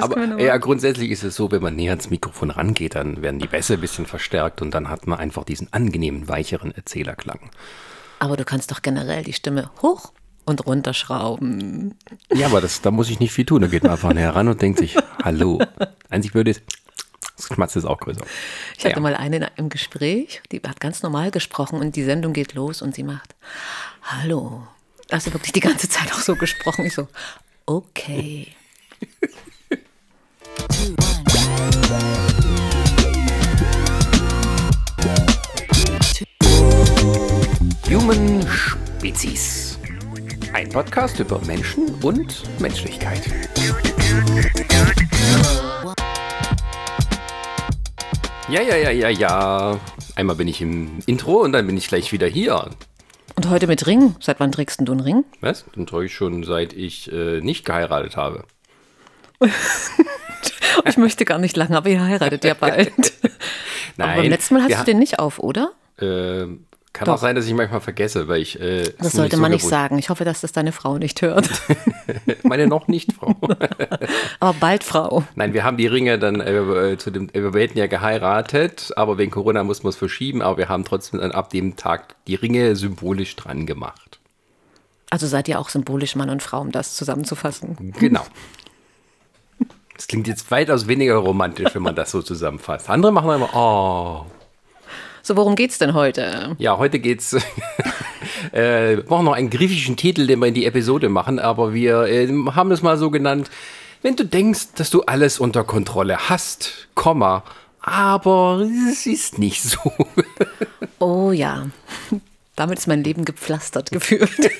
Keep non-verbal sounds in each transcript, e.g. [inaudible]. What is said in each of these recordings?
aber ja, grundsätzlich ist es so, wenn man näher ans Mikrofon rangeht, dann werden die Bässe ein bisschen verstärkt und dann hat man einfach diesen angenehmen, weicheren Erzählerklang. Aber du kannst doch generell die Stimme hoch und runterschrauben. Ja, aber das, da muss ich nicht viel tun. Da geht man einfach näher ran und denkt sich, hallo. Einzig würde ist, das Schmatz ist auch größer. Ich hatte ja. mal eine im Gespräch, die hat ganz normal gesprochen und die Sendung geht los und sie macht, hallo. Also wirklich die ganze Zeit auch so gesprochen. Ich so, okay. Human Spezies. Ein Podcast über Menschen und Menschlichkeit. Ja, ja, ja, ja, ja. Einmal bin ich im Intro und dann bin ich gleich wieder hier. Und heute mit Ring. Seit wann trägst du einen Ring? Was? Den trage ich schon seit ich äh, nicht geheiratet habe. [laughs] ich möchte gar nicht lange, aber ihr heiratet ja bald. Nein. [laughs] Aber beim letzten Mal hast du den nicht auf, oder? Äh, kann Doch. auch sein, dass ich manchmal vergesse, weil ich. Äh, das sollte nicht man so nicht sagen. Ich hoffe, dass das deine Frau nicht hört. [laughs] Meine noch nicht Frau. aber bald Frau. Nein, wir haben die Ringe dann äh, zu dem. Wir hätten ja geheiratet, aber wegen Corona muss man es verschieben. Aber wir haben trotzdem dann ab dem Tag die Ringe symbolisch dran gemacht. Also seid ihr auch symbolisch Mann und Frau, um das zusammenzufassen? Genau. Das klingt jetzt weitaus weniger romantisch, wenn man das so zusammenfasst. Andere machen immer, oh. So, worum geht's denn heute? Ja, heute geht's. [laughs] äh, wir brauchen noch einen griechischen Titel, den wir in die Episode machen, aber wir äh, haben es mal so genannt. Wenn du denkst, dass du alles unter Kontrolle hast, Komma, aber es ist nicht so. [laughs] oh ja. Damit ist mein Leben gepflastert gefühlt. [laughs]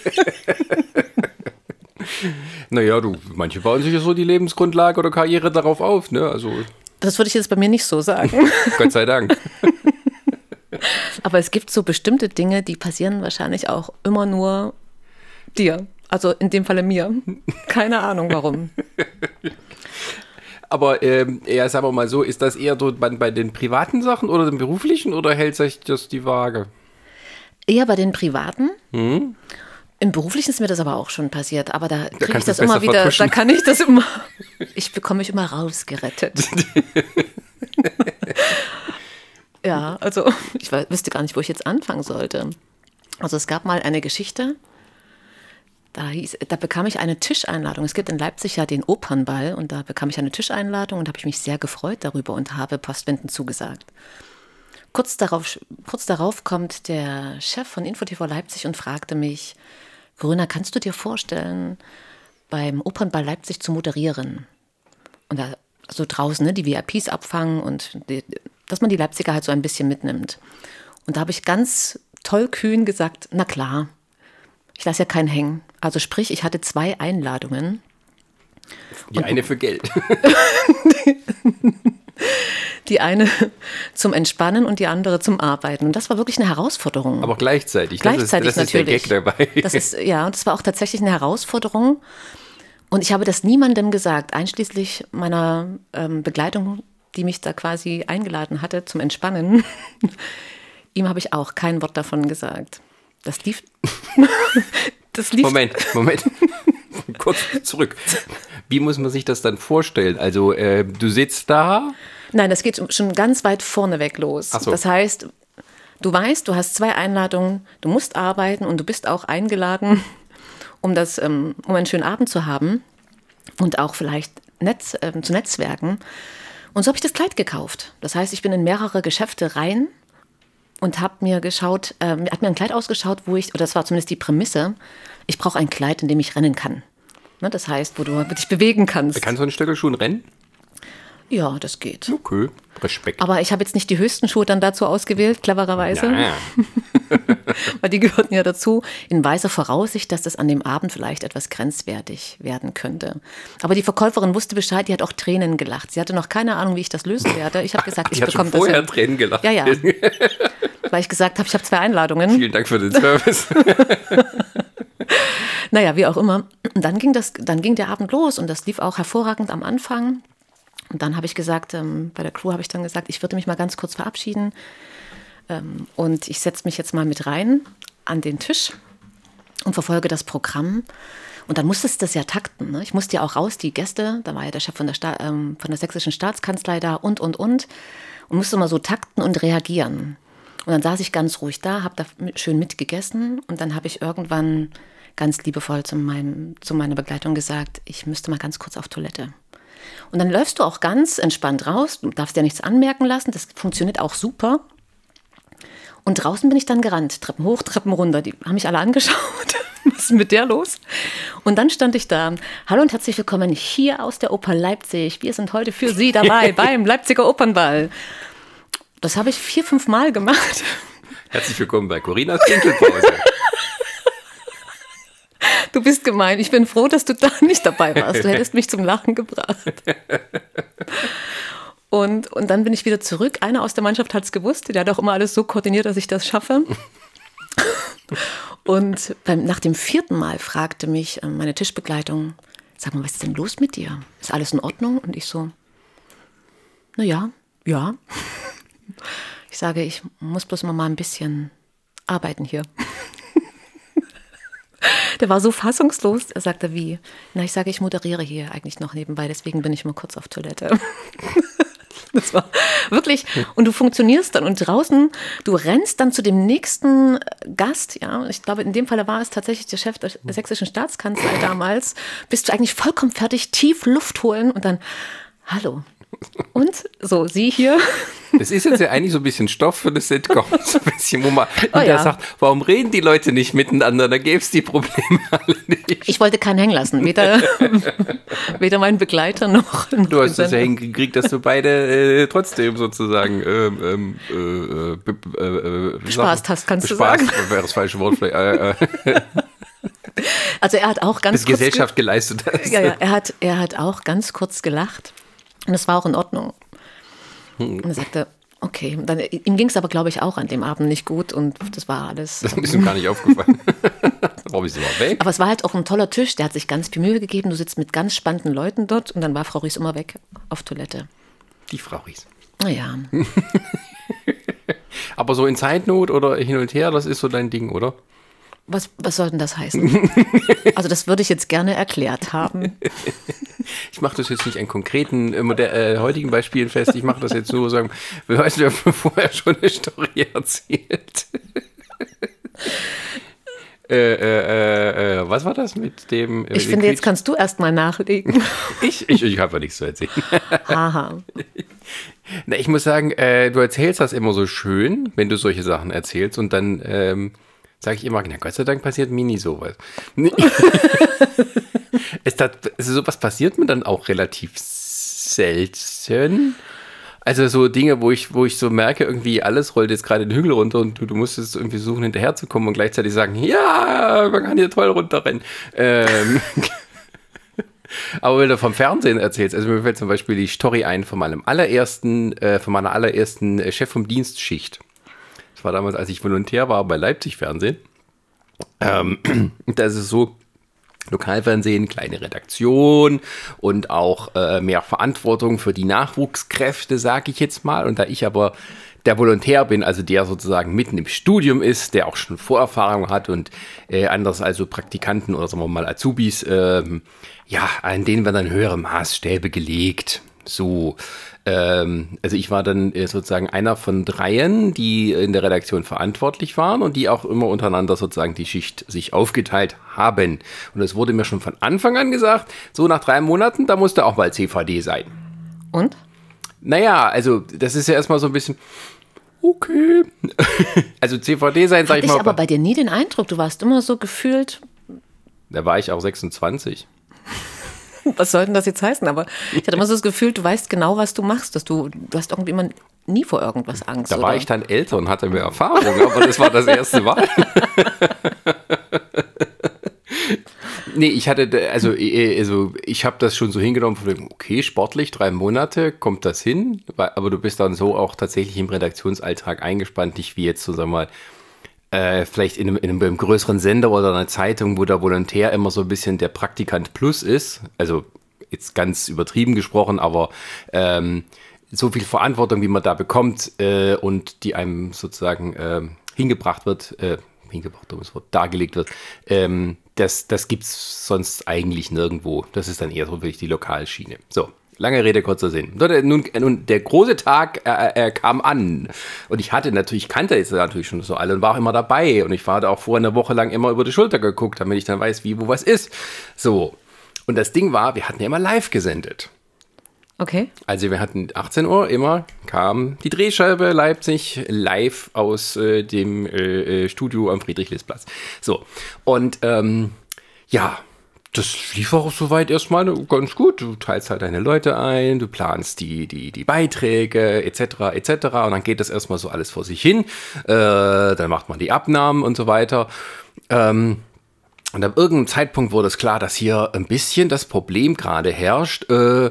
naja, du, manche bauen sich ja so die Lebensgrundlage oder Karriere darauf auf, ne? Also. Das würde ich jetzt bei mir nicht so sagen. [laughs] Gott sei Dank. [laughs] Aber es gibt so bestimmte Dinge, die passieren wahrscheinlich auch immer nur dir. Also in dem Falle mir. Keine Ahnung warum. [laughs] Aber ähm, ja, sagen wir mal so, ist das eher so bei, den privaten Sachen oder den beruflichen oder hält sich das die Waage? Eher bei den privaten. Hm? Im beruflichen ist mir das aber auch schon passiert, aber da kriege ich das immer wieder, vertuschen. da kann ich das immer, [laughs] ich bekomme mich immer rausgerettet. [laughs] Ja, also ich wüsste gar nicht, wo ich jetzt anfangen sollte. Also es gab mal eine Geschichte, da, hieß, da bekam ich eine Tischeinladung. Es gibt in Leipzig ja den Opernball und da bekam ich eine Tischeinladung und da habe ich mich sehr gefreut darüber und habe Postwenden zugesagt. Kurz darauf, kurz darauf kommt der Chef von InfoTV Leipzig und fragte mich, Grüner, kannst du dir vorstellen, beim Opernball Leipzig zu moderieren? Und da so draußen, ne, die VIPs abfangen und die, dass man die Leipziger halt so ein bisschen mitnimmt. Und da habe ich ganz tollkühn gesagt, na klar, ich lasse ja keinen hängen. Also sprich, ich hatte zwei Einladungen. Die eine für Geld. [laughs] [laughs] [laughs] die eine zum Entspannen und die andere zum Arbeiten. Und das war wirklich eine Herausforderung. Aber gleichzeitig. Gleichzeitig das ist, das natürlich. Ist der Gag dabei. Das ist, ja, und das war auch tatsächlich eine Herausforderung. Und ich habe das niemandem gesagt, einschließlich meiner ähm, Begleitung die mich da quasi eingeladen hatte zum Entspannen, [laughs] ihm habe ich auch kein Wort davon gesagt. Das lief. [laughs] das lief. Moment, Moment. Kurz zurück. Wie muss man sich das dann vorstellen? Also, äh, du sitzt da. Nein, das geht schon ganz weit vorneweg los. So. Das heißt, du weißt, du hast zwei Einladungen, du musst arbeiten und du bist auch eingeladen, [laughs] um, das, ähm, um einen schönen Abend zu haben und auch vielleicht Netz, äh, zu netzwerken. Und so habe ich das Kleid gekauft. Das heißt, ich bin in mehrere Geschäfte rein und habe mir geschaut, äh, hat mir ein Kleid ausgeschaut, wo ich, oder das war zumindest die Prämisse, ich brauche ein Kleid, in dem ich rennen kann. Ne, das heißt, wo du dich bewegen kannst. Kannst du in Stöckelschuhen rennen? Ja, das geht. Okay, Respekt. Aber ich habe jetzt nicht die höchsten Schuhe dann dazu ausgewählt, clevererweise. Ja. [laughs] Weil die gehörten ja dazu, in weiser Voraussicht, dass das an dem Abend vielleicht etwas grenzwertig werden könnte. Aber die Verkäuferin wusste Bescheid, die hat auch Tränen gelacht. Sie hatte noch keine Ahnung, wie ich das lösen werde. Ich habe [laughs] gesagt, ich bekomme das. vorher hin. Tränen gelacht. Ja, ja. [laughs] Weil ich gesagt habe, ich habe zwei Einladungen. Vielen Dank für den Service. [laughs] naja, wie auch immer. Und dann ging, das, dann ging der Abend los und das lief auch hervorragend am Anfang. Und dann habe ich gesagt, ähm, bei der Crew habe ich dann gesagt, ich würde mich mal ganz kurz verabschieden. Ähm, und ich setze mich jetzt mal mit rein an den Tisch und verfolge das Programm. Und dann musstest du das ja takten. Ne? Ich musste ja auch raus, die Gäste, da war ja der Chef von der, Sta ähm, von der sächsischen Staatskanzlei da und, und, und. Und musste mal so takten und reagieren. Und dann saß ich ganz ruhig da, habe da schön mitgegessen und dann habe ich irgendwann ganz liebevoll zu, meinem, zu meiner Begleitung gesagt, ich müsste mal ganz kurz auf Toilette. Und dann läufst du auch ganz entspannt raus, du darfst ja nichts anmerken lassen, das funktioniert auch super. Und draußen bin ich dann gerannt, Treppen hoch, Treppen runter. Die haben mich alle angeschaut. [laughs] Was ist mit der los? Und dann stand ich da. Hallo und herzlich willkommen hier aus der Oper Leipzig. Wir sind heute für Sie dabei [laughs] beim Leipziger Opernball. Das habe ich vier, fünf Mal gemacht. Herzlich willkommen bei Corinas Dinkelpause. [laughs] [laughs] Du bist gemein. Ich bin froh, dass du da [laughs] nicht dabei warst. Du hättest mich zum Lachen gebracht. [laughs] Und, und dann bin ich wieder zurück. Einer aus der Mannschaft hat es gewusst. Der hat auch immer alles so koordiniert, dass ich das schaffe. Und beim, nach dem vierten Mal fragte mich äh, meine Tischbegleitung, sag mal, was ist denn los mit dir? Ist alles in Ordnung? Und ich so, na ja, ja. Ich sage, ich muss bloß mal ein bisschen arbeiten hier. Der war so fassungslos. Er sagte, wie? Na, ich sage, ich moderiere hier eigentlich noch nebenbei, deswegen bin ich mal kurz auf Toilette. [laughs] Das war wirklich, und du funktionierst dann und draußen, du rennst dann zu dem nächsten Gast, ja, ich glaube, in dem Fall war es tatsächlich der Chef der sächsischen Staatskanzlei damals, bist du eigentlich vollkommen fertig, tief Luft holen und dann, hallo, und so, sie hier. Das ist jetzt ja eigentlich so ein bisschen Stoff für das Sitcom. So ein bisschen, wo man oh, ja. sagt, warum reden die Leute nicht miteinander? Da gäbe es die Probleme [laughs] alle nicht. Ich wollte keinen hängen lassen. Weder, [laughs] weder mein Begleiter noch. Du hast es ja hingekriegt, dass du beide äh, trotzdem sozusagen ähm, ähm äh, äh, äh, Spaß hast, kannst Spaß, du sagen. wäre das falsche Wort vielleicht. Äh, äh. [laughs] Also er hat auch ganz Bis kurz Gesellschaft geleistet hast. Ja, ja, er hat, er hat auch ganz kurz gelacht. Und das war auch in Ordnung. Und er sagte, okay. Dann, ihm ging es aber, glaube ich, auch an dem Abend nicht gut und das war alles. Das ist ihm gar nicht aufgefallen. [laughs] Robby ist immer weg. Aber es war halt auch ein toller Tisch, der hat sich ganz viel Mühe gegeben. Du sitzt mit ganz spannenden Leuten dort und dann war Frau Ries immer weg auf Toilette. Die Frau Ries. Naja. [laughs] aber so in Zeitnot oder hin und her, das ist so dein Ding, oder? Was, was soll denn das heißen? [laughs] also das würde ich jetzt gerne erklärt haben. [laughs] Ich mache das jetzt nicht an konkreten äh, äh, heutigen Beispielen fest. Ich mache das jetzt nur sagen, du, haben [laughs] vorher schon eine Story erzählt. Äh, äh, äh, äh, was war das mit dem? Äh, ich finde, jetzt kannst du erst mal nachlegen. ich ich, ich habe ja nichts zu erzählen. Aha. Na, ich muss sagen, du erzählst das immer so schön, wenn du solche Sachen erzählst und dann ähm, sage ich immer, na Gott sei Dank passiert mir nie sowas. ist [laughs] das, also sowas passiert mir dann auch relativ selten. Also so Dinge, wo ich, wo ich so merke, irgendwie alles rollt jetzt gerade den Hügel runter und du, du musst es irgendwie suchen, hinterherzukommen und gleichzeitig sagen, ja, man kann hier toll runterrennen. Ähm, [laughs] aber wenn du vom Fernsehen erzählst, also mir fällt zum Beispiel die Story ein von meinem allerersten, äh, von meiner allerersten äh, Chef vom Dienstschicht. War damals, als ich Volontär war bei Leipzig Fernsehen. Ähm, [clears throat] das ist so, Lokalfernsehen, kleine Redaktion und auch äh, mehr Verantwortung für die Nachwuchskräfte, sage ich jetzt mal. Und da ich aber der Volontär bin, also der sozusagen mitten im Studium ist, der auch schon Vorerfahrung hat und äh, anders also Praktikanten oder sagen wir mal Azubis, äh, ja, an denen werden dann höhere Maßstäbe gelegt. So, ähm, also ich war dann äh, sozusagen einer von dreien, die in der Redaktion verantwortlich waren und die auch immer untereinander sozusagen die Schicht sich aufgeteilt haben. Und es wurde mir schon von Anfang an gesagt, so nach drei Monaten, da musste auch mal CVD sein. Und? Naja, also das ist ja erstmal so ein bisschen, okay. [laughs] also CVD sein, sag Hatte ich mal. Ich aber bei dir nie den Eindruck, du warst immer so gefühlt. Da war ich auch 26. [laughs] was soll denn das jetzt heißen? Aber ich hatte immer so das Gefühl, du weißt genau, was du machst, dass du, du hast irgendwie immer nie vor irgendwas Angst. Da oder? war ich dann älter und hatte mehr Erfahrung, [laughs] aber das war das erste Mal. [laughs] nee, ich hatte, also, also ich habe das schon so hingenommen, okay, sportlich, drei Monate, kommt das hin, aber du bist dann so auch tatsächlich im Redaktionsalltag eingespannt, nicht wie jetzt, so sagen wir mal, äh, vielleicht in einem, in einem, größeren Sender oder einer Zeitung, wo der Volontär immer so ein bisschen der Praktikant Plus ist. Also jetzt ganz übertrieben gesprochen, aber ähm, so viel Verantwortung, wie man da bekommt äh, und die einem sozusagen äh, hingebracht wird, äh, hingebracht, dummes Wort, dargelegt wird, ähm, das, das gibt es sonst eigentlich nirgendwo. Das ist dann eher so wirklich die Lokalschiene. So, lange Rede, kurzer Sinn. Nun, nun der große Tag äh, äh, kam an. Und ich hatte natürlich, kannte jetzt natürlich schon so alle und war auch immer dabei. Und ich war da auch vor einer Woche lang immer über die Schulter geguckt, damit ich dann weiß, wie, wo was ist. So. Und das Ding war, wir hatten ja immer live gesendet. Okay. Also wir hatten 18 Uhr immer kam die Drehscheibe Leipzig live aus äh, dem äh, äh Studio am Friedrich-List-Platz. So und ähm, ja, das lief auch soweit erstmal ganz gut. Du teilst halt deine Leute ein, du planst die, die, die Beiträge etc. etc. Und dann geht das erstmal so alles vor sich hin. Äh, dann macht man die Abnahmen und so weiter. Ähm, und ab irgendeinem Zeitpunkt wurde es klar, dass hier ein bisschen das Problem gerade herrscht äh,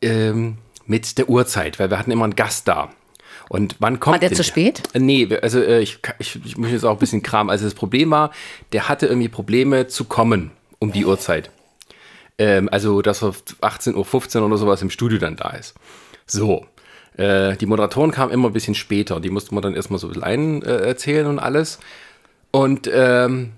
äh, mit der Uhrzeit, weil wir hatten immer einen Gast da. Und wann kommt War der zu spät? Äh, nee, also äh, ich, ich, ich muss jetzt auch ein bisschen Kram. Also das Problem war, der hatte irgendwie Probleme zu kommen um die Uhrzeit. Ähm, also, dass er 18.15 Uhr oder sowas im Studio dann da ist. So. Äh, die Moderatoren kamen immer ein bisschen später. Die mussten wir dann erstmal so ein äh, erzählen und alles. Und ähm,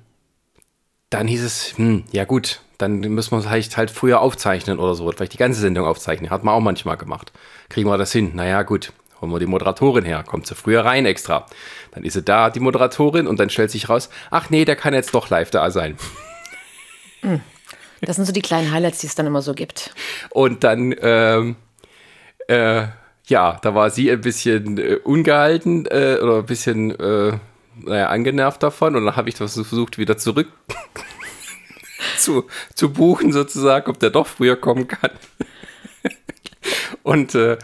dann hieß es, hm, ja gut, dann müssen wir halt, halt früher aufzeichnen oder so, vielleicht die ganze Sendung aufzeichnen. Hat man auch manchmal gemacht. Kriegen wir das hin? Naja, gut, holen wir die Moderatorin her, kommt sie früher rein extra. Dann ist sie da, die Moderatorin, und dann stellt sich raus, ach nee, der kann jetzt doch live da sein. Das sind so die kleinen Highlights, die es dann immer so gibt. Und dann, ähm, äh, ja, da war sie ein bisschen äh, ungehalten äh, oder ein bisschen äh, naja, angenervt davon und dann habe ich das versucht, wieder zurück [laughs] zu, zu buchen, sozusagen, ob der doch früher kommen kann. [laughs] und äh,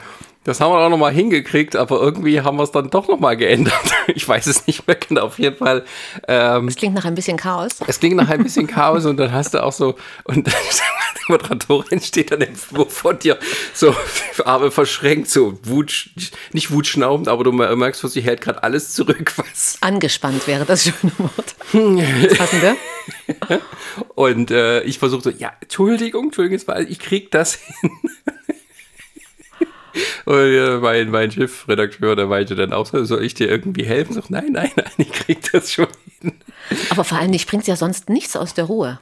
das haben wir auch nochmal hingekriegt, aber irgendwie haben wir es dann doch nochmal geändert. [laughs] Ich weiß es nicht mehr genau. Auf jeden Fall. Ähm, es klingt nach ein bisschen Chaos. Es klingt nach ein bisschen Chaos und dann hast du auch so, und [laughs] die Moderatorin steht dann vor dir, so [laughs] Arme verschränkt, so Wut, nicht wutschnaubend, aber du merkst, sie hält gerade alles zurück, was. Angespannt wäre das schöne Wort. Was passen wir? Und äh, ich versuche so, ja, Entschuldigung, Entschuldigung, ich krieg das hin. [laughs] Und ja, mein, mein Chefredakteur, der meinte dann auch so, soll ich dir irgendwie helfen? So, nein, nein, nein, ich krieg das schon hin. Aber vor allem, dich bringt ja sonst nichts aus der Ruhe.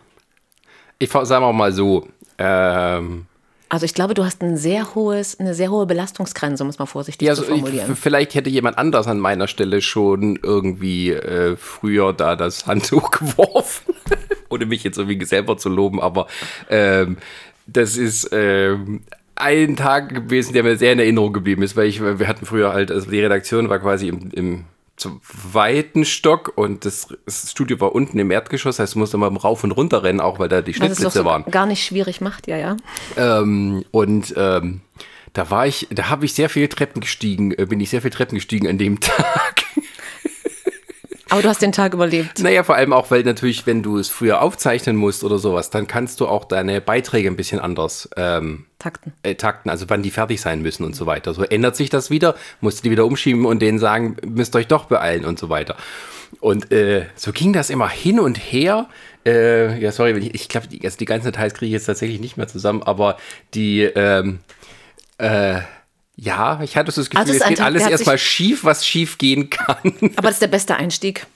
Ich sage mal so, ähm, also ich glaube, du hast ein sehr hohes, eine sehr hohe Belastungsgrenze, um es mal vorsichtig ja, zu formulieren. Ich, vielleicht hätte jemand anders an meiner Stelle schon irgendwie äh, früher da das Handtuch [laughs] geworfen, ohne mich jetzt irgendwie selber zu loben, aber ähm, das ist ähm, ein Tag gewesen, der mir sehr in Erinnerung geblieben ist, weil ich, wir hatten früher halt, also die Redaktion war quasi im, im zweiten Stock und das, das, Studio war unten im Erdgeschoss, heißt, du musst immer rauf und runter rennen, auch weil da die Schnittplätze so waren. Gar nicht schwierig macht, ja, ja. Ähm, und ähm, da war ich, da habe ich sehr viele Treppen gestiegen, äh, bin ich sehr viele Treppen gestiegen an dem [laughs] Tag. Aber du hast den Tag überlebt. Naja, vor allem auch, weil natürlich, wenn du es früher aufzeichnen musst oder sowas, dann kannst du auch deine Beiträge ein bisschen anders ähm, takten. Äh, takten, also wann die fertig sein müssen und so weiter. So ändert sich das wieder, musst du die wieder umschieben und denen sagen, müsst euch doch beeilen und so weiter. Und äh, so ging das immer hin und her. Äh, ja, sorry, ich, ich glaube, die, also die ganzen Details kriege ich jetzt tatsächlich nicht mehr zusammen, aber die, ähm, äh, ja, ich hatte so das Gefühl, also es geht alles erstmal schief, was schief gehen kann. [laughs] Aber das ist der beste Einstieg.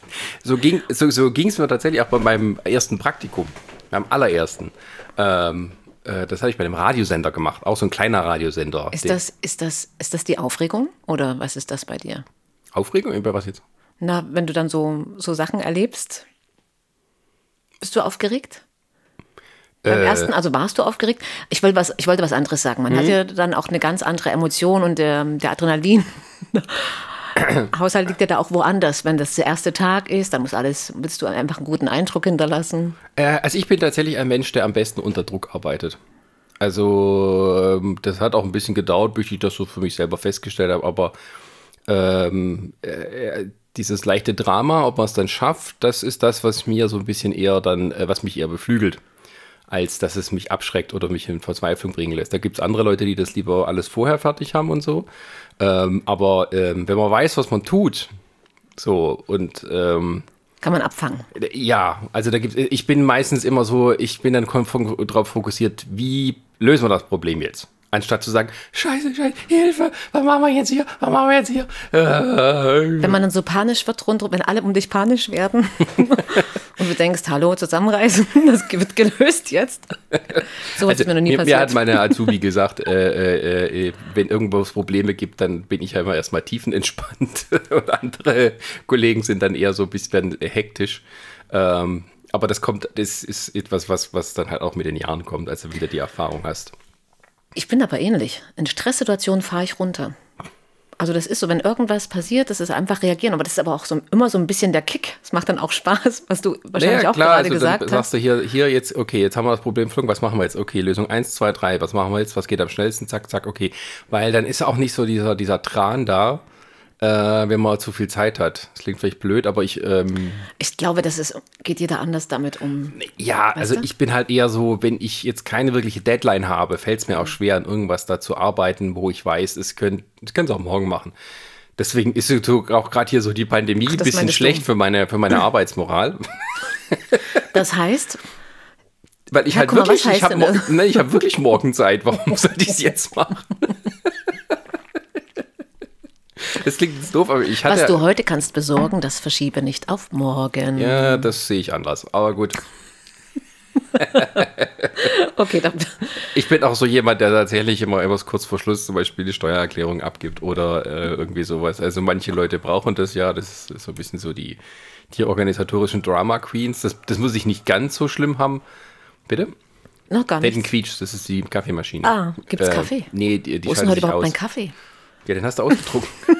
So ging so, so es mir tatsächlich auch bei meinem ersten Praktikum, beim allerersten. Ähm, äh, das habe ich bei dem Radiosender gemacht, auch so ein kleiner Radiosender. Ist das, ist, das, ist das die Aufregung oder was ist das bei dir? Aufregung? Über was jetzt? Na, wenn du dann so, so Sachen erlebst, bist du aufgeregt? Beim äh, ersten, also warst du aufgeregt? Ich wollte was, ich wollte was anderes sagen. Man mhm. hat ja dann auch eine ganz andere Emotion und der, der Adrenalin. [coughs] Haushalt liegt ja da auch woanders. Wenn das der erste Tag ist, dann muss alles, willst du einfach einen guten Eindruck hinterlassen. Äh, also ich bin tatsächlich ein Mensch, der am besten unter Druck arbeitet. Also ähm, das hat auch ein bisschen gedauert, bis ich das so für mich selber festgestellt habe, aber ähm, äh, dieses leichte Drama, ob man es dann schafft, das ist das, was mir so ein bisschen eher dann, äh, was mich eher beflügelt als dass es mich abschreckt oder mich in Verzweiflung bringen lässt. Da gibt es andere Leute, die das lieber alles vorher fertig haben und so. Ähm, aber ähm, wenn man weiß, was man tut, so und ähm, kann man abfangen. Ja, also da gibt ich bin meistens immer so, ich bin dann darauf fokussiert, wie lösen wir das Problem jetzt? Anstatt zu sagen, scheiße, scheiße, Hilfe, was machen wir jetzt hier, was machen wir jetzt hier? Äh, Wenn man dann so panisch wird rundherum, wenn alle um dich panisch werden [laughs] und du denkst, hallo, zusammenreißen, [laughs] das wird gelöst jetzt. So also, ist mir noch nie mir, passiert. Mir hat meine Azubi gesagt, äh, äh, äh, wenn irgendwo Probleme gibt, dann bin ich ja immer erstmal tiefenentspannt [laughs] und andere Kollegen sind dann eher so ein bisschen hektisch. Ähm, aber das kommt, das ist etwas, was, was dann halt auch mit den Jahren kommt, als du wieder die Erfahrung hast. Ich bin aber ähnlich. In Stresssituationen fahre ich runter. Also das ist so, wenn irgendwas passiert, das ist einfach reagieren. Aber das ist aber auch so, immer so ein bisschen der Kick. Es macht dann auch Spaß, [laughs] was du wahrscheinlich naja, auch klar, gerade also gesagt dann hast. sagst du hier, hier jetzt, okay, jetzt haben wir das Problem Flug, was machen wir jetzt? Okay, Lösung 1, 2, 3, was machen wir jetzt? Was geht am schnellsten? Zack, zack, okay. Weil dann ist auch nicht so dieser, dieser Tran da, äh, wenn man zu viel Zeit hat. Das klingt vielleicht blöd, aber ich. Ähm, ich glaube, das ist, geht jeder anders damit um. Ja, also du? ich bin halt eher so, wenn ich jetzt keine wirkliche Deadline habe, fällt es mir auch schwer, an irgendwas da zu arbeiten, wo ich weiß, es können es auch morgen machen. Deswegen ist auch gerade hier so die Pandemie ein bisschen schlecht für meine, für meine [laughs] Arbeitsmoral. Das heißt, weil ich ja, halt wirklich, mal, ich habe [laughs] ne, hab wirklich morgen Zeit. Warum [laughs] sollte ich es jetzt machen? Das klingt jetzt doof, aber ich hatte. Was du heute kannst besorgen, das verschiebe nicht auf morgen. Ja, das sehe ich anders. Aber gut. [laughs] okay, dann. Ich bin auch so jemand, der tatsächlich immer etwas kurz vor Schluss zum Beispiel die Steuererklärung abgibt oder äh, irgendwie sowas. Also manche Leute brauchen das ja. Das ist so ein bisschen so die, die organisatorischen Drama Queens. Das, das muss ich nicht ganz so schlimm haben. Bitte? Noch gar nicht. Quietsch, das ist die Kaffeemaschine. Ah, gibt es äh, Kaffee? Nee, die, die Wo ist denn heute überhaupt aus. mein Kaffee? Ja, den hast du ausgedruckt. [laughs]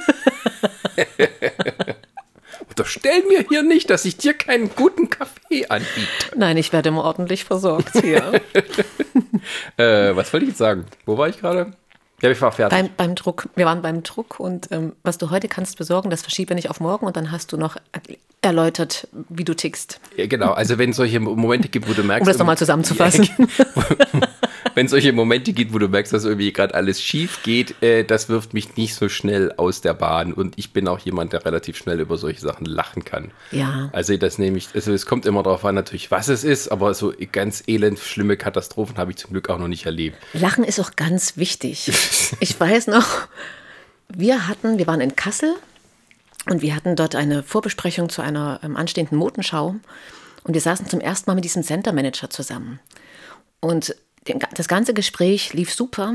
Unterstell mir hier nicht, dass ich dir keinen guten Kaffee anbiete. Nein, ich werde immer ordentlich versorgt hier. [laughs] äh, was wollte ich jetzt sagen? Wo war ich gerade? Ja, ich war fertig. Beim, beim, Druck. Wir waren beim Druck und ähm, was du heute kannst besorgen, das verschiebe nicht auf morgen und dann hast du noch erläutert, wie du tickst. Ja, genau. Also wenn es solche Momente gibt, wo du merkst. Um das nochmal [laughs] zusammenzufassen. Ja, [laughs] wenn es solche Momente gibt, wo du merkst, dass irgendwie gerade alles schief geht, äh, das wirft mich nicht so schnell aus der Bahn. Und ich bin auch jemand, der relativ schnell über solche Sachen lachen kann. Ja. Also das nehme ich, also es kommt immer darauf an, natürlich, was es ist, aber so ganz elend schlimme Katastrophen habe ich zum Glück auch noch nicht erlebt. Lachen ist auch ganz wichtig. [laughs] ich weiß noch, wir hatten, wir waren in Kassel und wir hatten dort eine Vorbesprechung zu einer ähm, anstehenden Modenschau. Und wir saßen zum ersten Mal mit diesem Center Manager zusammen. Und das ganze Gespräch lief super.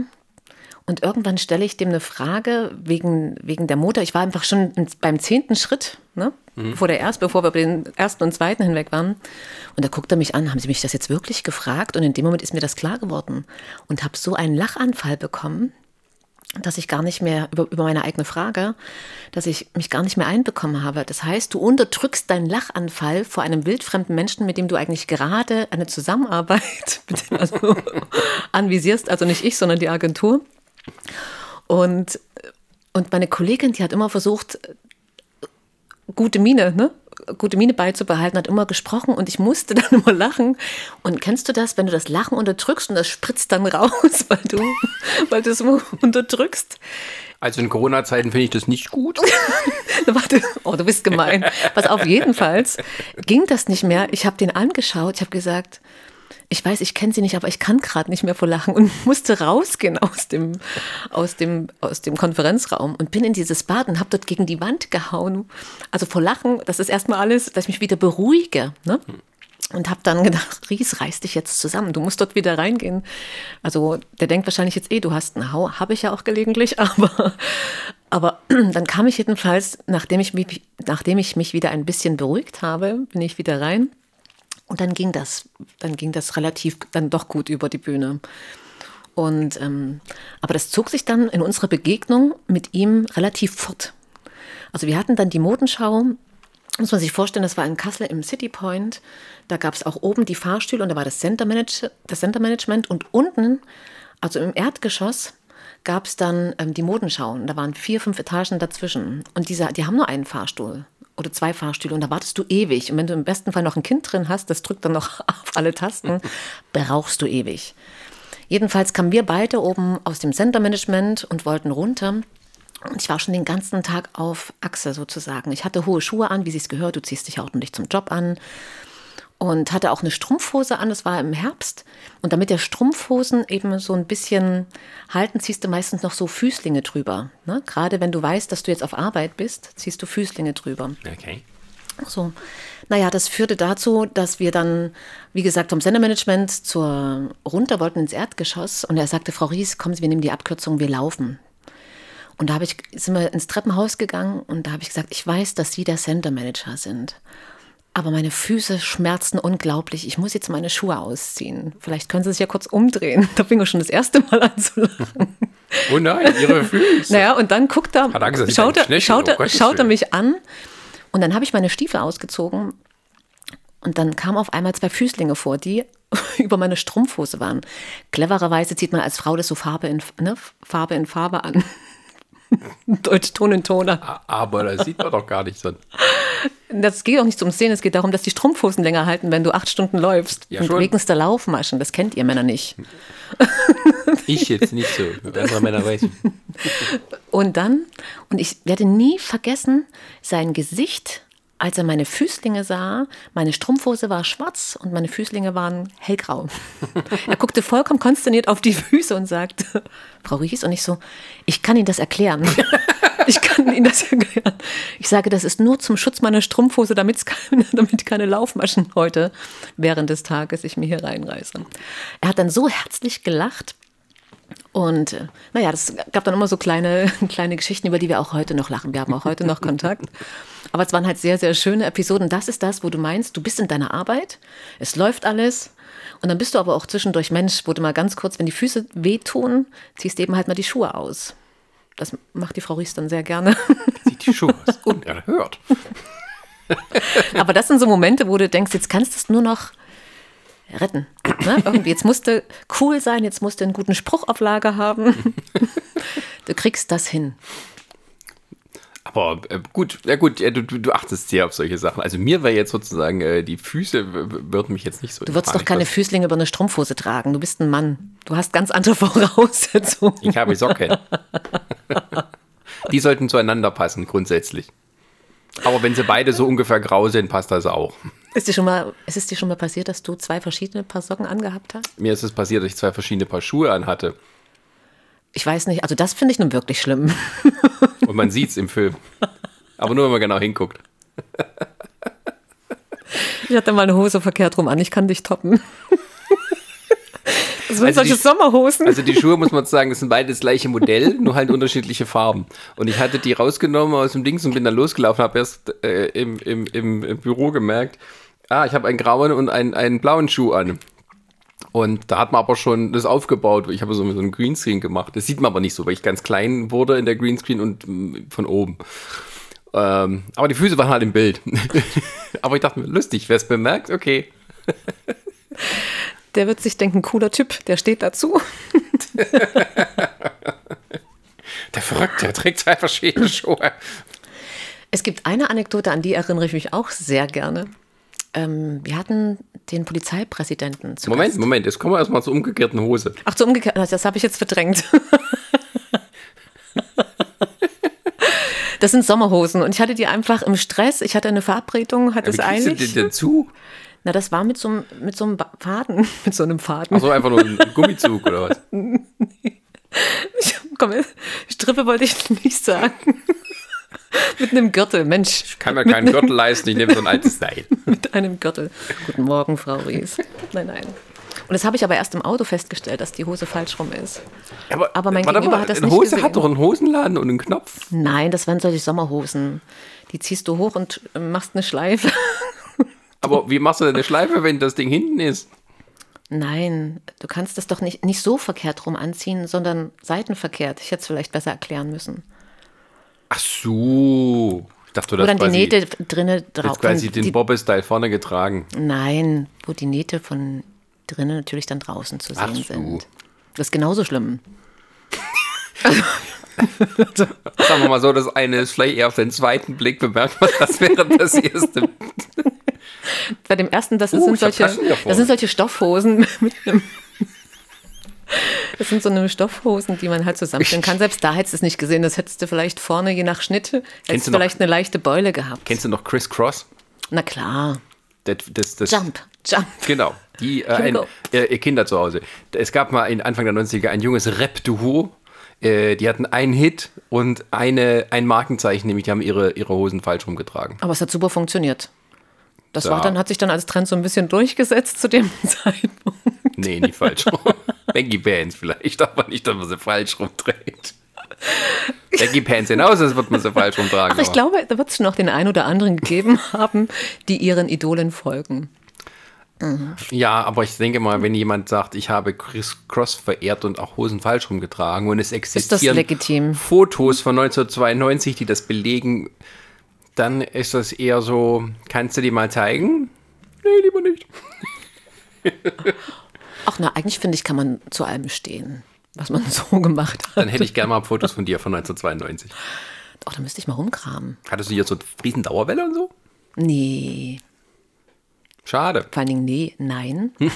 Und irgendwann stelle ich dem eine Frage wegen, wegen der Mutter. Ich war einfach schon beim zehnten Schritt, ne? Mhm. Bevor, der erst, bevor wir über den ersten und zweiten hinweg waren. Und da guckt er mich an, haben Sie mich das jetzt wirklich gefragt? Und in dem Moment ist mir das klar geworden. Und habe so einen Lachanfall bekommen, dass ich gar nicht mehr über, über meine eigene Frage, dass ich mich gar nicht mehr einbekommen habe. Das heißt, du unterdrückst deinen Lachanfall vor einem wildfremden Menschen, mit dem du eigentlich gerade eine Zusammenarbeit [laughs] also anvisierst, also nicht ich, sondern die Agentur. Und, und meine Kollegin, die hat immer versucht, gute Miene, ne? Gute Miene beizubehalten, hat immer gesprochen und ich musste [laughs] dann immer lachen. Und kennst du das, wenn du das Lachen unterdrückst und das spritzt dann raus, [laughs] weil du, weil du es unterdrückst? Also in Corona-Zeiten finde ich das nicht gut. [laughs] Warte, oh, du bist gemein. Was auf jeden Fall ging das nicht mehr. Ich habe den angeschaut, ich habe gesagt, ich weiß, ich kenne sie nicht, aber ich kann gerade nicht mehr vor Lachen und [laughs] musste rausgehen aus dem, aus dem, aus dem Konferenzraum und bin in dieses Bad und habe dort gegen die Wand gehauen. Also vor Lachen, das ist erstmal alles, dass ich mich wieder beruhige. Ne? Und habe dann gedacht, [laughs] Ries, reiß dich jetzt zusammen, du musst dort wieder reingehen. Also der denkt wahrscheinlich jetzt eh, du hast einen Hau, habe ich ja auch gelegentlich, [laughs] aber, aber [clears throat] dann kam ich jedenfalls, nachdem ich, mich, nachdem ich mich wieder ein bisschen beruhigt habe, bin ich wieder rein und dann ging das, dann ging das relativ dann doch gut über die Bühne. Und ähm, aber das zog sich dann in unserer Begegnung mit ihm relativ fort. Also wir hatten dann die Modenschau, muss man sich vorstellen, das war in Kassel im City Point. Da gab es auch oben die Fahrstühle und da war das Center, Manage das Center Management und unten, also im Erdgeschoss, gab es dann ähm, die Modenschau. Und da waren vier, fünf Etagen dazwischen. Und diese, die haben nur einen Fahrstuhl oder zwei Fahrstühle und da wartest du ewig. Und wenn du im besten Fall noch ein Kind drin hast, das drückt dann noch [laughs] auf alle Tasten, brauchst du ewig. Jedenfalls kamen wir beide oben aus dem Center Management und wollten runter. Und ich war schon den ganzen Tag auf Achse sozusagen. Ich hatte hohe Schuhe an, wie sie es gehört. Du ziehst dich ordentlich zum Job an. Und hatte auch eine Strumpfhose an, das war im Herbst. Und damit der Strumpfhosen eben so ein bisschen halten, ziehst du meistens noch so Füßlinge drüber. Ne? Gerade wenn du weißt, dass du jetzt auf Arbeit bist, ziehst du Füßlinge drüber. Okay. So. Naja, das führte dazu, dass wir dann, wie gesagt, vom Sendermanagement zur runter wollten ins Erdgeschoss und er sagte, Frau Ries, kommen Sie, wir nehmen die Abkürzung, wir laufen. Und da habe ich, sind wir ins Treppenhaus gegangen und da habe ich gesagt, ich weiß, dass Sie der Sendermanager sind. Aber meine Füße schmerzen unglaublich. Ich muss jetzt meine Schuhe ausziehen. Vielleicht können Sie sich ja kurz umdrehen. [laughs] Da fing er schon das erste Mal an zu lachen. Oh nein, Ihre [laughs] Füße. Naja, und dann guckt er, Sie schaut, er, schaut, er, Gottes schaut er mich an und dann habe ich meine Stiefel ausgezogen und dann kamen auf einmal zwei Füßlinge vor, die [laughs] über meine Strumpfhose waren. Clevererweise zieht man als Frau das so Farbe in, ne, Farbe, in Farbe an. Deutsch Ton in Toner. Aber das sieht man doch gar nicht so. Das geht auch nicht ums Sehen, es geht darum, dass die Strumpfhosen länger halten, wenn du acht Stunden läufst. Ja, und schon. wegen der Laufmaschen, das kennt ihr Männer nicht. [laughs] Ich jetzt nicht so. Andere Männer weiß. Und dann, und ich werde nie vergessen, sein Gesicht, als er meine Füßlinge sah. Meine Strumpfhose war schwarz und meine Füßlinge waren hellgrau. [laughs] er guckte vollkommen konsterniert auf die Füße und sagte, Frau Ries, und ich so, ich kann Ihnen das erklären. [laughs] Ich kann Ihnen das erklären. Ich sage, das ist nur zum Schutz meiner Strumpfhose, keine, [laughs] damit keine Laufmaschen heute während des Tages ich mir hier reinreiße. Er hat dann so herzlich gelacht, und äh, naja, das gab dann immer so kleine, [laughs] kleine Geschichten, über die wir auch heute noch lachen. Wir haben auch heute noch Kontakt. Aber es waren halt sehr, sehr schöne Episoden. Das ist das, wo du meinst, du bist in deiner Arbeit, es läuft alles. Und dann bist du aber auch zwischendurch Mensch, wo du mal ganz kurz, wenn die Füße wehtun, ziehst eben halt mal die Schuhe aus. Das macht die Frau Ries dann sehr gerne. [laughs] Sieht die Schuhe aus. Unerhört. Aber das sind so Momente, wo du denkst, jetzt kannst du es nur noch retten. Ne? Irgendwie, jetzt musste cool sein, jetzt musst du einen guten Spruch auf Lager haben. [laughs] Du kriegst das hin. Aber äh, gut, ja gut, ja, du, du, achtest sehr auf solche Sachen. Also mir wäre jetzt sozusagen, äh, die Füße würden mich jetzt nicht so. Du würdest doch keine Füßlinge über eine Strumpfhose tragen. Du bist ein Mann. Du hast ganz andere [laughs] Voraussetzungen. Ich habe Socken. die sollten zueinander passen, grundsätzlich. Aber wenn sie beide so ungefähr grau sind, passt das auch. Ist dir schon mal, ist es dir schon mal passiert, dass du zwei verschiedene Paar Socken angehabt hast? Mir ist es passiert, dass ich zwei verschiedene Paar Schuhe anhatte. Ich weiß nicht. Also das finde ich nun wirklich schlimm. [laughs] Und man sieht es im Film. Aber nur, wenn man genau hinguckt. Ich hatte mal eine Hose verkehrt rum an. Ich kann dich toppen. Das sind Also solche die- Sommerhosen. Also die Schuhe, muss man sagen, das sind beide das gleiche Modell, [laughs] nur halt unterschiedliche Farben. Und ich hatte die rausgenommen aus dem Dings und bin dann losgelaufen, habe erst äh, im, im, im, im Büro gemerkt, ah, ich habe einen grauen und einen, einen blauen Schuh an. Und da hat man aber schon das aufgebaut. Ich habe so so einen Greenscreen gemacht. Das sieht man aber nicht so, weil ich ganz klein wurde in der Greenscreen und mm, von oben. Ähm, aber die Füße waren halt im Bild. [laughs] aber ich dachte mir, lustig, wer es bemerkt, okay. [laughs] Der wird sich denken, cooler Typ, der steht dazu. [laughs] Der Verrückte, der trägt zwei verschiedene Schuhe. Es gibt eine Anekdote, an die erinnere ich mich auch sehr gerne. Ähm, wir hatten den Polizeipräsidenten zu Moment, Gast. Moment, jetzt kommen wir erstmal zur umgekehrten Hose. Ach, so umgekehrt, das habe ich jetzt verdrängt. [laughs] Das sind Sommerhosen und ich hatte die einfach im Stress. Ich hatte eine Verabredung, hatte Wie es kriegst du eilig. den dazu? Na, das war mit so, einem- mit so einem Faden, [laughs] mit so einem Faden. Also einfach nur ein Gummizug oder was? [laughs] Ich, komm, Strippe wollte ich nicht sagen. [laughs] mit einem Gürtel, Mensch. Ich kann mir keinen Gürtel leisten, ich nehme so ein altes Seil. Mit einem Gürtel. Guten Morgen, Frau Ries. Nein, nein. Und das habe ich aber erst im Auto festgestellt, dass die Hose falsch rum ist. Aber mein warte Gegenüber mal, hat das eine nicht Hose gesehen. hat doch einen Hosenladen und einen Knopf. Nein, das waren solche Sommerhosen. Die ziehst du hoch und machst eine Schleife. Aber wie machst du denn eine Schleife, wenn das Ding hinten ist? Nein, du kannst das doch nicht, nicht so verkehrt rum anziehen, sondern seitenverkehrt. Ich hätte es vielleicht besser erklären müssen. Ach so. Ich dachte, du Wo hast dann die quasi, Nähte drinnen drauf quasi den Bobbe-Style vorne getragen. Nein, wo die Nähte von drinnen natürlich dann draußen zu Ach sehen so. sind. Das ist genauso schlimm. [laughs] Sagen wir mal so, das eine ist vielleicht eher auf den zweiten Blick bemerkt man das während das erste. [laughs] [laughs] Bei dem ersten, das, Uh, sind, solche, das sind solche Stoffhosen [laughs] mit einem. Das sind so eine Stoffhosen, die man halt zusammenstellen kann. Selbst da hättest du es nicht gesehen. Das hättest du vielleicht vorne, je nach Schnitt, hättest du du noch- vielleicht eine leichte Beule gehabt. Kennst du noch Chris Cross? Na klar. Das, das, das, Jump. Jump. Genau. Die, äh, ein, äh, ihr Kinder zu Hause. Es gab mal in Anfang der 90er ein junges Rap-Duo. Äh, die hatten einen Hit und eine, ein Markenzeichen, nämlich die haben ihre, ihre Hosen falsch rumgetragen. Aber es hat super funktioniert. Das Ja. war dann, hat sich dann als Trend so ein bisschen durchgesetzt zu dem [laughs] Zeitpunkt. Nee, nicht falsch rum. Baggy Pants vielleicht, aber nicht, dass man sie falsch rumträgt. Baggy Pants hinaus, das wird man sie falsch rumtragen. Ach, ich glaube, da wird es schon noch den einen oder anderen gegeben [laughs] haben, die ihren Idolen folgen. Ja, aber ich denke mal, wenn jemand sagt, ich habe Chris Cross verehrt und auch Hosen falsch rumgetragen und es existieren legitim? Fotos von 1992, die das belegen, dann ist das eher so, kannst du die mal zeigen? Nee, lieber nicht. [laughs] Ach na, eigentlich finde ich, kann man zu allem stehen, was man [laughs] so gemacht hat. Dann hätte ich gerne mal Fotos von dir von 1992. Oh, da müsste ich mal rumkramen. Hattest du hier so riesen Dauerwelle und so? Nee, Schade. vor allen Dingen nee, nein. [laughs]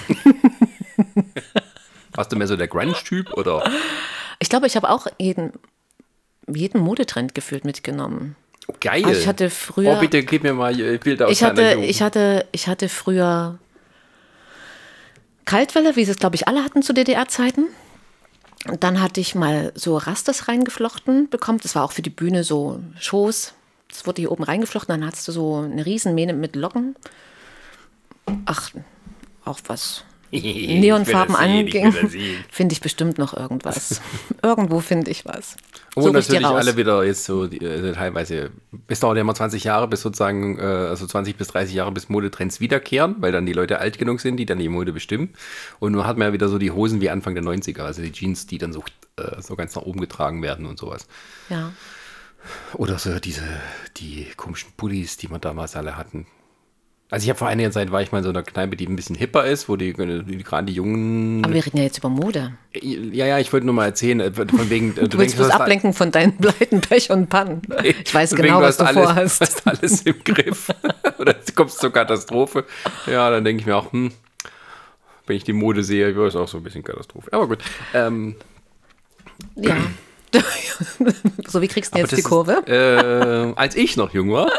Warst du mehr so der Grunge-Typ oder? Ich glaube, ich habe auch jeden, jeden Modetrend gefühlt mitgenommen. Geil. Also ich hatte früher- Oh, bitte gib mir mal Bilder aus Ich hatte, Jugend. ich hatte, ich hatte früher Kaltwelle, wie sie es, glaube ich, alle hatten zu DDR-Zeiten. Und dann hatte ich mal so Rastas reingeflochten bekommen. Das war auch für die Bühne so Schoß. Das wurde hier oben reingeflochten. Dann hattest du so eine Riesenmähne mit Locken. Ach, auch was Neonfarben anging, [laughs] finde ich bestimmt noch irgendwas. [laughs] Irgendwo finde ich was. Und Such ich dir natürlich alle wieder jetzt so die, äh, teilweise, es dauert ja immer 20 Jahre, bis sozusagen, äh, also 20 bis 30 Jahre, bis Modetrends wiederkehren, weil dann die Leute alt genug sind, die dann die Mode bestimmen. Und nun hat man ja wieder so die Hosen wie Anfang der 90er, also die Jeans, die dann so, äh, so ganz nach oben getragen werden und sowas. Ja. Oder so diese, die komischen Pullis, die man damals alle hatten. Also ich habe vor einiger Zeit war ich mal in so einer Kneipe, die ein bisschen hipper ist, wo die, die gerade die jungen. Aber wir reden ja jetzt über Mode. ja, ja, ich wollte nur mal erzählen, äh, von wegen. äh, Du willst denkst, bloß ablenken von deinen Pleiten, [laughs] Pech und Pannen. Ich weiß genau, was du alles, vorhast. [laughs] hast alles im Griff. [laughs] Oder du kommst zur Katastrophe. Ja, dann denke ich mir auch, hm, wenn ich die Mode sehe, wäre es auch so ein bisschen Katastrophe. Aber gut. Ähm, Ja. so, wie kriegst du jetzt die Kurve? Ist, äh, als ich noch jung war,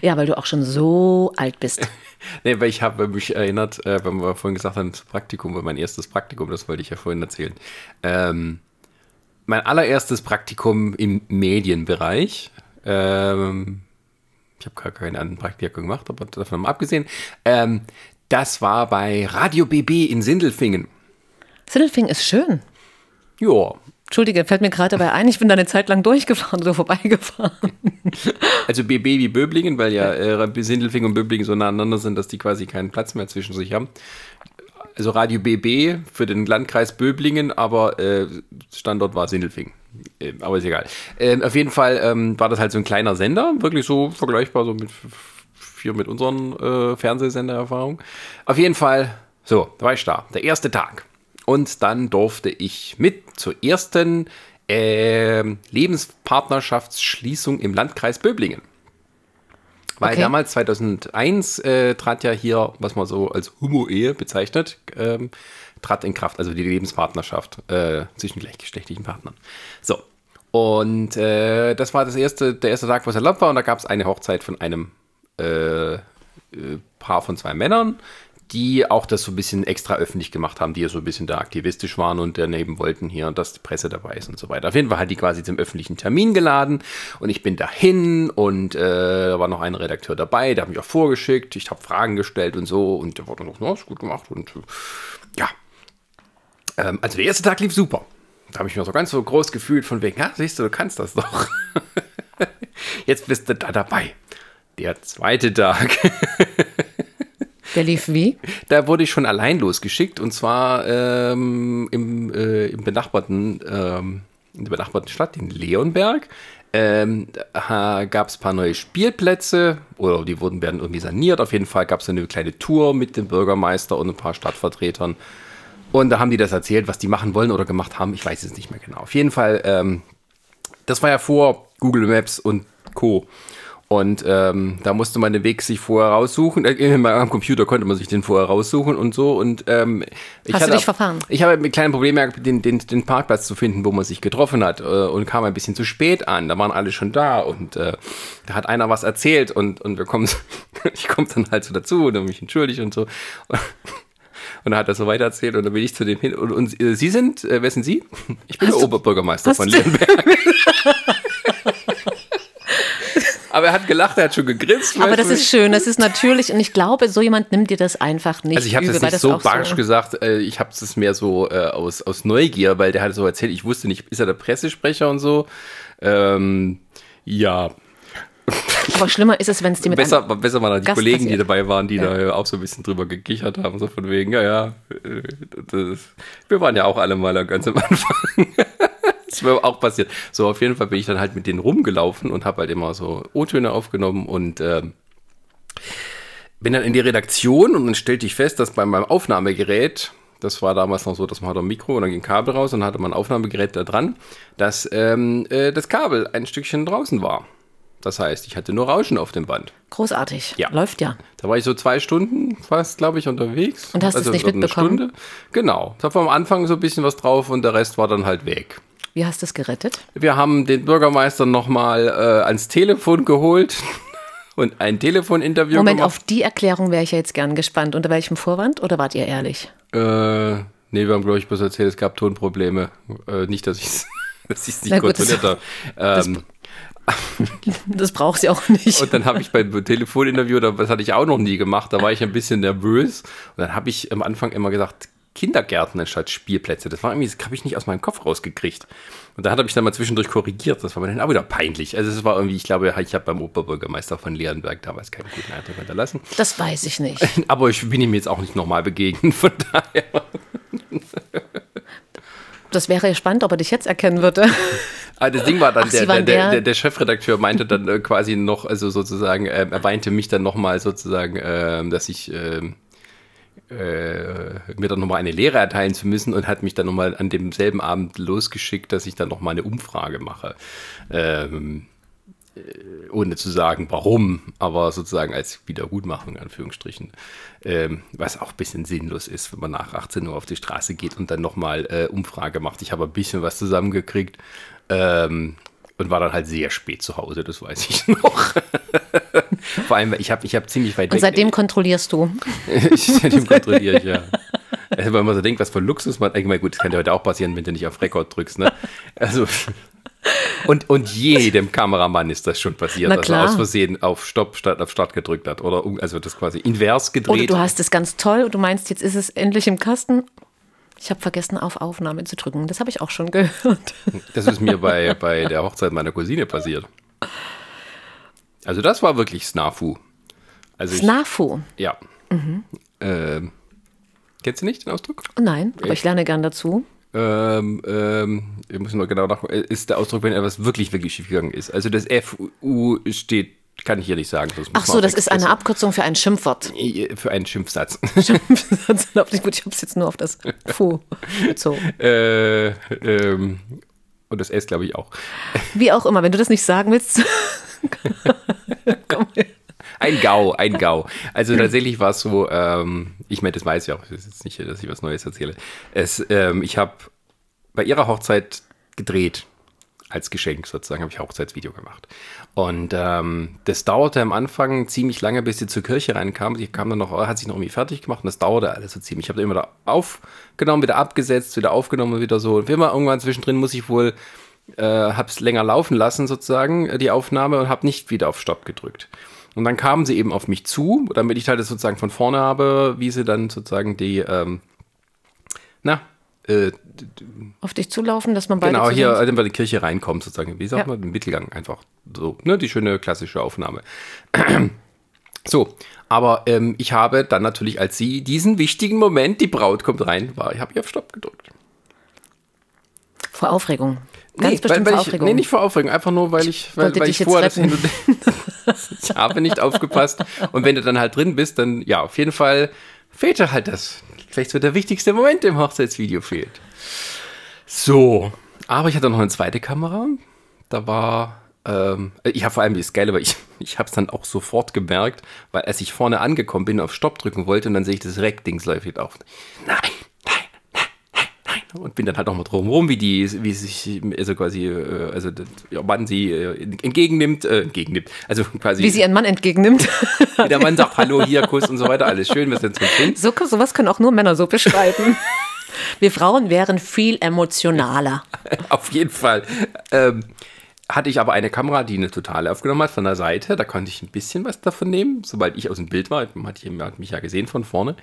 Ja, weil du auch schon so alt bist. [laughs] nee, weil ich habe mich erinnert, äh, wenn wir vorhin gesagt haben, das Praktikum, war mein erstes Praktikum, das wollte ich ja vorhin erzählen. Ähm, mein allererstes Praktikum im Medienbereich. Ähm, ich habe gar keine anderen Praktika gemacht, aber davon mal abgesehen. Ähm, das war bei Radio BB in Sindelfingen. Sindelfing ist schön. Ja, Entschuldige, fällt mir gerade dabei ein, ich bin da eine Zeit lang durchgefahren, so vorbeigefahren. [laughs] also BB wie Böblingen, weil ja äh, Sindelfingen und Böblingen so nah aneinander sind, dass die quasi keinen Platz mehr zwischen sich haben. Also Radio BB für den Landkreis Böblingen, aber äh, Standort war Sindelfingen. Äh, aber ist egal. Äh, auf jeden Fall ähm, war das halt so ein kleiner Sender, wirklich so vergleichbar so mit hier mit unseren äh, Fernsehsendererfahrungen. Auf jeden Fall, so, da war ich da, der erste Tag. Und dann durfte ich mit zur ersten ähm, Lebenspartnerschaftsschließung im Landkreis Böblingen. Weil Okay. damals, 2001, äh, trat ja hier, was man so als Homo-Ehe bezeichnet, ähm, trat in Kraft, also die Lebenspartnerschaft äh, zwischen gleichgeschlechtlichen Partnern. So. Und äh, das war das erste, der erste Tag, wo es erlaubt war. Und da gab es eine Hochzeit von einem äh, äh, Paar von zwei Männern, die auch das so ein bisschen extra öffentlich gemacht haben, die ja so ein bisschen da aktivistisch waren und daneben wollten hier, dass die Presse dabei ist und so weiter. Auf jeden Fall hat die quasi zum öffentlichen Termin geladen und ich bin dahin und äh, da war noch ein Redakteur dabei, der hat mich auch vorgeschickt, ich habe Fragen gestellt und so und der wurde noch, na, ist gut gemacht und ja. Ähm, also der erste Tag lief super. Da habe ich mich so ganz so groß gefühlt von wegen, ja, siehst du, du kannst das doch. [laughs] Jetzt bist du da dabei. Der zweite Tag. [laughs] Der lief wie? [laughs] Da wurde ich schon allein losgeschickt und zwar ähm, im, äh, im benachbarten, ähm, in der benachbarten Stadt, in Leonberg. Ähm, gab es ein paar neue Spielplätze oder die wurden werden irgendwie saniert. Auf jeden Fall gab es eine kleine Tour mit dem Bürgermeister und ein paar Stadtvertretern. Und da haben die das erzählt, was die machen wollen oder gemacht haben. Ich weiß es nicht mehr genau. Auf jeden Fall, ähm, das war ja vor Google Maps und Co. Und ähm, da musste man den Weg sich vorher raussuchen. Äh, am Computer konnte man sich den vorher raussuchen und so. Und ähm, ich Hast hatte, du dich verfahren? Ich habe mit kleinen Problemen den, den, den Parkplatz zu finden, wo man sich getroffen hat äh, und kam ein bisschen zu spät an. Da waren alle schon da und äh, da hat einer was erzählt und, und wir kommen, [laughs] ich komme dann halt so dazu und mich entschuldigt und so. [laughs] Und dann hat er so weiter erzählt und dann bin ich zu dem hin. Und, und äh, Sie sind, äh, wer sind Sie? Ich bin Hast der Oberbürgermeister von Leonberg. [laughs] Aber er hat gelacht, er hat schon gegrinst. Aber das ist schön, das ist natürlich und ich glaube, so jemand nimmt dir das einfach nicht Also ich habe weil nicht so barsch gesagt, äh, ich habe es mehr so äh, aus, aus Neugier, weil der hat so erzählt, ich wusste nicht, ist er der Pressesprecher und so. Ähm, ja, Aber schlimmer ist es, wenn es dir mit besser, besser waren da die Gast Kollegen, die passiert. dabei waren, die da äh, auch so ein bisschen drüber gekichert haben, so von wegen, ja, ja, äh, das, wir waren ja auch alle mal ganz am Anfang. Das ist mir auch passiert. So, auf jeden Fall bin ich dann halt mit denen rumgelaufen und habe halt immer so O-Töne aufgenommen und ähm, bin dann in die Redaktion und dann stellte ich fest, dass bei meinem Aufnahmegerät, das war damals noch so, dass man hatte ein Mikro und dann ging ein Kabel raus und dann hatte man ein Aufnahmegerät da dran, dass ähm, äh, das Kabel ein Stückchen draußen war. Das heißt, ich hatte nur Rauschen auf dem Band. großartig. Ja. Läuft ja. Da war ich so zwei Stunden fast, glaube ich, unterwegs. Und hast es nicht eine mitbekommen? Stunde. Genau. Da war am Anfang so ein bisschen was drauf und der Rest war dann halt weg. Wie hast du es gerettet? Wir haben den Bürgermeister nochmal äh, ans Telefon geholt [laughs] und ein Telefoninterview Moment, gemacht. auf die Erklärung wäre ich ja jetzt gern gespannt. Unter welchem Vorwand oder wart ihr ehrlich? Äh, nee, wir haben, glaube ich, bloß erzählt, es gab Tonprobleme. Äh, nicht, dass ich es [laughs] dass ich's nicht gut, das- kontrolliert habe. Ähm, [laughs] Das braucht sie auch nicht. und dann habe ich beim Telefoninterview, da- das hatte ich auch noch nie gemacht, da war ich ein bisschen nervös. Und dann habe ich am Anfang immer gesagt, Kindergärten anstatt Spielplätze. Das war irgendwie, das habe ich nicht aus meinem Kopf rausgekriegt. Und da hat er mich dann mal zwischendurch korrigiert. Das war mir dann auch wieder peinlich. Also es war irgendwie, ich glaube, ich habe beim Oberbürgermeister von Leonberg damals keinen guten Eindruck hinterlassen. Das weiß ich nicht. [laughs] Aber ich bin ihm jetzt auch nicht nochmal begegnet, [laughs] von daher. Das wäre ja spannend, ob er dich jetzt erkennen würde. Ah, das Ding war dann, Ach, der, der, der, der- Chefredakteur meinte dann äh, quasi noch, also sozusagen, äh, er weinte mich dann nochmal sozusagen, ähm, dass ich ähm, äh, mir dann nochmal eine Lehre erteilen zu müssen und hat mich dann nochmal an demselben Abend losgeschickt, dass ich dann nochmal eine Umfrage mache. Ähm, äh, ohne zu sagen, warum, aber sozusagen als Wiedergutmachung, in Anführungsstrichen. Ähm, was auch ein bisschen sinnlos ist, wenn man nach 18 Uhr auf die Straße geht und dann nochmal äh, Umfrage macht. Ich habe ein bisschen was zusammengekriegt ähm, und war dann halt sehr spät zu Hause, das weiß ich [laughs] noch. Vor allem, weil ich habe ich hab ziemlich weit Und seitdem kontrollierst du. ich, [laughs] seitdem kontrolliere ich, ja. Also, wenn man so denkt, was für Luxus man. Ich meine, gut, das kann dir heute auch passieren, wenn du nicht auf Rekord drückst, ne? Also. Und, und jedem Kameramann ist das schon passiert, dass er aus Versehen auf Stopp statt auf Start gedrückt hat. Oder also das quasi invers gedreht. Oder du hast es ganz toll und du meinst, jetzt ist es endlich im Kasten. Ich habe vergessen, auf Aufnahme zu drücken. Das habe ich auch schon [laughs] gehört. Das ist mir bei, bei der Hochzeit meiner Cousine passiert. Also das war wirklich Snafu. Also ich, Snafu. ja. Mhm. Ähm, kennst du nicht den Ausdruck? Nein, aber ich lerne gern dazu. Ähm, ähm, wir müssen mal genau nachgucken, ist der Ausdruck, wenn etwas wirklich, wirklich schief gegangen ist. Also das FU steht, kann ich hier nicht sagen. Ach so, das ist eine Abkürzung für ein Schimpfwort. Für einen Schimpfsatz. [laughs] Ich, gut, ich habe es jetzt nur auf das Fu bezogen. äh, ähm, und das S, glaube ich, auch. Wie auch immer, wenn du das nicht sagen willst. [laughs] Komm. Ein GAU, ein GAU. Also tatsächlich war es so, ähm, ich meine, das weiß ich auch, es ist jetzt nicht, dass ich was Neues erzähle. Es, ähm, ich habe bei ihrer Hochzeit gedreht. Als Geschenk sozusagen habe ich Hochzeitsvideo gemacht. Und ähm, das dauerte am Anfang ziemlich lange, bis sie zur Kirche reinkam. Sie kam dann noch, hat sich noch irgendwie fertig gemacht und das dauerte alles so ziemlich. Ich habe immer da aufgenommen, wieder abgesetzt, wieder aufgenommen wieder so. Und immer irgendwann zwischendrin muss ich wohl äh, habe es länger laufen lassen, sozusagen, äh, die Aufnahme, und habe nicht wieder auf Stopp gedrückt. Und dann kamen sie eben auf mich zu, damit ich halt das sozusagen von vorne habe, wie sie dann sozusagen die, ähm, na, äh, Auf dich zulaufen, dass man beide genau, hier, wenn wir in die Kirche reinkommt, sozusagen, wie sagt Ja. man, im Mittelgang einfach so, ne, die schöne klassische Aufnahme. [clears throat] So, aber ähm, ich habe dann natürlich, als sie diesen wichtigen Moment, die Braut kommt rein, war, ich habe ihr auf Stopp gedrückt. Vor Aufregung. Ganz nee, bestimmt weil, weil ich, Aufregung. nee, nicht vor Aufregung, einfach nur, weil ich, weil, weil ich vorher das retten. hin und [laughs] Ich habe nicht aufgepasst. Und wenn du dann halt drin bist, dann, ja, auf jeden Fall fehlte halt das. Vielleicht so der wichtigste Moment im Hochzeitsvideo fehlt. So. Aber ich hatte noch eine zweite Kamera. Da war Ähm, ich habe vor allem das Geile, weil ich, [laughs] ich habe es dann auch sofort gemerkt, weil als ich vorne angekommen bin, auf Stopp drücken wollte und dann sehe ich das Reck-Dings läuft auf. Nein. Und bin dann halt auch mal drum rum, wie die, wie sich, also quasi, äh, also der Mann sie äh, entgegennimmt, äh, entgegennimmt, also quasi. Wie sie ihren Mann entgegennimmt. Wie der Mann sagt, hallo, hier, Kuss und so weiter, alles schön, wir sind zum Kind. So, sowas können auch nur Männer so beschreiben. Wir Frauen wären viel emotionaler. [laughs] Auf jeden Fall. Ähm, hatte ich aber eine Kamera, die eine totale aufgenommen hat von der Seite. Da konnte ich ein bisschen was davon nehmen, sobald ich aus dem Bild war. Man hat, hat mich ja gesehen von vorne.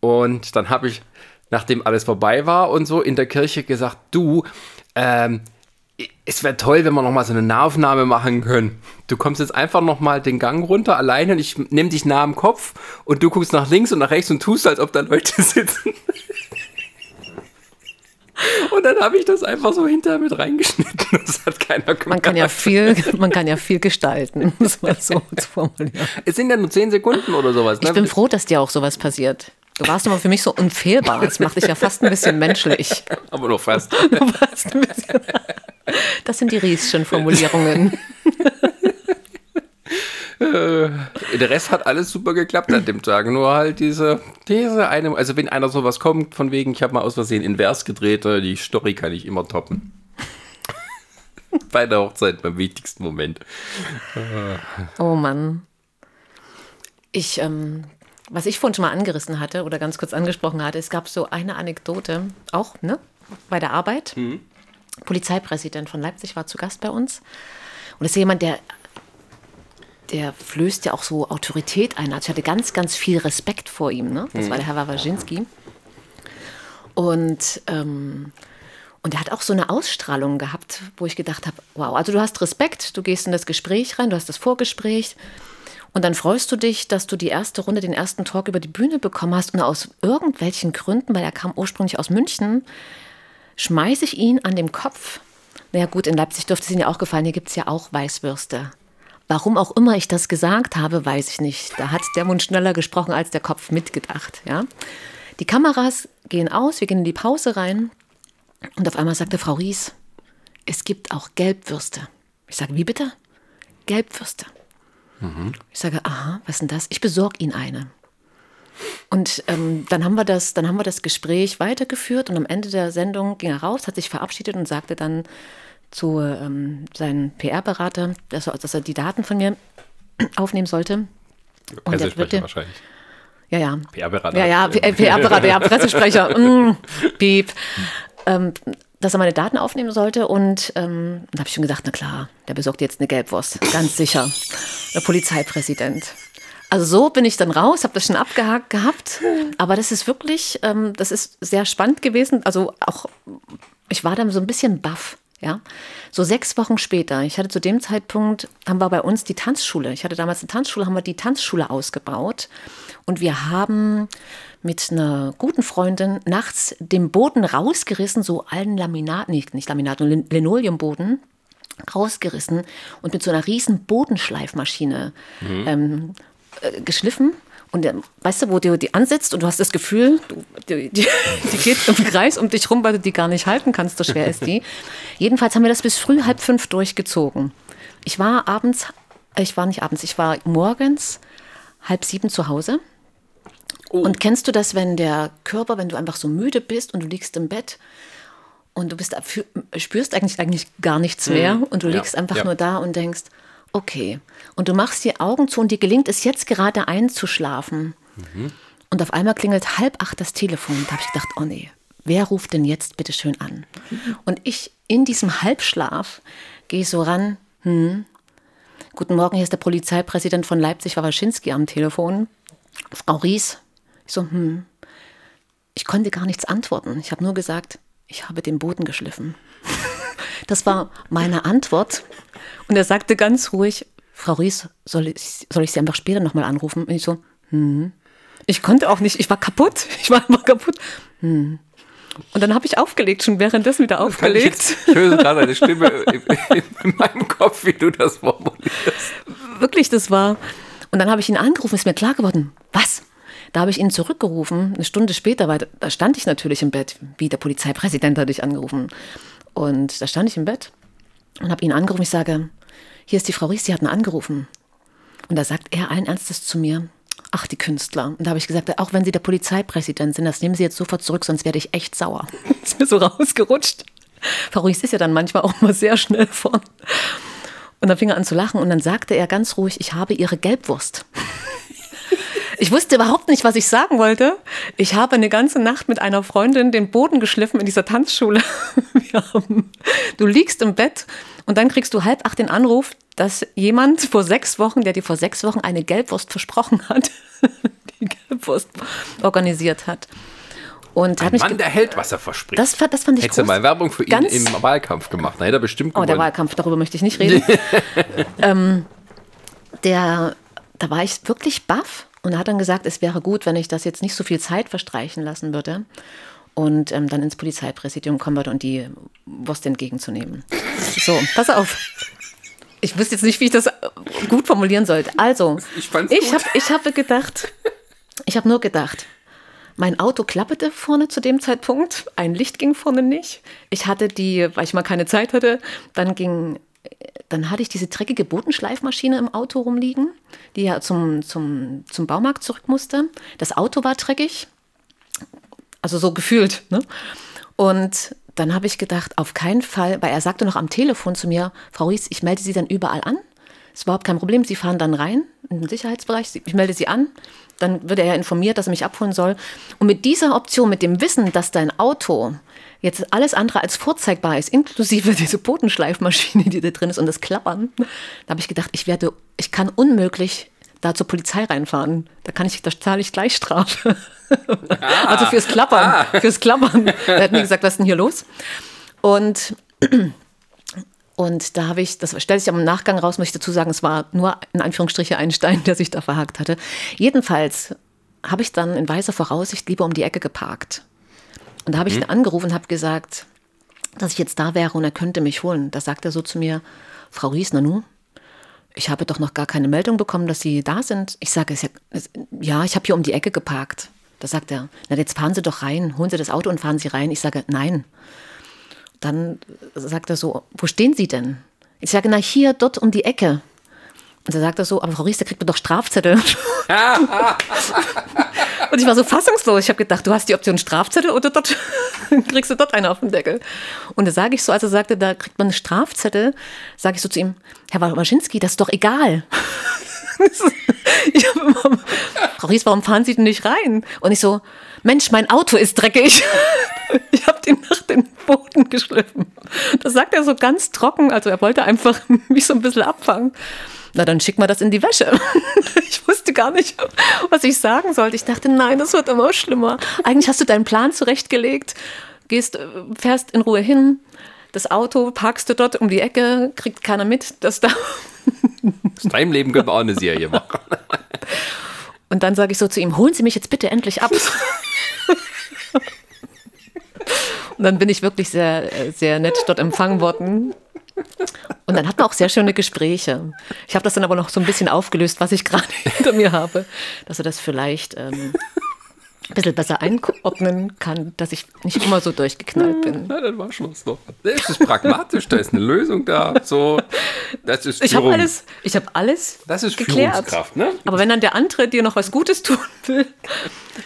Und dann habe ich, nachdem alles vorbei war und so, in der Kirche gesagt, du, ähm, es wäre toll, wenn wir noch mal so eine Nahaufnahme machen können. Du kommst jetzt einfach noch mal den Gang runter alleine und ich nehme dich nah am Kopf und du guckst nach links und nach rechts und tust, als ob da Leute [laughs] sitzen. Und dann habe ich das einfach so hinterher mit reingeschnitten. [laughs] Das hat keiner gemacht. Man kann ja viel, man kann ja viel gestalten, [laughs] muss man so formulieren. Es sind ja nur zehn Sekunden oder sowas. Ne? Ich bin froh, dass dir auch sowas passiert. Du warst immer für mich so unfehlbar. Das macht dich ja fast ein bisschen menschlich. [laughs] Aber nur fast. [laughs] Du warst ein bisschen. [laughs] Das sind die Rieschen Formulierungen. Äh, der Rest hat alles super geklappt an dem Tag. Nur halt diese, diese eine, also wenn einer sowas kommt, von wegen, ich habe mal aus Versehen invers gedreht, äh, die Story kann ich immer toppen. Bei der Hochzeit beim wichtigsten Moment. Oh Mann. Ich, ähm, was ich vorhin schon mal angerissen hatte oder ganz kurz angesprochen hatte, es gab so eine Anekdote, auch ne, bei der Arbeit. Mhm. Polizeipräsident von Leipzig war zu Gast bei uns. Und das ist jemand, der der flößt ja auch so Autorität ein. Also ich hatte ganz, ganz viel Respekt vor ihm. Ne? Das mhm. war der Herr Wawajinski. Und, ähm, und er hat auch so eine Ausstrahlung gehabt, wo ich gedacht habe, wow, also du hast Respekt, du gehst in das Gespräch rein, du hast das Vorgespräch und dann freust du dich, dass du die erste Runde, den ersten Talk über die Bühne bekommen hast und aus irgendwelchen Gründen, weil er kam ursprünglich aus München, schmeiße ich ihn an dem Kopf. Naja gut, in Leipzig dürfte es Ihnen ja auch gefallen, hier gibt es ja auch Weißwürste. Warum auch immer ich das gesagt habe, weiß ich nicht. Da hat der Mund schneller gesprochen als der Kopf mitgedacht. Ja? Die Kameras gehen aus, wir gehen in die Pause rein und auf einmal sagte Frau Ries, es gibt auch Gelbwürste. Ich sage, wie bitte? Gelbwürste. Mhm. Ich sage, aha, was ist denn das? Ich besorge Ihnen eine. Und ähm, dann, haben wir das, dann haben wir das Gespräch weitergeführt und am Ende der Sendung ging er raus, hat sich verabschiedet und sagte dann, zu ähm, seinem PR-Berater, dass, dass, er die Daten von mir [clears throat] aufnehmen sollte. Und der würde, wahrscheinlich. Ja, ja. PR-Berater. Ja, ja, PR-Berater, ja, Pressesprecher. [laughs] mm, piep. Ähm, dass er meine Daten aufnehmen sollte und ähm, da habe ich schon gesagt, na klar, der besorgt jetzt eine Gelbwurst, ganz sicher. Der Polizeipräsident. Also so bin ich dann raus, habe das schon abgehakt gehabt. Aber das ist wirklich, ähm, das ist sehr spannend gewesen. Also auch, ich war dann so ein bisschen baff. Ja, so sechs Wochen später, ich hatte zu dem Zeitpunkt, haben wir bei uns die Tanzschule, ich hatte damals eine Tanzschule, haben wir die Tanzschule ausgebaut und wir haben mit einer guten Freundin nachts den Boden rausgerissen, so allen Laminaten, nicht, nicht Laminaten, Linoleumboden rausgerissen und mit so einer riesen Bodenschleifmaschine mhm. ähm, äh, geschliffen und weißt du, wo du die ansetzt und du hast das Gefühl, du, die, die, [laughs] die, geht im Kreis um dich rum, weil du die gar nicht halten kannst, so schwer ist die. Jedenfalls haben wir das bis früh halb fünf durchgezogen. Ich war abends, ich war nicht abends, ich war morgens halb sieben zu Hause. Oh. Und kennst du das, wenn der Körper, wenn du einfach so müde bist und du liegst im Bett und du bist, spürst eigentlich, eigentlich gar nichts mehr mhm. und du liegst ja, einfach ja. nur da und denkst, okay. Und du machst die Augen zu und dir gelingt es jetzt gerade einzuschlafen. Mhm. Und auf einmal klingelt halb acht das Telefon. Da habe ich gedacht, oh nee, wer ruft denn jetzt bitte schön an? Mhm. Und ich in diesem Halbschlaf gehe so ran, hm, guten Morgen, hier ist der Polizeipräsident von Leipzig, Wawaschinski am Telefon. Frau Ries. Ich so, hm, ich konnte gar nichts antworten. Ich habe nur gesagt, ich habe den Boden geschliffen. [laughs] Das war meine Antwort. Und er sagte ganz ruhig, Frau Ries, soll ich, soll ich Sie einfach später nochmal anrufen? Und ich so, hm. Ich konnte auch nicht, ich war kaputt. [laughs] Ich war einfach kaputt. Hm. Und dann habe ich aufgelegt, schon währenddessen wieder aufgelegt. Ich höre gerade eine Stimme in, in, meinem Kopf, wie du das formulierst. Wirklich, das war. Und dann habe ich ihn angerufen, ist mir klar geworden, was? Da habe ich ihn zurückgerufen, eine Stunde später, weil da stand ich natürlich im Bett, wie der Polizeipräsident hat dich angerufen. Und da stand ich im Bett und habe ihn angerufen. Ich sage, hier ist die Frau Ries, die hat ihn angerufen. Und da sagt er allen Ernstes zu mir, ach, die Künstler. Und da habe ich gesagt, auch wenn Sie der Polizeipräsident sind, das nehmen Sie jetzt sofort zurück, sonst werde ich echt sauer. [laughs] ist mir so rausgerutscht. Frau Ries ist ja dann manchmal auch mal sehr schnell vorn. Und dann fing er an zu lachen und dann sagte er ganz ruhig, ich habe Ihre Gelbwurst. Ich wusste überhaupt nicht, was ich sagen wollte. Ich habe eine ganze Nacht mit einer Freundin den Boden geschliffen in dieser Tanzschule. [laughs] Haben, du liegst im Bett und dann kriegst du halb acht den Anruf, dass jemand vor sechs Wochen, der dir vor sechs Wochen eine Gelbwurst versprochen hat, [laughs] die Gelbwurst organisiert hat. Und Ein hat mich Mann, der hält, was er verspricht. das, fand- das fand ich Hättest du mal Werbung für ihn Ganz- im Wahlkampf gemacht, dann hätte er bestimmt Oh, gewonnen. der Wahlkampf, darüber möchte ich nicht [laughs] reden. ähm, der, da war ich wirklich baff und er hat dann gesagt, es wäre gut, wenn ich das jetzt nicht so viel Zeit verstreichen lassen würde und ähm, dann ins Polizeipräsidium kommen würde und die Wurst entgegenzunehmen. So, pass auf. Ich wüsste jetzt nicht, wie ich das gut formulieren sollte. Also, Ich ich, gut. hab, ich habe gedacht, ich habe nur gedacht, mein Auto klapperte vorne zu dem Zeitpunkt, ein Licht ging vorne nicht. Ich hatte die, weil ich mal keine Zeit hatte, dann ging, dann hatte ich diese dreckige Bodenschleifmaschine im Auto rumliegen, die ja zum, zum, zum Baumarkt zurück musste. Das Auto war dreckig, also so gefühlt. Ne? Und dann habe ich gedacht, auf keinen Fall, weil er sagte noch am Telefon zu mir, Frau Ries, ich melde Sie dann überall an. Ist überhaupt kein Problem. Sie fahren dann rein in den Sicherheitsbereich. Ich melde Sie an. Dann wird er ja informiert, dass er mich abholen soll. Und mit dieser Option, mit dem Wissen, dass dein Auto jetzt alles andere als vorzeigbar ist, inklusive [laughs] diese Bodenschleifmaschine, die da drin ist und das Klappern, da habe ich gedacht, ich werde, ich kann unmöglich da zur Polizei reinfahren. Da kann ich, da zahle ich gleich Strafe. [laughs] also fürs Klappern, fürs Klappern. Er hat mir gesagt, was ist denn hier los? Und [clears throat] und da habe ich, das stellt sich am Nachgang raus, muss ich dazu sagen, es war nur in Anführungsstriche ein Stein, der sich da verhakt hatte. Jedenfalls habe ich dann in weiser Voraussicht lieber um die Ecke geparkt. Und da habe ich ihn angerufen und habe gesagt, dass ich jetzt da wäre und er könnte mich holen. Da sagt er so zu mir, Frau Ries, Nanu, ich habe doch noch gar keine Meldung bekommen, dass Sie da sind. Ich sage, ja, ich habe hier um die Ecke geparkt. Da sagt er, na jetzt fahren Sie doch rein, holen Sie das Auto und fahren Sie rein. Ich sage, nein. Dann sagt er so, wo stehen Sie denn? Ich sage, na hier, dort um die Ecke. Und dann sagt er so, aber Frau Ries, da kriegt man doch Strafzettel. [laughs] und ich war so fassungslos. Ich habe gedacht, du hast die Option Strafzettel oder dort [laughs] kriegst du dort einen auf den Deckel. Und da sage ich so, als er sagte, da kriegt man einen Strafzettel, sage ich so zu ihm, Herr Waschinski, das ist doch egal. [laughs] ich hab immer, Frau Ries, warum fahren Sie denn nicht rein? Und ich so, Mensch, mein Auto ist dreckig. Ich habe den nach den Boden geschliffen. Das sagt er so ganz trocken. Also er wollte einfach mich so ein bisschen abfangen. Na, dann schick mal das in die Wäsche. [laughs] Ich wusste gar nicht, was ich sagen sollte. Ich dachte, nein, das wird immer schlimmer. Eigentlich hast du deinen Plan zurechtgelegt, gehst, äh, fährst in Ruhe hin, das Auto parkst du dort um die Ecke, kriegt keiner mit, dass da [laughs] Aus deinem Leben können wir auch eine Serie machen. Und dann sage ich so zu ihm, holen Sie mich jetzt bitte endlich ab. [laughs] Und dann bin ich wirklich sehr, äh, sehr nett dort empfangen worden. [laughs] Und dann hatten wir auch sehr schöne Gespräche. Ich habe das dann aber noch so ein bisschen aufgelöst, was ich gerade [laughs] hinter mir habe, dass er das vielleicht ähm, ein bisschen besser einordnen kann, dass ich nicht immer so durchgeknallt bin. Na, dann war Schluss doch. Das ist pragmatisch, da ist eine Lösung da. So, das ist Ich habe Führung. alles, ich habe alles Das ist geklärt. Führungskraft, ne? Aber wenn dann der andere dir noch was Gutes tun will.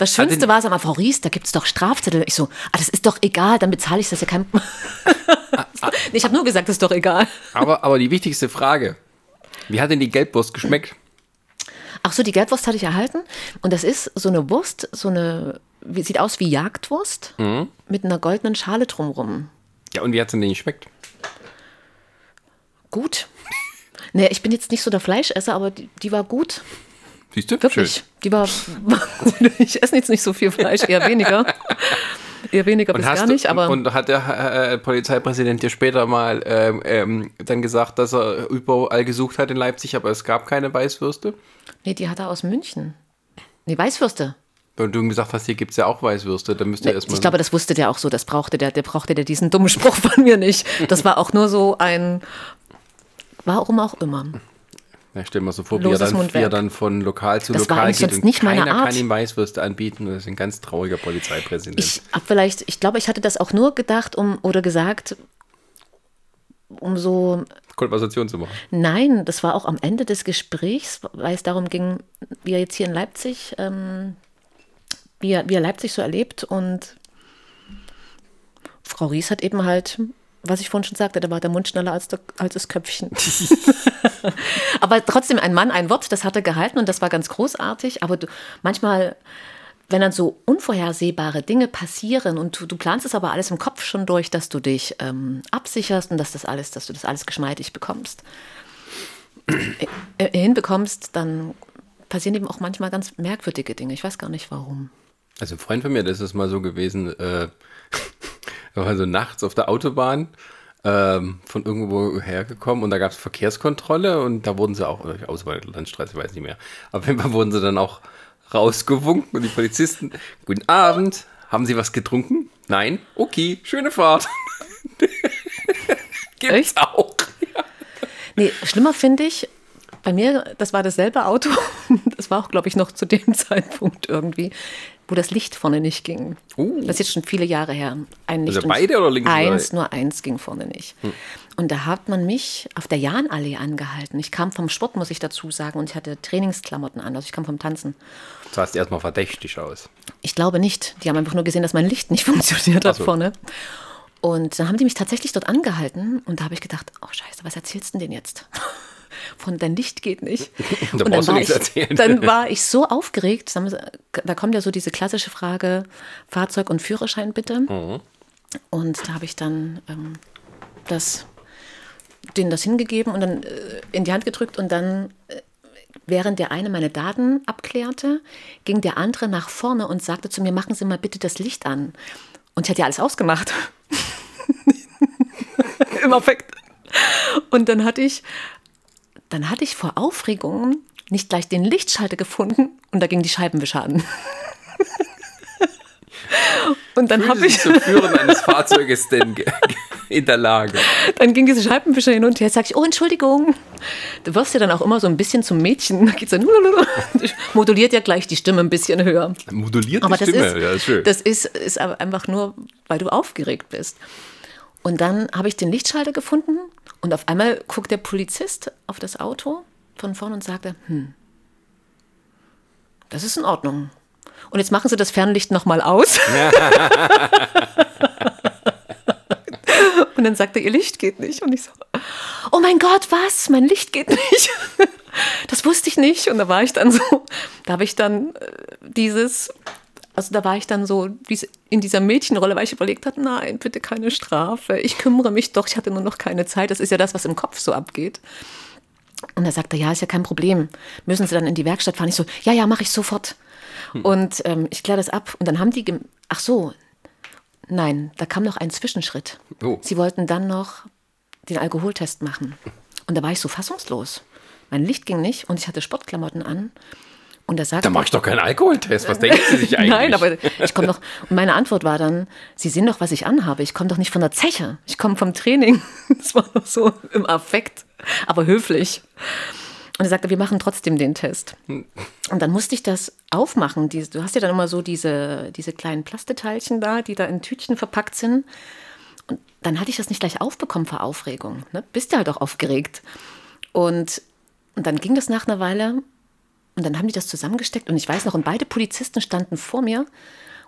Das Schönste war es aber, Frau Ries, da gibt es doch Strafzettel. Ich so, ah, das ist doch egal, dann bezahle ich das ja kein. [laughs] [laughs] Nee, ich habe nur gesagt, das ist doch egal. Aber, aber die wichtigste Frage: Wie hat denn die Gelbwurst geschmeckt? Ach so, die Gelbwurst hatte ich erhalten. Und das ist so eine Wurst, so eine, wie, sieht aus wie Jagdwurst mit einer goldenen Schale drumrum. Ja, und wie hat es denn denn geschmeckt? Gut. [laughs] Nee, ich bin jetzt nicht so der Fleischesser, aber die, die war gut. Siehst du? Wirklich. Schön. Die war. [laughs] ich esse jetzt nicht so viel Fleisch, eher weniger. Eher weniger bis gar du- nicht, aber. und hat der äh, Polizeipräsident dir später mal ähm, ähm, dann gesagt, dass er überall gesucht hat in Leipzig, aber es gab keine Weißwürste? nee, die hat er aus München. Nee, Weißwürste. Und du ihm gesagt hast, hier gibt es ja auch Weißwürste, dann müsst ihr erstmal. Ich glaube, das wusste der auch so. Das brauchte der, der brauchte der diesen dummen [laughs] Spruch von mir nicht. Das war auch nur so ein. Warum auch immer. Ja, stell dir mal so vor, wie er, dann, wie er dann von Lokal zu Das Lokal geht und nicht keiner kann ihm Weißwürste anbieten. Das ist ein ganz trauriger Polizeipräsident. Ich habe vielleicht, ich glaube, ich hatte das auch nur gedacht, um oder gesagt, um so Konversation zu machen. Nein, das war auch am Ende des Gesprächs, weil es darum ging, wie er jetzt hier in Leipzig, ähm, wie, er, wie er Leipzig so erlebt. Und Frau Ries hat eben halt, was ich vorhin schon sagte, da war der Mund schneller als, der, als das Köpfchen. [laughs] [laughs] aber trotzdem ein Mann, ein Wort, das hat er gehalten und das war ganz großartig. Aber du, manchmal wenn dann so unvorhersehbare Dinge passieren und du, du, planst es aber alles im Kopf schon durch, dass du dich ähm, absicherst und dass das alles, dass du das alles geschmeidig bekommst, äh, äh, hinbekommst, dann passieren eben auch manchmal ganz merkwürdige Dinge. Ich weiß gar nicht warum. Also ein Freund von mir, das ist mal so gewesen, äh, er war so nachts auf der Autobahn ähm, von irgendwo hergekommen und da gab es Verkehrskontrolle und da wurden sie auch, oder Auswahl Landstraße, ich weiß nicht mehr, auf jeden Fall wurden sie dann auch rausgewunken und die Polizisten, [laughs] guten Abend, haben Sie was getrunken? Nein? Okay, schöne Fahrt. [laughs] Gibt's Echt? auch. Ja. Nee, schlimmer finde ich, bei mir, das war dasselbe Auto, [laughs] das war auch, glaube ich, noch zu dem Zeitpunkt irgendwie, wo das Licht vorne nicht ging. Uh. Das ist jetzt schon viele Jahre her. Ein Licht also beide oder links Eins, nur eins ging vorne nicht. Hm. Und da hat man mich auf der Jahnallee angehalten. Ich kam vom Sport, muss ich dazu sagen, und ich hatte Trainingsklamotten an, also ich kam vom Tanzen. Du sahst erstmal verdächtig aus. Ich glaube nicht. Die haben einfach nur gesehen, dass mein Licht nicht [laughs] funktioniert hat so. vorne. Und dann haben die mich tatsächlich dort angehalten und da habe ich gedacht, oh scheiße, was erzählst du denn jetzt? Von dein Licht geht nicht. [laughs] da und dann war, ich, dann war ich so aufgeregt, da kommt ja so diese klassische Frage, Fahrzeug und Führerschein bitte. Mhm. Und da habe ich dann ähm, das, denen das hingegeben und dann äh, in die Hand gedrückt und dann äh, Während der eine meine Daten abklärte, ging der andere nach vorne und sagte zu mir, machen Sie mal bitte das Licht an. Und ich hatte ja alles ausgemacht. [laughs] Im Affekt. Und dann hatte ich, dann hatte ich vor Aufregung nicht gleich den Lichtschalter gefunden und da ging die Scheibenwischer an. [laughs] Und dann habe ich. zum Führen eines Fahrzeuges denn [laughs] in der Lage. Dann ging diese Scheibenwischer hin und her, sag ich, oh, Entschuldigung. Du wirst ja dann auch immer so ein bisschen zum Mädchen. Da geht's dann, [laughs] moduliert ja gleich die Stimme ein bisschen höher. Moduliert aber die Stimme, ist, ja, ist schön. Das ist, ist aber einfach nur, weil du aufgeregt bist. Und dann habe ich den Lichtschalter gefunden und auf einmal guckt der Polizist auf das Auto von vorne und sagte, hm, das ist in Ordnung. Und jetzt machen Sie das Fernlicht nochmal aus. [laughs] und dann sagte Ihr Licht geht nicht. Und ich so, oh mein Gott, was? Mein Licht geht nicht. das wusste ich nicht. Und da war ich dann so, da habe ich dann äh, dieses, also da war ich dann so in dieser Mädchenrolle, weil ich überlegt habe, nein, bitte keine Strafe. Ich kümmere mich doch, ich hatte nur noch keine Zeit. Das ist ja das, was im Kopf so abgeht. Und er sagte, ja, ist ja kein Problem. Müssen Sie dann in die Werkstatt fahren? Ich so, ja, ja, mache ich sofort. Hm. Und ähm, ich kläre das ab. Und dann haben die, ach so, nein, da kam noch ein Zwischenschritt. Oh. Sie wollten dann noch den Alkoholtest machen. Und da war ich so fassungslos. Mein Licht ging nicht und ich hatte Sportklamotten an. Und er sagte, da mache ich doch keinen Alkoholtest. Was denken Sie sich [laughs] eigentlich? Nein, aber ich komme doch. Und meine Antwort war dann: Sie sehen doch, was ich anhabe. Ich komme doch nicht von der Zeche. Ich komme vom Training. [laughs] Das war doch so im Affekt, aber höflich. Und er sagte, wir machen trotzdem den Test. Und dann musste ich das aufmachen. Du hast ja dann immer so diese, diese kleinen Plasteteilchen da, die da in Tütchen verpackt sind. Und dann hatte ich das nicht gleich aufbekommen vor Aufregung. Ne? Bist ja halt auch aufgeregt. Und, und dann ging das nach einer Weile und dann haben die das zusammengesteckt. Und ich weiß noch, und beide Polizisten standen vor mir.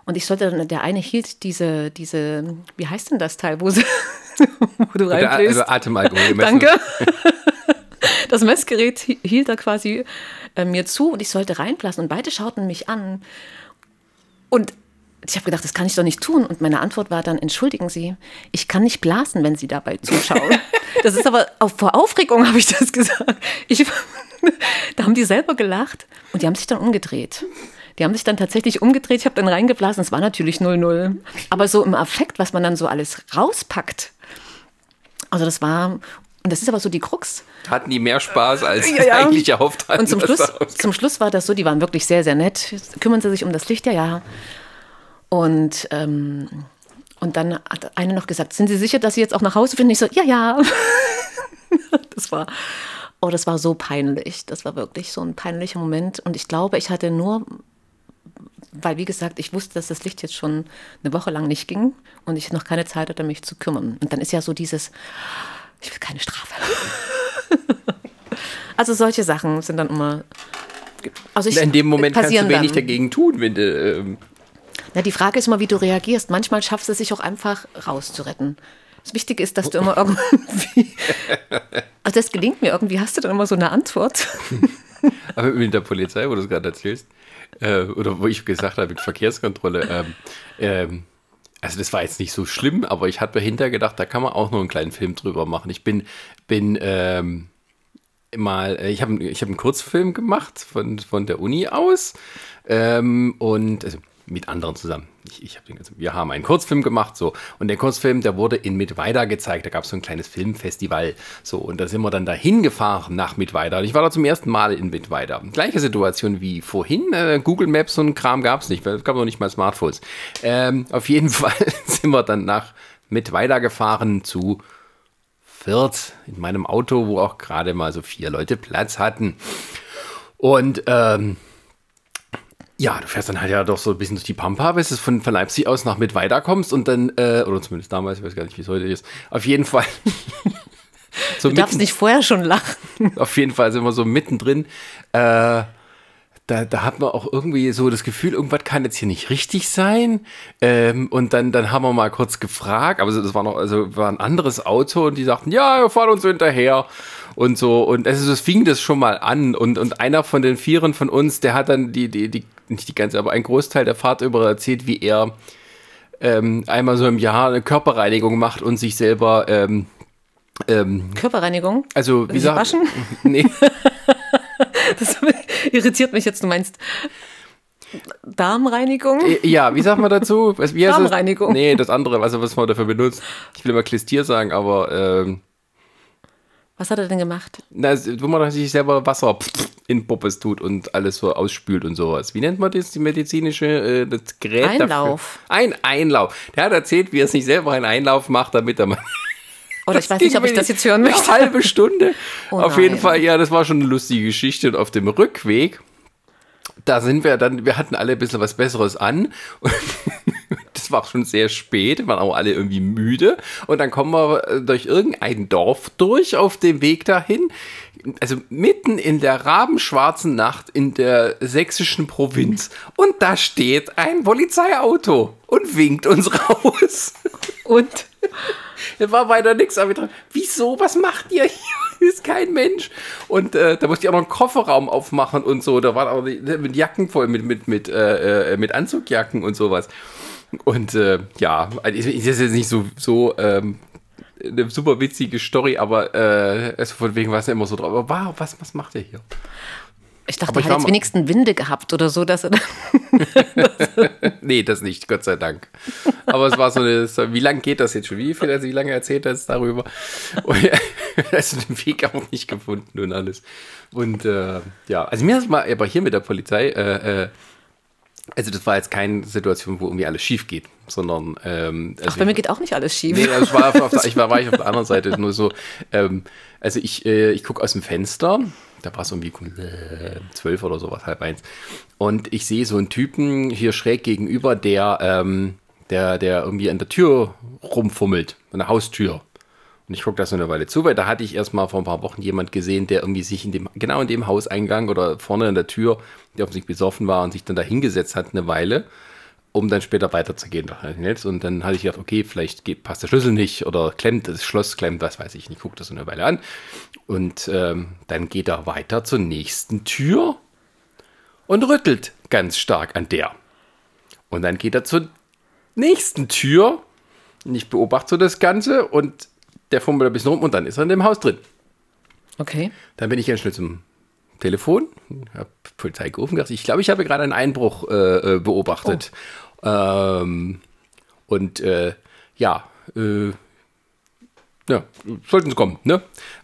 Und ich sollte dann, der eine hielt diese, diese, wie heißt denn das Teil, wo, sie, [laughs] wo du reinbläst? Also Atemalkohol. Danke. [laughs] das Messgerät hielt da quasi äh, mir zu und ich sollte reinblasen und beide schauten mich an. Und ich habe gedacht, das kann ich doch nicht tun. Und meine Antwort war dann, entschuldigen Sie, ich kann nicht blasen, wenn Sie dabei zuschauen. [laughs] Das ist aber, auch vor Aufregung habe ich das gesagt. Ich, [laughs] da haben die selber gelacht und die haben sich dann umgedreht. Die haben sich dann tatsächlich umgedreht, ich habe dann reingeblasen, es war natürlich 0-0. Aber so im Affekt, was man dann so alles rauspackt, also das war, und das ist aber so die Krux. Hatten die mehr Spaß, als ja, ja. eigentlich erhofft hatten. Und zum Schluss, zum Schluss war das so, die waren wirklich sehr, sehr nett. Kümmern sie sich um das Licht, ja, ja. Und, ähm, und dann hat eine noch gesagt, sind Sie sicher, dass Sie jetzt auch nach Hause finden? Ich so, ja, ja. [laughs] das war, oh, das war so peinlich. Das war wirklich so ein peinlicher Moment. Und ich glaube, ich hatte nur, weil wie gesagt, ich wusste, dass das Licht jetzt schon eine Woche lang nicht ging und ich noch keine Zeit hatte, mich zu kümmern. Und dann ist ja so dieses, Ich will keine Strafe. [laughs] also solche Sachen sind dann immer. Also ich, In dem Moment kannst du wenig dann. dagegen tun, wenn du. Ähm, Na, die Frage ist immer, wie du reagierst. Manchmal schaffst du es sich auch einfach rauszuretten. Das Wichtige ist, dass du immer irgendwie. [laughs] Also das gelingt mir irgendwie. Hast du dann immer so eine Antwort? [laughs] aber mit der Polizei, wo du es gerade erzählst, äh, oder wo ich gesagt habe, mit Verkehrskontrolle, ähm, ähm, also das war jetzt nicht so schlimm, aber ich hatte mir hinterher gedacht, da kann man auch noch einen kleinen Film drüber machen. Ich bin, bin ähm, mal, äh, ich habe ich hab einen Kurzfilm gemacht von, von der Uni aus ähm, und also mit anderen zusammen. Ich, ich hab den ganzen, wir haben einen Kurzfilm gemacht, so und der Kurzfilm, der wurde in Mittweida gezeigt. Da gab es so ein kleines Filmfestival, so und da sind wir dann dahin gefahren nach Mittweida. Und ich war da zum ersten Mal in Mittweida. Gleiche Situation wie vorhin. Äh, Google Maps und Kram gab es nicht, weil es gab noch nicht mal Smartphones. Ähm, auf jeden [laughs] Fall sind wir dann nach Mittweida gefahren zu Fürth in meinem Auto, wo auch gerade mal so vier Leute Platz hatten. Und ähm, ja, du fährst dann halt ja doch so ein bisschen durch die Pampa, bis du von, von Leipzig aus nach Mittweida kommst und dann, äh, oder zumindest damals, ich weiß gar nicht, wie es heute ist. Auf jeden Fall. [laughs] so Du darfst nicht vorher schon lachen. [laughs] auf jeden Fall sind wir so mittendrin. Äh, da, da hat man auch irgendwie so das Gefühl, irgendwas kann jetzt hier nicht richtig sein. Ähm, und dann, dann haben wir mal kurz gefragt, aber das war noch, also war ein anderes Auto und die sagten, ja, wir fahren uns so hinterher und so. Und also, es fing das schon mal an. Und, und einer von den Vieren von uns, der hat dann die, die, die, nicht die ganze, aber einen Großteil der Fahrt über erzählt, wie er ähm, einmal so im Jahr eine Körperreinigung macht und sich selber ähm, ähm, Körperreinigung? also wie sagt waschen? [laughs] Nee, [laughs] Das irritiert mich jetzt. Du meinst Darmreinigung? Ja, wie sagt man dazu? [laughs] Wie heißt das? Darmreinigung. Nee, das andere, also was man dafür benutzt. Ich will immer Klistier sagen, aber ähm, Was hat er denn gemacht? na, wo man sich selber Wasser in Puppes tut und alles so ausspült und sowas. Wie nennt man das, die medizinische, äh, das Gerät Einlauf. dafür? Ein Einlauf. Der hat erzählt, wie er sich selber einen Einlauf macht, damit er mal [laughs] Oder ich weiß nicht, ob ich das jetzt hören möchte. Eine halbe Stunde. [laughs] Oh auf jeden. Fall, ja, das war schon eine lustige Geschichte. Und auf dem Rückweg, da sind wir dann, wir hatten alle ein bisschen was Besseres an. Und war schon sehr spät, waren auch alle irgendwie müde. Und dann kommen wir äh, durch irgendein Dorf durch auf dem Weg dahin. Also mitten in der rabenschwarzen Nacht in der sächsischen Provinz. Und da steht ein Polizeiauto und winkt uns [laughs] raus. Und? Da war weiter nichts, aber wir dachten, wieso, was macht ihr hier? [laughs] Hier ist kein Mensch. Und äh, da musste ich auch noch einen Kofferraum aufmachen und so. Da waren auch die, mit Jacken voll, mit, mit, mit, äh, äh, mit Anzugjacken und sowas. Und äh, ja, also das ist jetzt nicht so, so ähm, eine super witzige Story, aber äh, also von wegen war es immer so drauf. Aber wow, was, was macht er hier? Ich dachte, er hat jetzt wenigstens Winde gehabt oder so, dass er [laughs] [laughs] Nee, das nicht, Gott sei Dank. Aber es war so eine, wie lange geht das jetzt schon? Wie viel, also wie lange erzählt er jetzt darüber? Und [laughs] also den Weg auch nicht gefunden und alles. Und äh, ja, also mir ist mal, aber hier mit der Polizei, äh, äh, also das war jetzt keine Situation, wo irgendwie alles schief geht, sondern ähm, also Ach, bei mir geht auch nicht alles schief. Nee, also ich war, auf, auf [laughs] der, ich war, war ich auf der anderen Seite nur so. Ähm, also ich, äh, ich gucke aus dem Fenster, da war es irgendwie äh, zwölf oder sowas, halb eins. Und ich sehe so einen Typen hier schräg gegenüber, der, ähm, der, der irgendwie an der Tür rumfummelt, an der Haustür. Und ich gucke da so eine Weile zu, weil da hatte ich erst mal vor ein paar Wochen jemand gesehen, der irgendwie sich in dem, genau in dem Hauseingang oder vorne an der Tür, der offensichtlich besoffen war und sich dann da hingesetzt hat eine Weile um dann später weiterzugehen. Und dann hatte ich gedacht, okay, vielleicht passt der Schlüssel nicht oder klemmt, das Schloss klemmt, was weiß ich nicht. Guck das so eine Weile an. Und ähm, dann geht er weiter zur nächsten Tür und rüttelt ganz stark an der. Und dann geht er zur nächsten Tür. Und ich beobachte so das Ganze und der fummelt ein bisschen rum und dann ist er in dem Haus drin. Okay. Dann bin ich ganz schnell zum Telefon, habe Polizei gerufen, gesagt, ich glaube, ich habe gerade einen Einbruch äh, äh, beobachtet. Ähm, und äh, ja, äh, ja, sollten sie kommen, ne?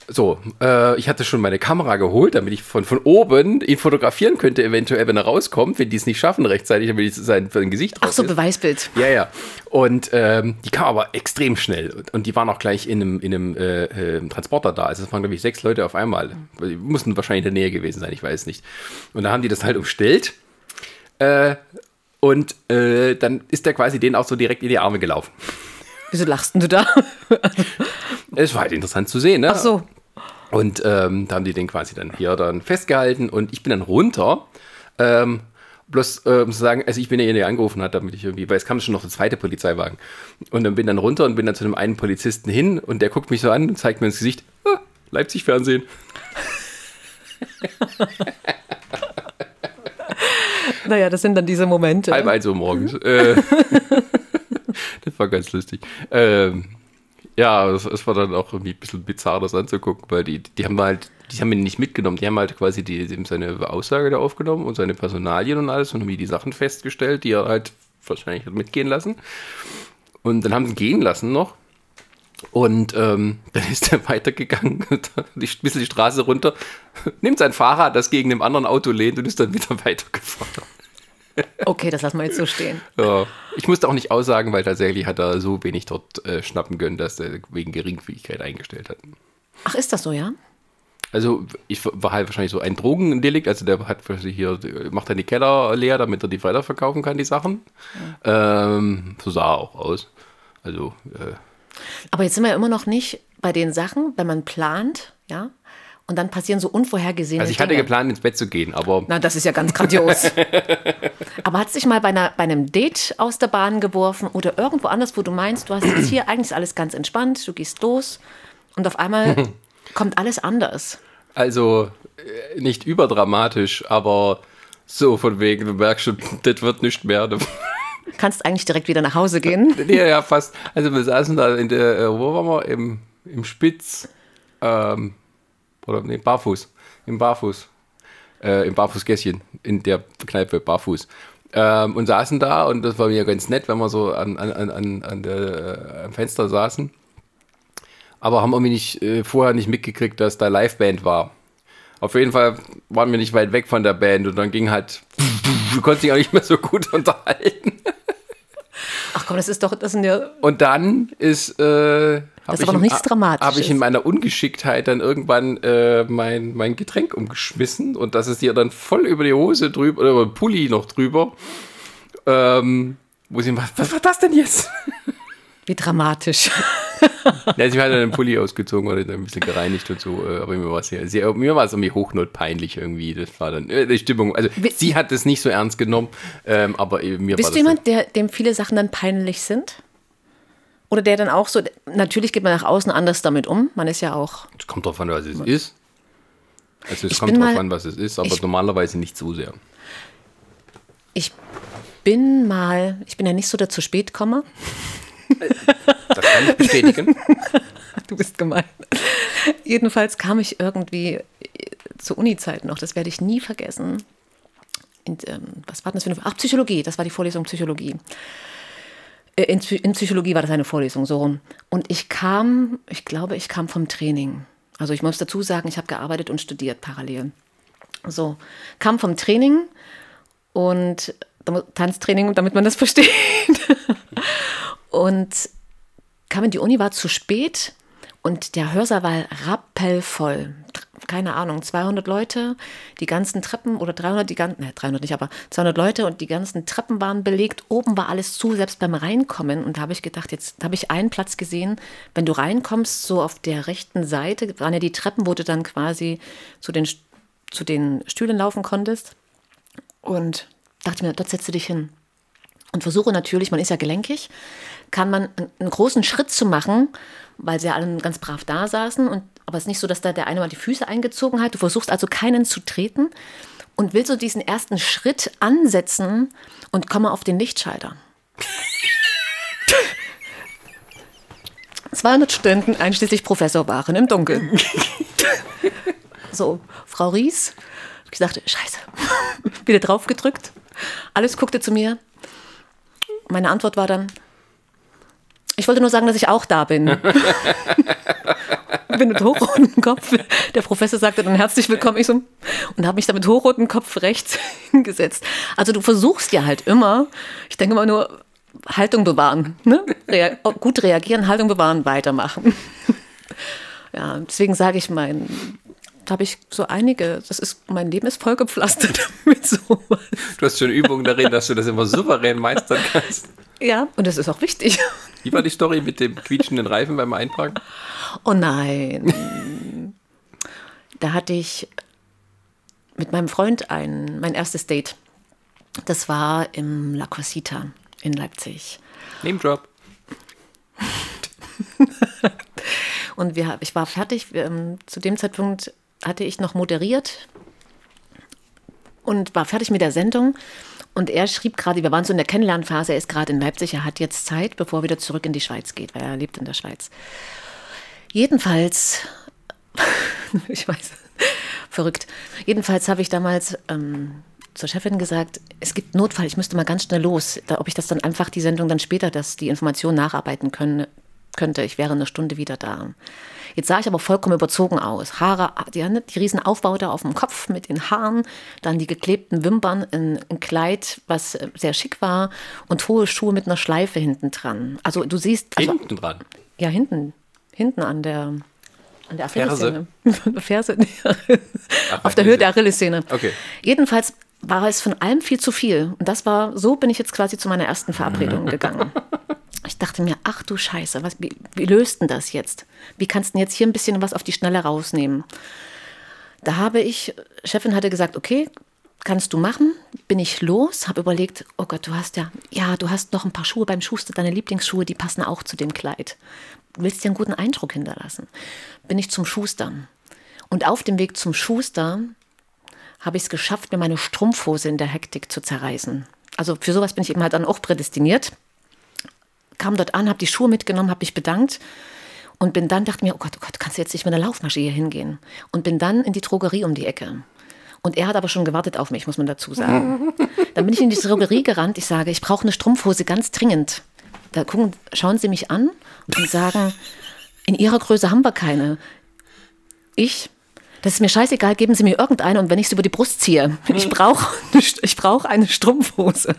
So, äh, ich hatte schon meine Kamera geholt, damit ich von, von oben ihn fotografieren könnte, eventuell, wenn er rauskommt, wenn die es nicht schaffen rechtzeitig, damit ich sein, sein Gesicht Ach so, ist. Beweisbild. Ja, ja. Und ähm, die kam aber extrem schnell. Und, und die waren auch gleich in einem, in einem äh, äh, Transporter da. Also es waren, glaube ich, sechs Leute auf einmal. Die mussten wahrscheinlich in der Nähe gewesen sein, ich weiß nicht. Und da haben die das halt umstellt. Äh, und äh, dann ist der quasi denen auch so direkt in die Arme gelaufen. Wieso lachst denn du da? Es war halt interessant zu sehen, ne? Ach so. Und ähm, da haben die den quasi dann hier dann festgehalten und ich bin dann runter. Ähm, bloß äh, um zu sagen, also ich bin derjenige, der angerufen hat, damit ich irgendwie, weil es kam schon noch der zweite Polizeiwagen. Und dann bin dann runter und bin dann zu dem einen Polizisten hin und der guckt mich so an und zeigt mir ins Gesicht, ah, Leipzig-Fernsehen. [laughs] Naja, das sind dann diese Momente. Halb eins Uhr morgens. äh, [laughs] das war ganz lustig. Ähm, ja, es, es war dann auch irgendwie ein bisschen bizarr, das anzugucken, weil die, die haben halt, die haben ihn nicht mitgenommen, die haben halt quasi die, die, seine Aussage da aufgenommen und seine Personalien und alles und irgendwie die Sachen festgestellt, die er halt wahrscheinlich hat mitgehen lassen. Und dann haben sie ihn gehen lassen noch. Und ähm, [laughs] dann ist er weitergegangen, [laughs] ein bisschen die Straße runter, nimmt sein Fahrrad, das gegen dem anderen Auto lehnt und ist dann wieder [laughs] weitergefahren. Okay, das lassen wir jetzt so stehen. [laughs] Ja, ich musste auch nicht aussagen, weil tatsächlich hat er so wenig dort äh, schnappen können, dass er wegen Geringfügigkeit eingestellt hat. Ach, ist das so, ja? Also ich war halt wahrscheinlich so ein Drogendelikt, also der hat hier, macht dann die Keller leer, damit er die weiterverkaufen kann, die Sachen. Ähm, so sah er auch aus. Also, äh, Aber jetzt sind wir ja immer noch nicht bei den Sachen, wenn man plant, ja, und dann passieren so unvorhergesehene also ich hatte Dinge. geplant, ins Bett zu gehen, aber Na, das ist ja ganz grandios. [laughs] Aber hat sich mal bei, einer, bei einem Date aus der Bahn geworfen oder irgendwo anders, wo du meinst, du hast jetzt hier [clears throat] eigentlich alles ganz entspannt, du gehst los und auf einmal [laughs] kommt alles anders. also äh, nicht überdramatisch, aber so von wegen, du merkst schon, [laughs] das wird nicht mehr. Kannst eigentlich direkt wieder nach Hause gehen. Ja, ja, fast. Also wir saßen da in der, äh, wo waren wir? Im, im Spitz, ähm, oder nee, Barfuß. Im Barfuß. Äh, Im Barfußgässchen, in der Kneipe Barfuß. Ähm, und saßen da und das war mir ganz nett, wenn wir so an, an, an, an der, äh, am Fenster saßen. Aber haben irgendwie nicht, äh, vorher nicht mitgekriegt, dass da Liveband war. Auf jeden Fall waren wir nicht weit weg von der Band und dann ging halt, [laughs] du konntest dich auch nicht mehr so gut [laughs] unterhalten. Ach komm, das ist doch, das sind ja. Und dann ist. Äh, Das ist aber noch nichts Dramatisches. Habe ich in meiner Ungeschicktheit dann irgendwann äh, mein, mein Getränk umgeschmissen und das ist dir dann voll über die Hose drüber, oder über den Pulli noch drüber. Ähm, wo sie, was, was war das denn jetzt? Wie dramatisch. [laughs] ja, sie hat dann den Pulli ausgezogen oder ein bisschen gereinigt und so, äh, aber mir war es sehr, sehr, mir war es irgendwie hochnotpeinlich irgendwie. Das war dann äh, die Stimmung. Also Wie- sie hat es nicht so ernst genommen, ähm, aber mir war Bist das du jemand, der, dem viele Sachen dann peinlich sind? Oder der dann auch so, natürlich geht man nach außen anders damit um. Man ist ja auch, Es kommt drauf an, was es ist. Also es Ich kommt drauf mal- an, was es ist, aber ich- normalerweise nicht so sehr. ich bin mal, ich bin ja nicht so der zu spät komme. Das kann ich bestätigen. [laughs] Du bist gemein. Jedenfalls kam ich irgendwie äh, zur Uni-Zeit noch, das werde ich nie vergessen. In, ähm, was war das für eine Ach, Psychologie, das war die Vorlesung Psychologie. Äh, In, in Psychologie war das eine Vorlesung, so rum. Und ich kam, ich glaube, ich kam vom Training. Also ich muss dazu sagen, ich habe gearbeitet und studiert parallel. So, kam vom Training und Tanztraining, damit man das [laughs] versteht. Und kam in die Uni, war zu spät und der Hörsaal war rappelvoll. Keine Ahnung, 200 Leute, die ganzen Treppen oder 300, die ganzen, ne, 300 nicht, aber 200 Leute und die ganzen Treppen waren belegt. Oben war alles zu, selbst beim Reinkommen. Und da habe ich gedacht, jetzt habe ich einen Platz gesehen, wenn du reinkommst, so auf der rechten Seite, waren ja die Treppen, wo du dann quasi zu den, zu den Stühlen laufen konntest. Und dachte mir, dort setzt du dich hin und versuche natürlich, man ist ja gelenkig, kann man einen, großen Schritt zu machen, weil sie ja alle ganz brav da saßen. Und, aber es ist nicht so, dass da der eine mal die Füße eingezogen hat. Du versuchst also keinen zu treten und willst so diesen ersten Schritt ansetzen und komme auf den Lichtschalter. 200 Studenten, einschließlich Professor, waren im Dunkeln. so, Frau Ries, ich gesagt, scheiße, [laughs] wieder drauf gedrückt. Alles guckte zu mir. Meine Antwort war dann, ich wollte nur sagen, dass ich auch da bin. [laughs] bin mit hochrotem Kopf. Der Professor sagte dann herzlich willkommen. Ich so, und habe mich dann mit hochrotem Kopf rechts [laughs] hingesetzt. Also du versuchst ja halt immer, ich denke mal nur, Haltung bewahren. Ne? Rea gut reagieren, Haltung bewahren, weitermachen. [laughs] ja, deswegen sage ich mein, da habe ich so einige, das ist, mein Leben ist vollgepflastert [laughs] mit sowas. Du hast schon Übungen darin, dass du das immer souverän meistern kannst. Ja, und das ist auch wichtig. Wie war die Story mit dem quietschenden Reifen beim Einparken? Oh nein. da hatte ich mit meinem Freund ein, mein erstes Date. Das war im La Cosita in Leipzig. Name Drop. Und wir, ich war fertig. Ähm, zu dem Zeitpunkt hatte ich noch moderiert und war fertig mit der Sendung. Und er schrieb gerade, wir waren so in der Kennenlernphase, er ist gerade in Leipzig, er hat jetzt Zeit, bevor er wieder zurück in die Schweiz geht, weil er lebt in der Schweiz. Jedenfalls, [laughs] ich weiß, verrückt. Jedenfalls habe ich damals ähm, zur Chefin gesagt, es gibt Notfall, ich müsste mal ganz schnell los. Da, ob ich das dann einfach die Sendung dann später, dass die Informationen nacharbeiten können, könnte. Ich wäre eine Stunde wieder da. Jetzt sah ich aber vollkommen überzogen aus. Haare, die, die riesen Aufbaute auf dem Kopf mit den Haaren, dann die geklebten Wimpern, ein, ein, Kleid, was äh, sehr schick war und hohe Schuhe mit einer Schleife hinten dran. Also du siehst... Also, hinten dran? Ja, hinten. Hinten an der... An der Ferse? [laughs] Ferse. Ach, auf der Höhe der Achillessehne. Okay. Jedenfalls war es von allem viel zu viel. Und das war, so bin ich jetzt quasi zu meiner ersten Verabredung [laughs] gegangen. Ich dachte mir, ach du Scheiße, was, wie, wie löst denn das jetzt? Wie kannst du denn jetzt hier ein bisschen was auf die Schnelle rausnehmen? Da habe ich, Chefin hatte gesagt, okay, kannst du machen. Bin ich los, habe überlegt, oh Gott, du hast ja, ja, du hast noch ein paar Schuhe beim Schuster, deine Lieblingsschuhe, die passen auch zu dem Kleid. Du willst dir einen guten Eindruck hinterlassen. Bin ich zum Schuster. Und auf dem Weg zum Schuster habe ich es geschafft, mir meine Strumpfhose in der Hektik zu zerreißen. Also für sowas bin ich eben halt dann auch prädestiniert kam dort an, habe die Schuhe mitgenommen, habe mich bedankt und bin dann, dachte mir, oh Gott, oh Gott, kannst du jetzt nicht mit einer Laufmasche hier hingehen? Und bin dann in die Drogerie um die Ecke. Und er hat aber schon gewartet auf mich, muss man dazu sagen. [laughs] Dann bin ich in die Drogerie gerannt. Ich sage, ich brauche eine Strumpfhose ganz dringend. Da gucken, schauen sie mich an und sagen, in ihrer Größe haben wir keine. Ich, das ist mir scheißegal, geben Sie mir irgendeine und wenn ich sie über die Brust ziehe, ich brauche ich brauch eine Strumpfhose.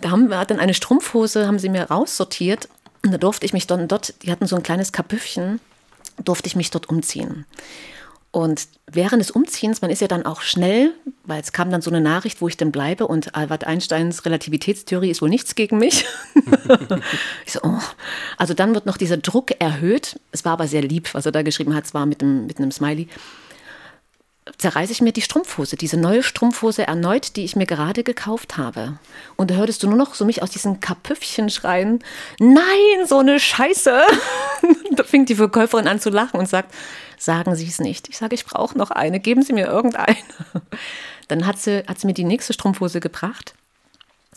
Da haben wir dann eine Strumpfhose, haben sie mir raussortiert. Und da durfte ich mich dann dort, die hatten so ein kleines Kapüffchen, durfte ich mich dort umziehen. Und während des Umziehens, man ist ja dann auch schnell, weil es kam dann so eine Nachricht, wo ich denn bleibe und Albert Einsteins Relativitätstheorie ist wohl nichts gegen mich. [laughs] ich so, oh. Also dann wird noch dieser Druck erhöht. Es war aber sehr lieb, was er da geschrieben hat, es war mit einem, mit einem Smiley zerreiße ich mir die Strumpfhose, diese neue Strumpfhose erneut, die ich mir gerade gekauft habe. Und da hörtest du nur noch so mich aus diesen Kapüffchen schreien, nein, so eine Scheiße. [laughs] da fing die Verkäuferin an zu lachen und sagt, sagen Sie es nicht. Ich sage, ich brauche noch eine, geben Sie mir irgendeine. [laughs] Dann hat sie, hat sie mir die nächste Strumpfhose gebracht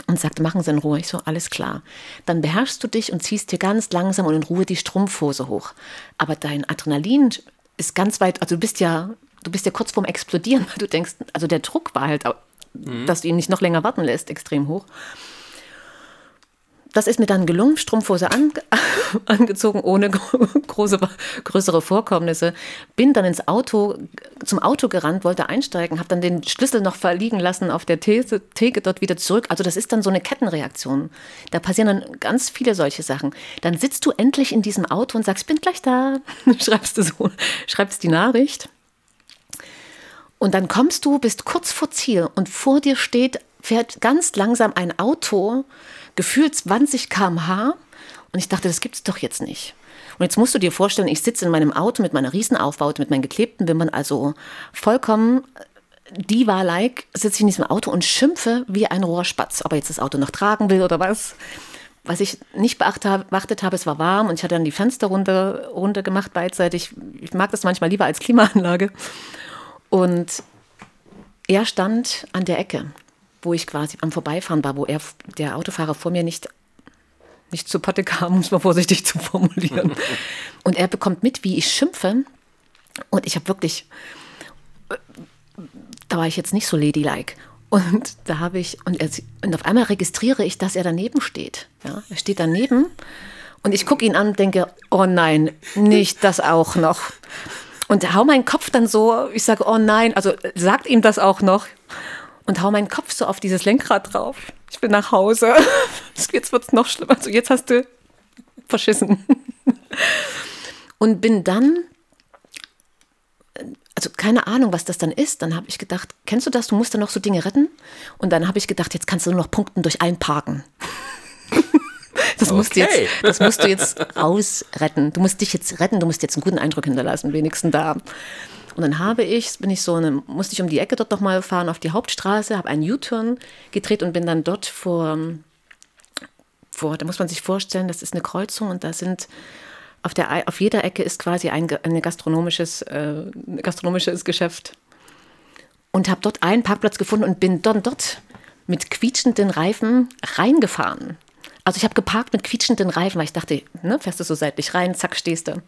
und sagte, machen Sie in Ruhe. Ich so, alles klar. Dann beherrschst du dich und ziehst dir ganz langsam und in Ruhe die Strumpfhose hoch. Aber dein Adrenalin ist ganz weit, also du bist ja du bist ja kurz vorm Explodieren, [laughs] weil du denkst, also der Druck war halt, mhm. dass du ihn nicht noch länger warten lässt, extrem hoch. Das ist mir dann gelungen, Strumpfhose an, [laughs] angezogen, ohne große, größere Vorkommnisse. Bin dann ins Auto, zum Auto gerannt, wollte einsteigen, habe dann den Schlüssel noch verliegen lassen auf der Theke, Theke dort wieder zurück. Also das ist dann so eine Kettenreaktion. Da passieren dann ganz viele solche Sachen. Dann sitzt du endlich in diesem Auto und sagst, bin gleich da. [laughs] Schreibst du so, schreibst die Nachricht. Und dann kommst du, bist kurz vor Ziel und vor dir steht, fährt ganz langsam ein Auto, gefühlt 20 km/h. Und ich dachte, das gibt es doch jetzt nicht. Und jetzt musst du dir vorstellen, ich sitze in meinem Auto mit meiner Riesenaufbaute, mit meinen geklebten Wimpern, also vollkommen diva-like, sitze ich in diesem Auto und schimpfe wie ein Rohrspatz, ob er jetzt das Auto noch tragen will oder was. Was ich nicht beachtet habe, es war warm und ich hatte dann die Fenster runter, runter gemacht beidseitig. Ich mag das manchmal lieber als Klimaanlage. Und er stand an der Ecke, wo ich quasi am Vorbeifahren war, wo er, der Autofahrer vor mir nicht, nicht zu Potte kam, [laughs] um es mal vorsichtig zu formulieren. [laughs] Und er bekommt mit, wie ich schimpfe. Und ich habe wirklich, da war ich jetzt nicht so ladylike. Und da habe ich, und, er, und auf einmal registriere ich, dass er daneben steht. Ja, er steht daneben und ich gucke ihn an und denke, oh nein, nicht das auch noch und hau meinen Kopf dann so, ich sage, oh nein, also sagt ihm das auch noch und hau meinen Kopf so auf dieses Lenkrad drauf. Ich bin nach Hause. [laughs] Jetzt wird es noch schlimmer. Also jetzt hast du verschissen. [laughs] Und bin dann, also keine Ahnung, was das dann ist. Dann habe ich gedacht, kennst du das? Du musst dann noch so Dinge retten. Und dann habe ich gedacht, jetzt kannst du nur noch punkten durch Einparken. [laughs] Das, musst du jetzt, das musst du jetzt rausretten. Du musst dich jetzt retten, du musst jetzt einen guten Eindruck hinterlassen, wenigstens da. Und dann habe ich, bin ich so eine, musste ich um die Ecke dort nochmal fahren auf die Hauptstraße, habe einen U-Turn gedreht und bin dann dort vor, vor, da muss man sich vorstellen, das ist eine Kreuzung und da sind auf, der, auf jeder Ecke ist quasi ein, eine gastronomisches, äh, ein gastronomisches Geschäft. Und habe dort einen Parkplatz gefunden und bin dann dort mit quietschenden Reifen reingefahren. Also ich habe geparkt mit quietschenden Reifen, weil ich dachte, ne, fährst du so seitlich rein, zack, stehst du.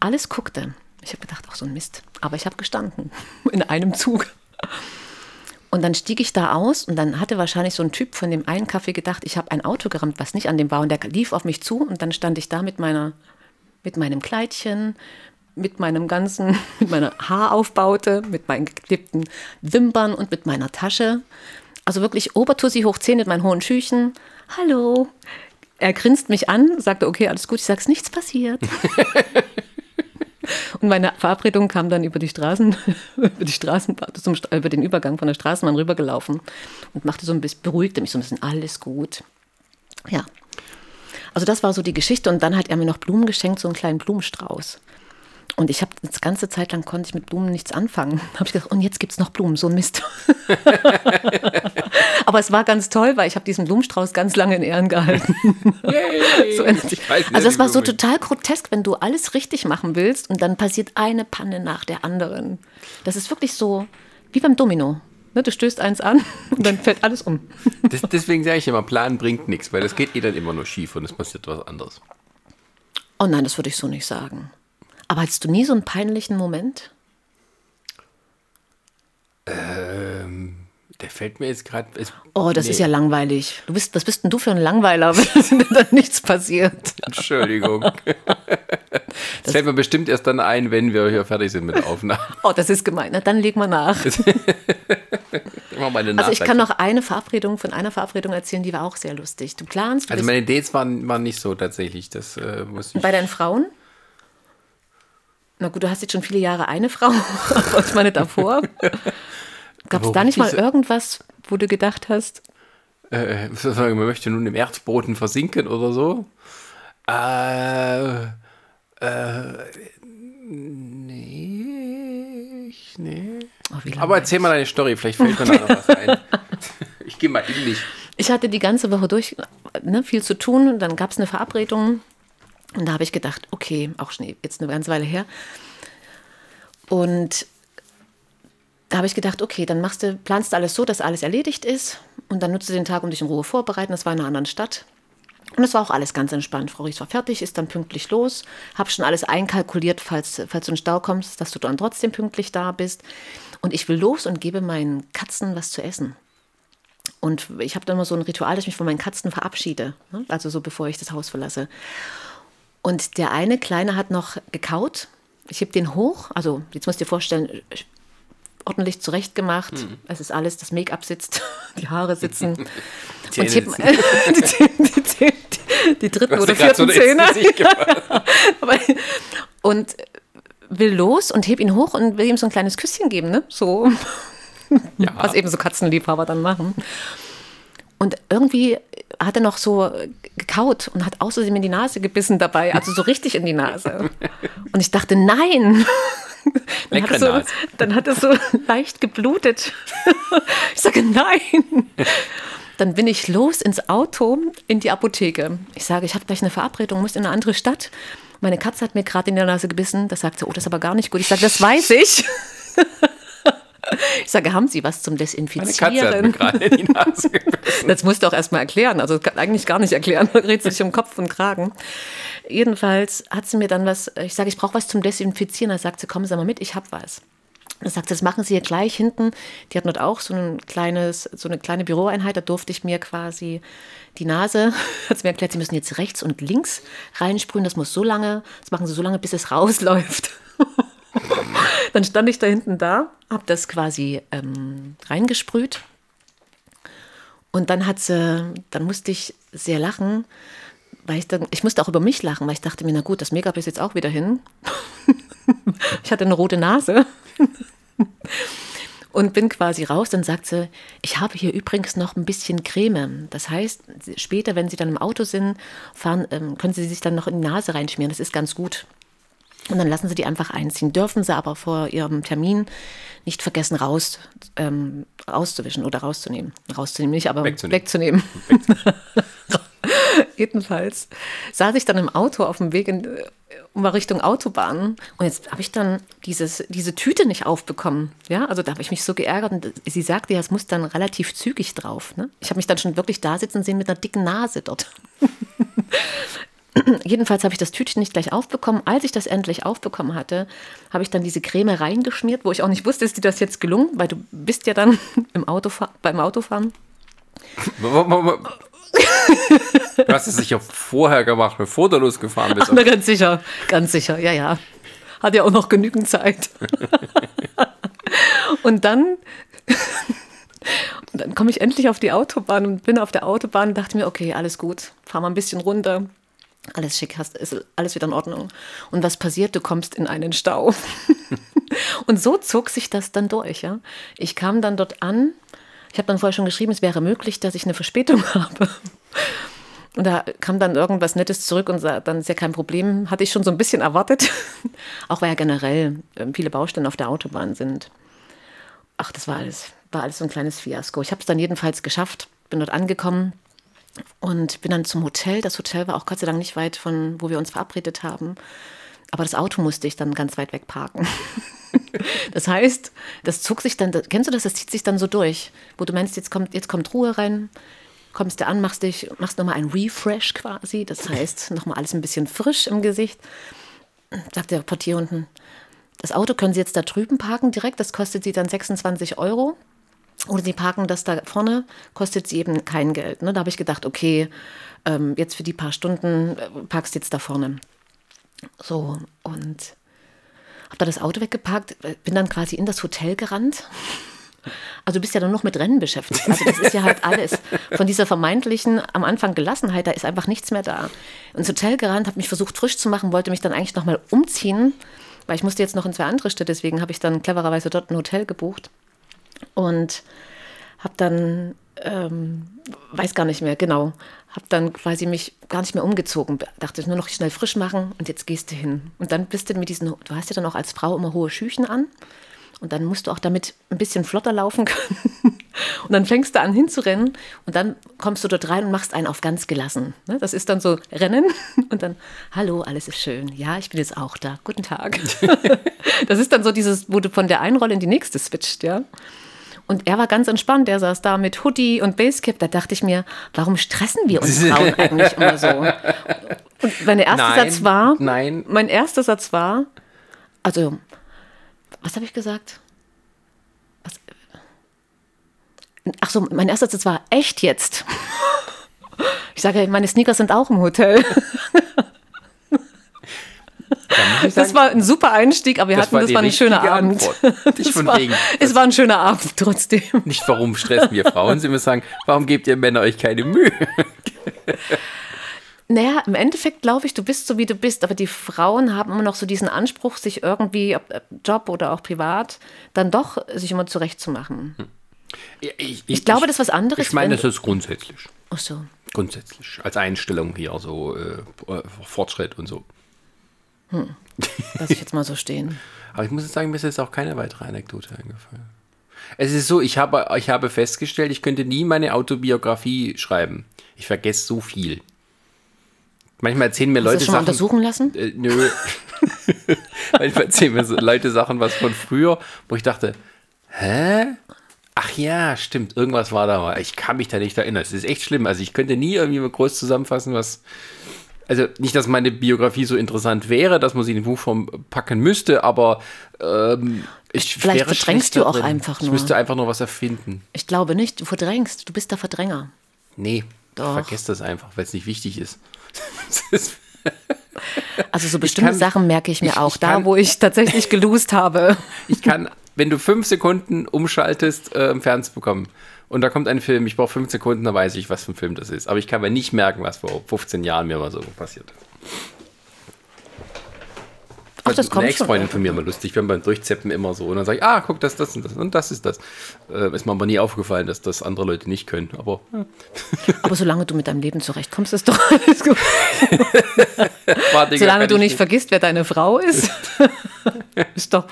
Alles guckte. Ich habe gedacht, ach so ein Mist. Aber ich habe gestanden [laughs] in einem Zug. Und dann stieg ich da aus und dann hatte wahrscheinlich so ein Typ von dem einen Kaffee gedacht, ich habe ein Auto gerammt, was nicht an dem war. Und der lief auf mich zu und dann stand ich da mit meiner, mit meinem Kleidchen, mit meinem ganzen, [laughs] mit meiner Haaraufbaute, mit meinen geklippten Wimpern und mit meiner Tasche. Also wirklich Obertussi hoch 10 mit meinen hohen Schüchen. Hallo. Er grinst mich an, sagte, okay, alles gut. Ich sage, es ist nichts passiert. [laughs] Und meine Verabredung kam dann über die Straßen, [laughs] über die Straßenbahn, zum, über den Übergang von der Straßenbahn rübergelaufen und machte so ein bisschen, beruhigte mich so ein bisschen, alles gut. Ja. Also das war so die Geschichte und dann hat er mir noch Blumen geschenkt, so einen kleinen Blumenstrauß. Und ich habe das ganze Zeit lang konnte ich mit Blumen nichts anfangen. [laughs] habe ich gedacht, und jetzt gibt es noch Blumen, so ein Mist. [laughs] Aber es war ganz toll, weil ich habe diesen Blumenstrauß ganz lange in Ehren gehalten. [laughs] so also das wie war so total grotesk, wenn du alles richtig machen willst und dann passiert eine Panne nach der anderen. Das ist wirklich so wie beim Domino. Ne, du stößt eins an und dann fällt alles um. Das, deswegen sage ich immer, Plan bringt nichts, weil das geht eh dann immer nur schief und es passiert was anderes. Oh nein, das würde ich so nicht sagen. Aber hattest du nie so einen peinlichen Moment? Ähm, der fällt mir jetzt gerade. Oh, das nee, ist ja langweilig. Du bist, was bist denn du für ein Langweiler, [laughs] wenn da nichts passiert? Entschuldigung. [laughs] Das fällt mir bestimmt erst dann ein, wenn wir hier fertig sind mit der Aufnahme. Oh, das ist gemein. Na, dann leg mal nach. [laughs] Also ich kann noch eine Verabredung von einer Verabredung erzählen, die war auch sehr lustig. Du planst, du Also meine Dates waren, waren nicht so tatsächlich. Das äh, muss ich. bei deinen Frauen. Na gut, du hast jetzt schon viele Jahre eine Frau, [laughs] aber ich meine davor. [laughs] Gab es da nicht mal irgendwas, wo du gedacht hast, Äh, sagen, man möchte nun im Erdboden versinken oder so. Äh, äh, nee, nee. oh, Aber erzähl mal deine Story, vielleicht fällt mir noch was ein. [laughs] Ich gehe mal in mich. Ich hatte die ganze Woche durch ne, viel zu tun und dann gab es eine Verabredung und da habe ich gedacht, okay, auch schon jetzt eine ganze Weile her. Und da habe ich gedacht, okay, dann machst du, planst du alles so, dass alles erledigt ist und dann nutzt du den Tag, um dich in Ruhe vorbereiten. Das war in einer anderen Stadt. Und es war auch alles ganz entspannt. Frau Ries war fertig, ist dann pünktlich los. Habe schon alles einkalkuliert, falls, falls du in Stau kommst, dass du dann trotzdem pünktlich da bist. Und ich will los und gebe meinen Katzen was zu essen. Und ich habe dann immer so ein Ritual, dass ich mich von meinen Katzen verabschiede. ne? Also so bevor ich das Haus verlasse. Und der eine Kleine hat noch gekaut. Ich heb den hoch. Also jetzt musst du dir vorstellen, ordentlich zurechtgemacht. Es ist alles, das Make-up sitzt, [laughs] die Haare sitzen. [laughs] Zähne und heb, [laughs] die, die, die, die dritten oder so vierten ins Zähne. Und will los und heb ihn hoch und will ihm so ein kleines Küsschen geben, ne? So, Ja. was eben so Katzenliebhaber dann machen. Und irgendwie hat er noch so gekaut und hat außerdem in die Nase gebissen dabei, also so richtig in die Nase. [laughs] Und ich dachte, nein. [laughs] Dann hat, so, dann hat es so [laughs] leicht geblutet. Ich sage, nein. Dann bin ich los ins Auto, in die Apotheke. Ich sage, ich habe gleich eine Verabredung, muss in eine andere Stadt. Meine Katze hat mir gerade in der Nase gebissen. Da sagt sie, oh, das ist aber gar nicht gut. Ich sage, das weiß ich. Ich sage, haben Sie was zum Meine Desinfizieren? Katze hat mir gerade in die Nase gebissen. Das musst du auch erstmal erklären. Also kann eigentlich gar nicht erklären. Man redet sich um Kopf und Kragen. Jedenfalls hat sie mir dann was, ich sage, ich brauche was zum Desinfizieren. Da sagt sie, kommen Sie mal mit, ich habe was. Dann sagt sie, das machen Sie hier gleich hinten. Die hatten dort auch so, ein kleines, so eine kleine Büroeinheit. Da durfte ich mir quasi die Nase, [laughs] hat sie mir erklärt, Sie müssen jetzt rechts und links reinsprühen. Das muss so lange, das machen Sie so lange, bis es rausläuft. Dann stand ich da hinten da, habe das quasi ähm, reingesprüht. Und dann hat sie, dann musste ich sehr lachen, weil ich dann, ich musste auch über mich lachen, weil ich dachte mir, na gut, das Make-up ist jetzt auch wieder hin. [laughs] ich hatte eine rote Nase. [laughs] und bin quasi raus. Dann sagt sie, ich habe hier übrigens noch ein bisschen Creme. Das heißt, später, wenn Sie dann im Auto sind, fahren, ähm, können Sie sich dann noch in die Nase reinschmieren. Das ist ganz gut. Und dann lassen Sie die einfach einziehen. Dürfen Sie aber vor Ihrem Termin nicht vergessen, raus, ähm, rauszuwischen oder rauszunehmen. Rauszunehmen nicht, aber wegzunehmen. wegzunehmen. wegzunehmen. [laughs] Jedenfalls saß ich dann im Auto auf dem Weg in, äh, mal Richtung Autobahn und jetzt habe ich dann dieses, diese Tüte nicht aufbekommen. Ja, also da habe ich mich so geärgert und sie sagte, ja, es muss dann relativ zügig drauf. Ne? Ich habe mich dann schon wirklich da sitzen sehen mit einer dicken Nase dort. Jedenfalls habe ich das Tütchen nicht gleich aufbekommen. Als ich das endlich aufbekommen hatte, habe ich dann diese Creme reingeschmiert, wo ich auch nicht wusste, ist dir das jetzt gelungen, weil du bist ja dann [laughs] im Autofahr beim Autofahren. Du hast es sicher vorher gemacht, bevor du losgefahren bist. Ach, [laughs] na, ganz sicher, ganz sicher, ja, ja. Hat ja auch noch genügend Zeit. [laughs] und dann, und dann komme ich endlich auf die Autobahn und bin auf der Autobahn und dachte mir, okay, alles gut, fahr mal ein bisschen runter. Alles schick, hast, ist alles wieder in Ordnung. Und was passiert? Du kommst in einen Stau. [laughs] und so zog sich das dann durch. Ja? Ich kam dann dort an. Ich habe dann vorher schon geschrieben, es wäre möglich, dass ich eine Verspätung [laughs] habe. Und da kam dann irgendwas Nettes zurück und dann ist ja kein Problem. Hatte ich schon so ein bisschen erwartet. [laughs] Auch weil ja generell ähm, viele Baustellen auf der Autobahn sind. Ach, das war alles, war alles so ein kleines Fiasko. Ich habe es dann jedenfalls geschafft, bin dort angekommen und bin dann zum Hotel. Das Hotel war auch Gott sei Dank nicht weit von, wo wir uns verabredet haben. Aber das Auto musste ich dann ganz weit weg parken. [laughs] das heißt, das zog sich dann, kennst du das, das zieht sich dann so durch, wo du meinst, jetzt kommt, jetzt kommt Ruhe rein, kommst du an, machst dich, machst nochmal ein Refresh quasi, das heißt nochmal alles ein bisschen frisch im Gesicht. Sagt der Portier unten, das Auto können Sie jetzt da drüben parken direkt, das kostet Sie dann 26 Euro. Oder Sie parken das da vorne, kostet Sie eben kein Geld. Ne? Da habe ich gedacht, okay, ähm, jetzt für die paar Stunden äh, parkst du jetzt da vorne. So, und habe da das Auto weggeparkt, äh, bin dann quasi in das Hotel gerannt [laughs] also du bist ja dann noch mit Rennen beschäftigt. Also das ist ja halt alles. Von dieser vermeintlichen am Anfang Gelassenheit, da ist einfach nichts mehr da. Ins Hotel gerannt, habe mich versucht frisch zu machen, wollte mich dann eigentlich nochmal umziehen, weil ich musste jetzt noch in zwei andere Städte, deswegen habe ich dann clevererweise dort ein Hotel gebucht und habe dann, ähm, weiß gar nicht mehr, genau, habe dann quasi mich gar nicht mehr umgezogen, dachte nur noch schnell frisch machen und jetzt gehst du hin. Und dann bist du mit diesen, du hast ja dann auch als Frau immer hohe Schüchen an und dann musst du auch damit ein bisschen flotter laufen [laughs] können. und dann fängst du an hinzurennen und dann kommst du dort rein und machst einen auf ganz gelassen. Ne? Das ist dann so Rennen [laughs] und dann, hallo, alles ist schön. Ja, ich bin jetzt auch da. Guten Tag. [laughs] das ist dann so dieses, wo du von der einen Rolle in die nächste switcht, ja. Und er war ganz entspannt. Er saß da mit Hoodie und Basecap. Da dachte ich mir, warum stressen wir uns [laughs] Frauen eigentlich immer so? Und mein erster nein, Satz war, nein. mein erster Satz war, also was habe ich gesagt? Was? Ach so, mein erster Satz war echt jetzt. [laughs] Ich sage, meine Sneakers sind auch im Hotel. [laughs] Sagen, das war ein super Einstieg, aber wir das hatten, war das war ein schöner Abend. [laughs] War, es war ein schöner Abend trotzdem. Nicht, warum stressen wir Frauen, Sie müssen sagen, warum gebt ihr Männer euch keine Mühe? Naja, im Endeffekt glaube ich, du bist so, wie du bist, aber die Frauen haben immer noch so diesen Anspruch, sich irgendwie, ob Job oder auch privat, dann doch sich immer zurechtzumachen. Hm. Ich, ich, ich, glaube, das ist was anderes. Ich meine, das ist grundsätzlich. Ach so. Grundsätzlich. Als Einstellung hier, so äh, Fortschritt und so. Hm. Lass ich jetzt mal so stehen. Aber ich muss jetzt sagen, mir ist jetzt auch keine weitere Anekdote eingefallen. Es ist so, ich habe, ich habe festgestellt, ich könnte nie meine Autobiografie schreiben. Ich vergesse so viel. Manchmal erzählen mir Hast Leute du schon Sachen. untersuchen lassen? Äh, nö. [laughs] Manchmal erzählen mir Leute Sachen was von früher, wo ich dachte, hä? Ach ja, stimmt, irgendwas war da mal. Ich kann mich da nicht erinnern. Es ist echt schlimm. Also ich könnte nie irgendwie mal groß zusammenfassen, was. Also nicht, dass meine Biografie so interessant wäre, dass man sie in Buchform packen müsste, aber ähm, ich Vielleicht verdrängst du auch drin. einfach nur. Ich müsste einfach nur was erfinden. Ich glaube nicht, du verdrängst. Du bist der Verdränger. Nee, Doch. vergiss das einfach, weil es nicht wichtig ist. [laughs] also so bestimmte kann, Sachen merke ich mir ich, auch, ich da wo ich tatsächlich gelost habe. [laughs] Ich kann, wenn du fünf Sekunden umschaltest, äh, im Fernsehen bekommen und da kommt ein Film, ich brauche fünf Sekunden, dann weiß ich, was für ein Film das ist. Aber ich kann mir nicht merken, was vor 15 Jahren mir mal so passiert Ach, das kommt eine Ex-Freundin von mir immer lustig, wenn beim Durchzeppen immer so. Und dann sage ich, ah, guck, das, das und das und das ist das. Äh, ist mir aber nie aufgefallen, dass das andere Leute nicht können. Aber hm, Aber solange du mit deinem Leben zurechtkommst, ist doch [laughs] alles gut. war Solange du ich nicht vergisst, wer deine Frau ist. [laughs] ist doch.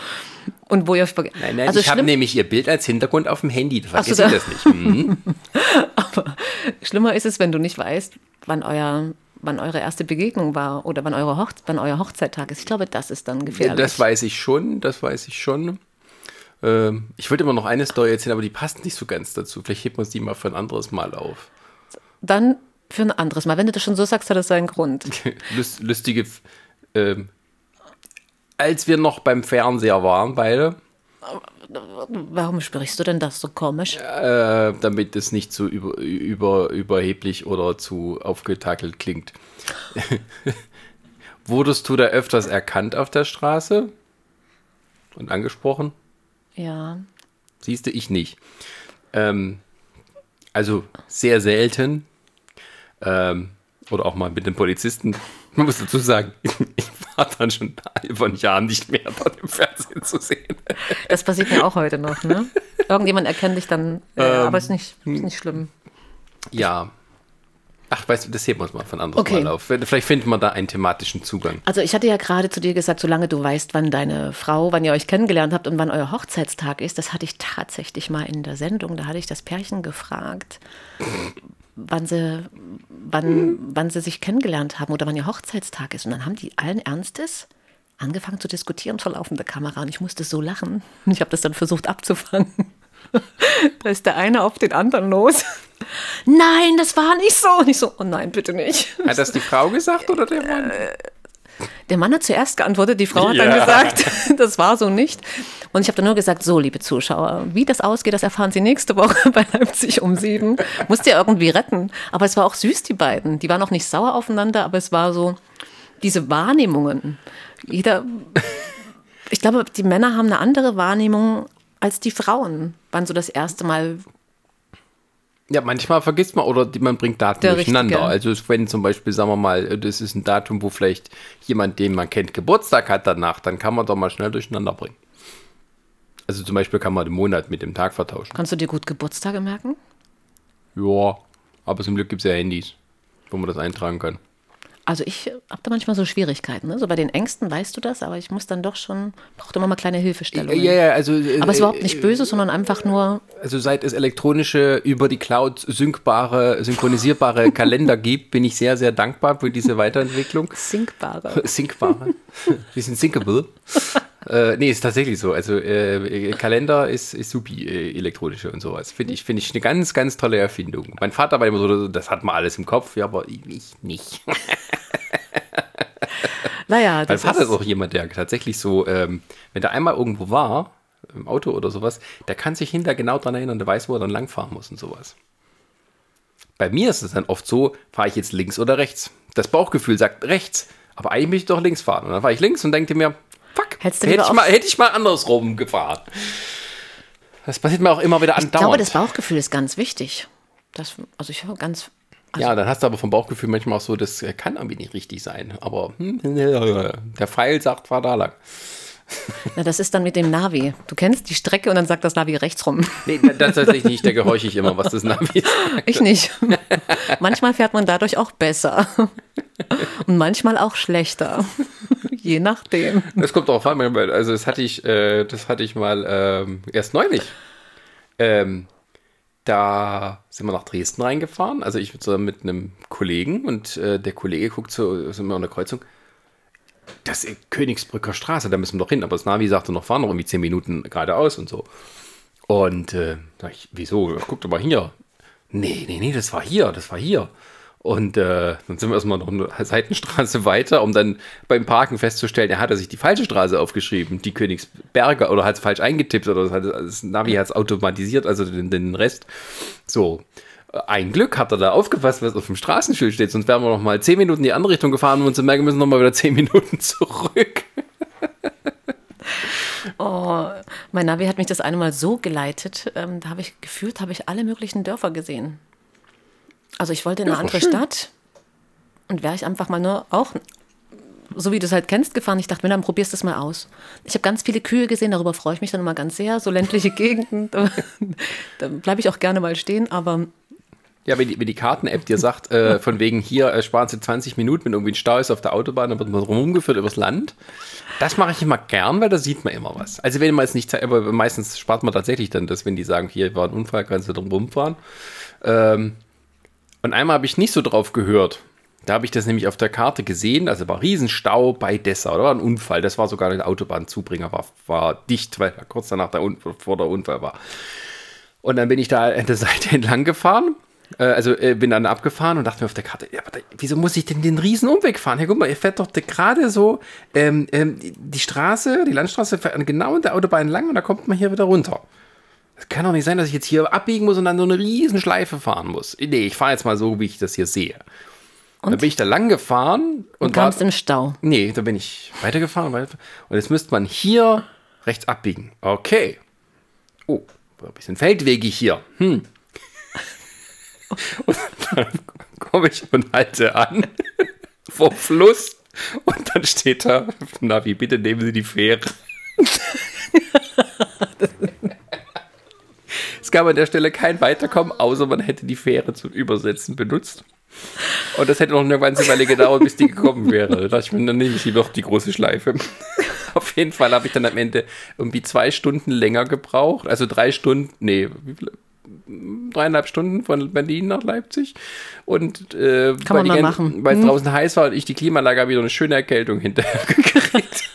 Und wo ihr verge- Nein, nein, also ich habe nämlich ihr Bild als Hintergrund auf dem Handy. Vergiss so, da- das nicht. Mhm. [laughs] schlimmer ist es, wenn du nicht weißt, wann euer wann eure erste Begegnung war oder wann, eure Hoch wann euer Hochzeittag ist. Ich glaube, das ist dann gefährlich. Das weiß ich schon, das weiß ich schon. Ähm, ich wollte immer noch eine Story erzählen, aber die passt nicht so ganz dazu. Vielleicht hebt man die mal für ein anderes Mal auf. dann für ein anderes Mal. Wenn du das schon so sagst, hat das seinen Grund. [laughs] Lust, lustige. Ähm, als wir noch beim Fernseher waren, beide, Warum sprichst du denn das so komisch? äh, damit es nicht zu über, über, überheblich oder zu aufgetakelt klingt. [laughs] Wurdest du da öfters erkannt auf der Straße und angesprochen? Ja. Siehst du, ich nicht. Ähm, also sehr selten. Ähm, oder auch mal mit dem Polizisten. Man muss dazu sagen, [laughs] ich war dann schon von Jahren nicht mehr dort im Fernsehen zu sehen. Das passiert mir auch heute noch, ne? [laughs] Irgendjemand erkennt dich dann, äh, Ähm, aber ist nicht, ist nicht schlimm. Ja. Ach, weißt du, das heben wir uns mal von anderes Okay. Mal auf. Vielleicht finden wir da einen thematischen Zugang. Also ich hatte ja gerade zu dir gesagt, solange du weißt, wann deine Frau, wann ihr euch kennengelernt habt und wann euer Hochzeitstag ist, das hatte ich tatsächlich mal in der Sendung. Da hatte ich das Pärchen gefragt, wann sie, wann, wann sie sich kennengelernt haben oder wann ihr Hochzeitstag ist. Und dann haben die allen Ernstes angefangen zu diskutieren vor laufender Kamera und ich musste so lachen. Und ich habe das dann versucht abzufangen. [laughs] Da ist der eine auf den anderen los. Nein, das war nicht so. Und ich so, oh nein, bitte nicht. Hat das die Frau gesagt oder der Mann? Der Mann hat zuerst geantwortet, die Frau hat Ja. dann gesagt, [laughs] das war so nicht. Und ich habe dann nur gesagt, so, liebe Zuschauer, wie das ausgeht, das erfahren Sie nächste Woche [laughs] bei Leipzig um sieben. Musst ihr irgendwie retten. Aber es war auch süß, die beiden. Die waren auch nicht sauer aufeinander, aber es war so, diese Wahrnehmungen. Jeder, ich glaube, die Männer haben eine andere Wahrnehmung als die Frauen, wann so das erste Mal Ja, manchmal vergisst man oder man bringt Daten Der durcheinander. Richtige. Also wenn zum Beispiel, sagen wir mal, das ist ein Datum, wo vielleicht jemand, den man kennt, Geburtstag hat danach, dann kann man doch mal schnell durcheinander bringen. Also zum Beispiel kann man den Monat mit dem Tag vertauschen. Kannst du dir gut Geburtstage merken? Ja, aber zum Glück gibt es ja Handys, wo man das eintragen kann. Also ich habe da manchmal so Schwierigkeiten. Ne? So bei den Ängsten weißt du das, aber ich muss dann doch schon, braucht immer mal kleine Hilfestellungen. Ja, ja, also. äh, Aber es ist überhaupt nicht böse, sondern einfach nur, Also seit es elektronische, über die Cloud synkbare, synchronisierbare [laughs] Kalender gibt, bin ich sehr, sehr dankbar für diese Weiterentwicklung. sinkbare. Syncbare. Wir sind syncable. [laughs] äh, nee, ist tatsächlich so. Also äh, Kalender ist, ist supi, äh, elektronische und sowas. Finde ich, finde ich eine ganz, ganz tolle Erfindung. Mein Vater war immer so, das hat man alles im Kopf, ja, aber ich nicht. [laughs] Naja, Mein das Vater ist ist, auch jemand, der tatsächlich so, ähm, wenn der einmal irgendwo war, im Auto oder sowas, der kann sich hinter genau dran erinnern, der weiß, wo er dann langfahren muss und sowas. Bei mir ist es dann oft so, fahre ich jetzt links oder rechts. Das Bauchgefühl sagt rechts, aber eigentlich möchte ich doch links fahren. Und dann fahre ich links und denke mir, fuck, Hättest du hätte ich, mal, hätte ich mal andersrum gefahren. Das passiert mir auch immer wieder ich andauernd. glaube, das Bauchgefühl ist ganz wichtig. Das, also ich höre ganz, ja, dann hast du aber vom Bauchgefühl manchmal auch so, das kann irgendwie nicht richtig sein. Aber hm, [laughs] der Pfeil sagt, fahr da lang. na, das ist dann mit dem Navi. Du kennst die Strecke und dann sagt das Navi rechts rum. Nee, das tatsächlich nicht, da gehorche ich immer, was das Navi [laughs] ist. Ich nicht. manchmal fährt man dadurch auch besser. Und manchmal auch schlechter. Je nachdem. Das kommt auch an, also das hatte ich, äh, das hatte ich mal ähm, erst neulich. Ähm, da sind wir nach Dresden reingefahren, also ich zusammen mit einem Kollegen und äh, der Kollege guckt so, sind wir an der Kreuzung, das ist Königsbrücker Straße, da müssen wir doch hin, aber das Navi sagte noch, fahren noch irgendwie zehn Minuten geradeaus und so. Und äh, sag ich, wieso? Guck doch mal hier. Nee, nee, nee, das war hier, das war hier. Und äh, dann sind wir erstmal noch eine Seitenstraße weiter, um dann beim Parken festzustellen, er hatte sich die falsche Straße aufgeschrieben, die Königsberger, oder hat es falsch eingetippt, oder hat, das Navi hat es automatisiert, also den, den Rest. So. Ein Glück hat er da aufgepasst, was auf dem Straßenschild steht, sonst wären wir noch mal zehn Minuten in die andere Richtung gefahren und uns merken, wir müssen noch mal wieder zehn [laughs] Minuten zurück. Oh, mein Navi hat mich das eine Mal so geleitet, ähm, da habe ich gefühlt, habe ich alle möglichen Dörfer gesehen. Also ich wollte in eine andere schön. Stadt und wäre ich einfach mal nur auch so wie du es halt kennst, gefahren. Ich dachte mir, dann probierst du es mal aus. Ich habe ganz viele Kühe gesehen, darüber freue ich mich dann immer ganz sehr. So ländliche [laughs] Gegenden, da, da bleibe ich auch gerne mal stehen, aber Ja, wenn die, wenn die Karten-App dir sagt, äh, von wegen hier äh, sparen sie 20 Minuten, wenn irgendwie ein Stau ist auf der Autobahn, dann wird man rumgeführt übers Land. Das mache ich immer gern, weil da sieht man immer was. Also wenn man es nicht, aber meistens spart man tatsächlich dann das, wenn die sagen, hier war ein Unfall, kannst du drum rumfahren. Ähm, und einmal habe ich nicht so drauf gehört. Da habe ich das nämlich auf der Karte gesehen, also war Riesenstau bei Dessau, da war ein Unfall, das war sogar der Autobahnzubringer, war, war dicht, weil er kurz danach der, vor der Unfall war. Und dann bin ich da an der Seite [laughs] entlang gefahren. Äh, also äh, bin dann abgefahren und dachte mir auf der Karte, ja, da, wieso muss ich denn den riesen Umweg fahren? Hey, guck mal, ihr fährt doch gerade so ähm, ähm, die, Straße, die Landstraße genau an der Autobahn lang und da kommt man hier wieder runter. Das kann doch nicht sein, dass ich jetzt hier abbiegen muss und dann so eine riesen Schleife fahren muss. Nee, ich fahre jetzt mal so, wie ich das hier sehe. Und? Dann bin ich da lang gefahren und, und war, kamst im Stau. Nee, da bin ich weitergefahren. Weiter, und jetzt müsste man hier rechts abbiegen. Okay. Oh, ein bisschen feldwegig hier. Hm. [laughs] Und dann komme ich und halte an [laughs] vor Fluss. Und dann steht da, Navi, bitte nehmen Sie die Fähre. [laughs] gab an der Stelle kein Weiterkommen, außer man hätte die Fähre zum Übersetzen benutzt. Und das hätte noch eine ganze Weile gedauert, bis die gekommen wäre. Da dachte ich mir, dann nehme ich noch die große Schleife. [laughs] Auf jeden Fall habe ich dann am Ende irgendwie zwei Stunden länger gebraucht. Also drei Stunden, nee, dreieinhalb Stunden von Berlin nach Leipzig. Und äh, Kann man weil machen. Weil es Hm. draußen heiß war und ich die Klimaanlage habe wieder eine schöne Erkältung hinterher [laughs] gekriegt.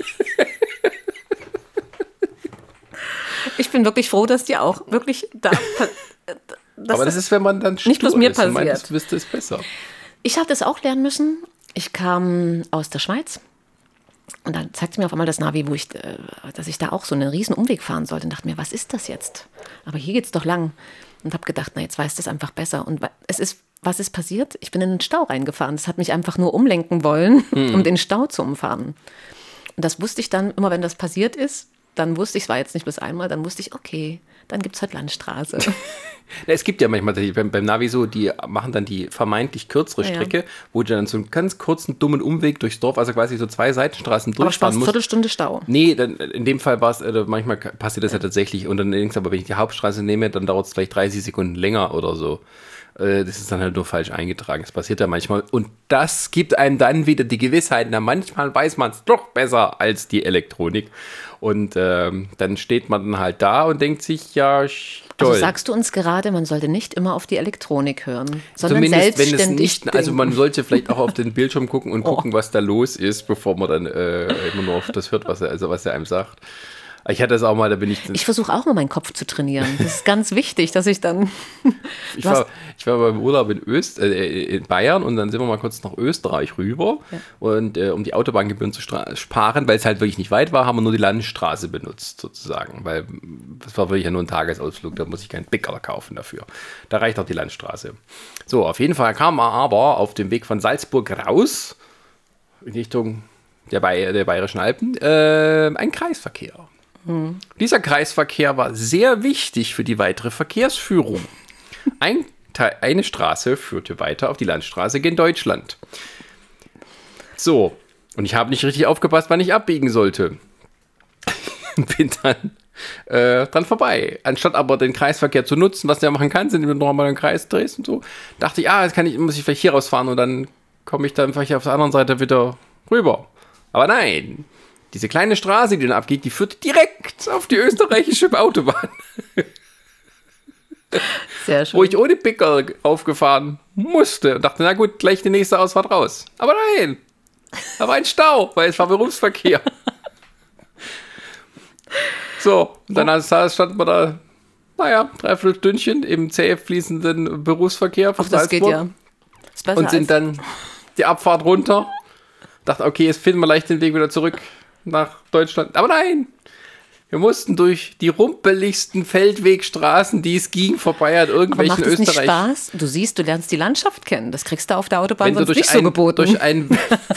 Ich bin wirklich froh, dass dir auch wirklich da. [laughs] Aber das ist, wenn man dann Nicht bloß mir ist und meint, passiert. das wüsste es besser. Ich habe das auch lernen müssen. Ich kam aus der Schweiz und dann zeigte mir auf einmal das Navi, wo ich, äh, dass ich da auch so einen riesen Umweg fahren sollte und dachte mir, was ist das jetzt? Aber hier geht's doch lang und habe gedacht, na jetzt weiß das einfach besser und es ist was ist passiert? Ich bin in den Stau reingefahren. Das hat mich einfach nur umlenken wollen, um den Stau zu umfahren. Und das wusste ich dann, immer wenn das passiert ist, dann wusste ich, es war jetzt nicht bis einmal, dann wusste ich, okay, dann gibt es halt Landstraße. [laughs] [laughs] Ja, es gibt ja manchmal beim, beim Navi so, die machen dann die vermeintlich kürzere Ja, ja. Strecke, wo du dann so einen ganz kurzen, dummen Umweg durchs Dorf, also quasi so zwei Seitenstraßen Aber durchfahren musst. Viertelstunde Stau. Nee, dann, in dem Fall war es, äh, manchmal passiert das ja tatsächlich und dann denkst du, aber wenn ich die Hauptstraße nehme, dann dauert es vielleicht 30 Sekunden länger oder so. Äh, Das ist dann halt nur falsch eingetragen. Das passiert ja manchmal. Und das gibt einem dann wieder die Gewissheit, na, manchmal weiß man es doch besser als die Elektronik. Und ähm, dann steht man dann halt da und denkt sich, ja, sch- toll. Also sagst du uns gerade, man sollte nicht immer auf die Elektronik hören, sondern Zumindest wenn es selbstständig nicht, also man sollte vielleicht auch auf den [laughs] Bildschirm gucken und Oh. gucken, was da los ist, bevor man dann äh, immer nur auf das hört, was er, also was er einem sagt. Ich hatte das auch mal, da bin ich, Ich versuche auch mal meinen Kopf zu trainieren. Das ist ganz wichtig, dass ich dann. [laughs] ich war, ich war beim Urlaub in, Öst, äh, in Bayern und dann sind wir mal kurz nach Österreich rüber und äh, um die Autobahngebühren zu sparen, weil es halt wirklich nicht weit war, haben wir nur die Landstraße benutzt sozusagen, weil das war wirklich ja nur ein Tagesausflug, da muss ich keinen Pickerl kaufen dafür. Da reicht auch die Landstraße. So, auf jeden Fall kam er aber auf dem Weg von Salzburg raus in Richtung der, Bay der Bayerischen Alpen äh, ein Kreisverkehr. Dieser Kreisverkehr war sehr wichtig für die weitere Verkehrsführung. Ein eine Straße führte weiter auf die Landstraße gen Deutschland. So, und ich habe nicht richtig aufgepasst, wann ich abbiegen sollte. [laughs] Bin dann äh, dran vorbei. Anstatt aber den Kreisverkehr zu nutzen, was du ja machen kannst, indem du nochmal den Kreis drehst und so, dachte ich, ah, jetzt kann ich, muss ich vielleicht hier rausfahren und dann komme ich dann vielleicht auf der anderen Seite wieder rüber. Aber nein, diese kleine Straße, die dann abgeht, die führt direkt auf die österreichische Autobahn, Sehr schön. wo ich ohne Pickel aufgefahren musste und dachte, na gut, gleich die nächste Ausfahrt raus. Aber nein, da war ein Stau, weil es war Berufsverkehr. So, und dann saß- stand man da, naja, dreiviertel Stündchen im zäh fließenden Berufsverkehr von Ach, das geht Salzburg ja. Ist besser und sind dann die Abfahrt runter. Dachte, okay, jetzt finden wir leicht den Weg wieder zurück nach Deutschland. Aber nein! Wir mussten durch die rumpeligsten Feldwegstraßen, die es ging, vorbei an aber irgendwelchen macht es nicht Österreich. Spaß? Du siehst, du lernst die Landschaft kennen. Das kriegst du auf der Autobahn Wenn du sonst nicht so ein, geboten. durch einen,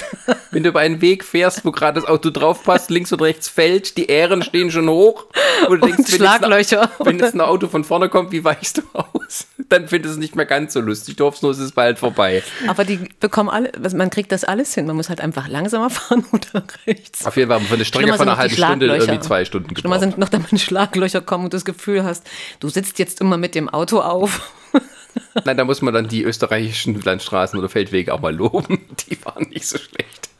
[laughs] wenn du über einen Weg fährst, wo gerade das Auto drauf passt, links und rechts Feld, die Ähren stehen schon hoch. Und, du denkst, wenn jetzt, Schlaglöcher. ein, wenn jetzt ein Auto von vorne kommt, wie weichst du aus? dann findest du es nicht mehr ganz so lustig. Dorfsnuss ist bald vorbei. Aber die bekommen alle, also man kriegt das alles hin. Man muss halt einfach langsamer [laughs] fahren oder rechts. Auf jeden Fall für eine Strecke von einer halben Stunde irgendwie zwei Stunden Schlimmer sind noch, damit Schlaglöcher kommen und du das Gefühl hast, du sitzt jetzt immer mit dem Auto auf. [laughs] Nein, da muss man dann die österreichischen Landstraßen oder Feldwege auch mal loben. [laughs] Die waren nicht so schlecht.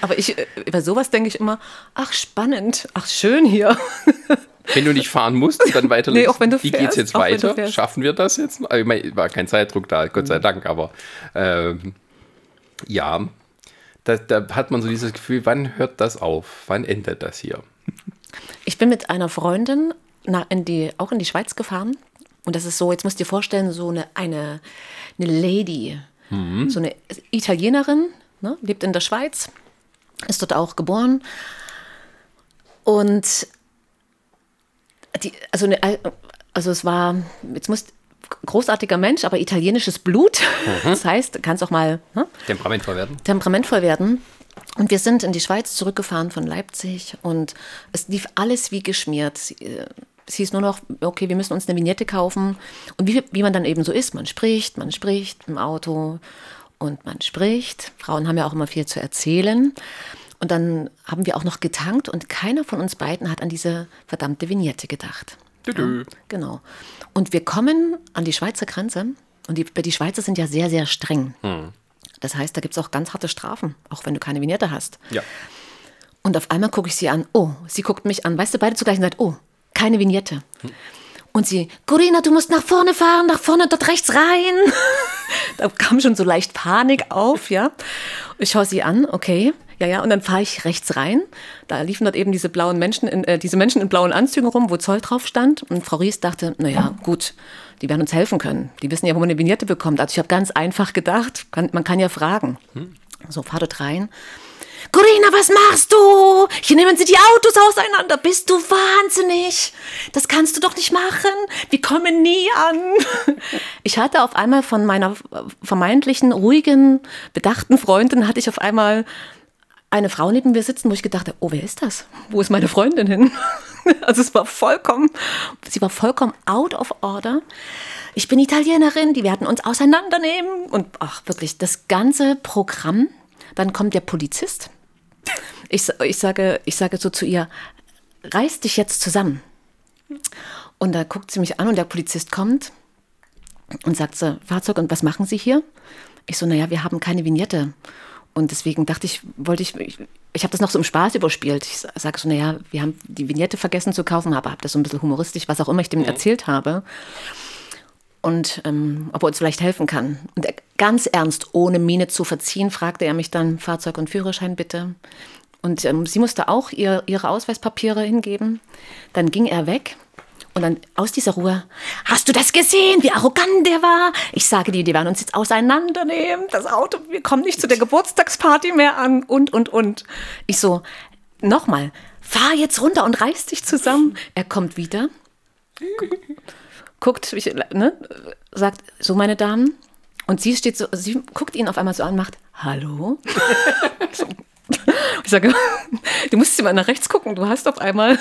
Aber ich, äh, über sowas denke ich immer, ach spannend, ach schön hier. [laughs] Wenn du nicht fahren musst, dann weiter. Nee, auch wenn du Wie geht's fährst, jetzt weiter? Schaffen wir das jetzt? Ich meine, war kein Zeitdruck da, Gott Mhm. sei Dank, aber ähm, ja, da, da hat man so dieses Gefühl, wann hört das auf? Wann endet das hier? Ich bin mit einer Freundin nach, in die, auch in die Schweiz gefahren. Und das ist so, jetzt musst du dir vorstellen, so eine, eine, eine Lady, so eine Italienerin, ne, lebt in der Schweiz, ist dort auch geboren. Und die, also, eine, also es war, jetzt muss großartiger Mensch, aber italienisches Blut. Das heißt, kannst auch mal ne, Temperamentvoll werden? temperamentvoll werden. Und wir sind in die Schweiz zurückgefahren von Leipzig und es lief alles wie geschmiert. äh, Es hieß nur noch, okay, wir müssen uns eine Vignette kaufen. Und wie, wie man dann eben so ist, man spricht, man spricht im Auto und man spricht. Frauen haben ja auch immer viel zu erzählen. Und dann haben wir auch noch getankt und keiner von uns beiden hat an diese verdammte Vignette gedacht. Tütü. Genau. Und wir kommen an die Schweizer Grenze und die, die Schweizer sind ja sehr, sehr streng. Das heißt, da gibt es auch ganz harte Strafen, auch wenn du keine Vignette hast. Ja. Und auf einmal gucke ich sie an. Oh, sie guckt mich an. Weißt du, beide zur gleichen Zeit. Oh, keine Vignette. Und sie, Corinna, du musst nach vorne fahren, nach vorne, dort rechts rein. [laughs] da kam schon so leicht Panik auf, ja. Ich schaue sie an, okay. Ja, ja, und dann fahre ich rechts rein. Da liefen dort eben diese blauen Menschen, in, äh, diese Menschen in blauen Anzügen rum, wo Zoll drauf stand. Und Frau Ries dachte, naja, gut, die werden uns helfen können. Die wissen ja, wo man eine Vignette bekommt. Also ich habe ganz einfach gedacht, kann, man kann ja fragen. So, fahr dort rein. Corinna, was machst du? Hier nehmen sie die Autos auseinander. Bist du wahnsinnig? Das kannst du doch nicht machen. Wir kommen nie an. [laughs] Ich hatte auf einmal von meiner vermeintlichen, ruhigen, bedachten Freundin, hatte ich auf einmal eine Frau neben mir sitzen, wo ich gedacht habe, oh, wer ist das? Wo ist meine Freundin hin? [laughs] Also es war vollkommen, sie war vollkommen out of order. Ich bin Italienerin, die werden uns auseinandernehmen. Und ach, wirklich, das ganze Programm. Dann kommt der Polizist. Ich, ich, sage, ich sage so zu ihr, reiß dich jetzt zusammen. Und da guckt sie mich an und der Polizist kommt und sagt so, Fahrzeug, und was machen Sie hier? Ich so, naja, wir haben keine Vignette. Und deswegen dachte ich, wollte ich, ich, ich habe das noch so im Spaß überspielt. Ich sa- sage so, naja, wir haben die Vignette vergessen zu kaufen, aber habe das so ein bisschen humoristisch, was auch immer ich dem erzählt habe. Und ähm, ob er uns vielleicht helfen kann. Und er, ganz ernst, ohne Miene zu verziehen, fragte er mich dann, Fahrzeug und Führerschein bitte. Und ähm, sie musste auch ihr, ihre Ausweispapiere hingeben. Dann ging er weg. Und dann aus dieser Ruhe, hast du das gesehen, wie arrogant der war? Ich sage dir, die werden uns jetzt auseinandernehmen. Das Auto, wir kommen nicht zu der Geburtstagsparty mehr an und, und, und. Ich so, nochmal, fahr jetzt runter und reiß dich zusammen. Er kommt wieder, guckt, ne, sagt, so meine Damen. Und sie steht so, sie guckt ihn auf einmal so an, macht, hallo? [laughs] Ich sage, [laughs] du musst mal nach rechts gucken, du hast auf einmal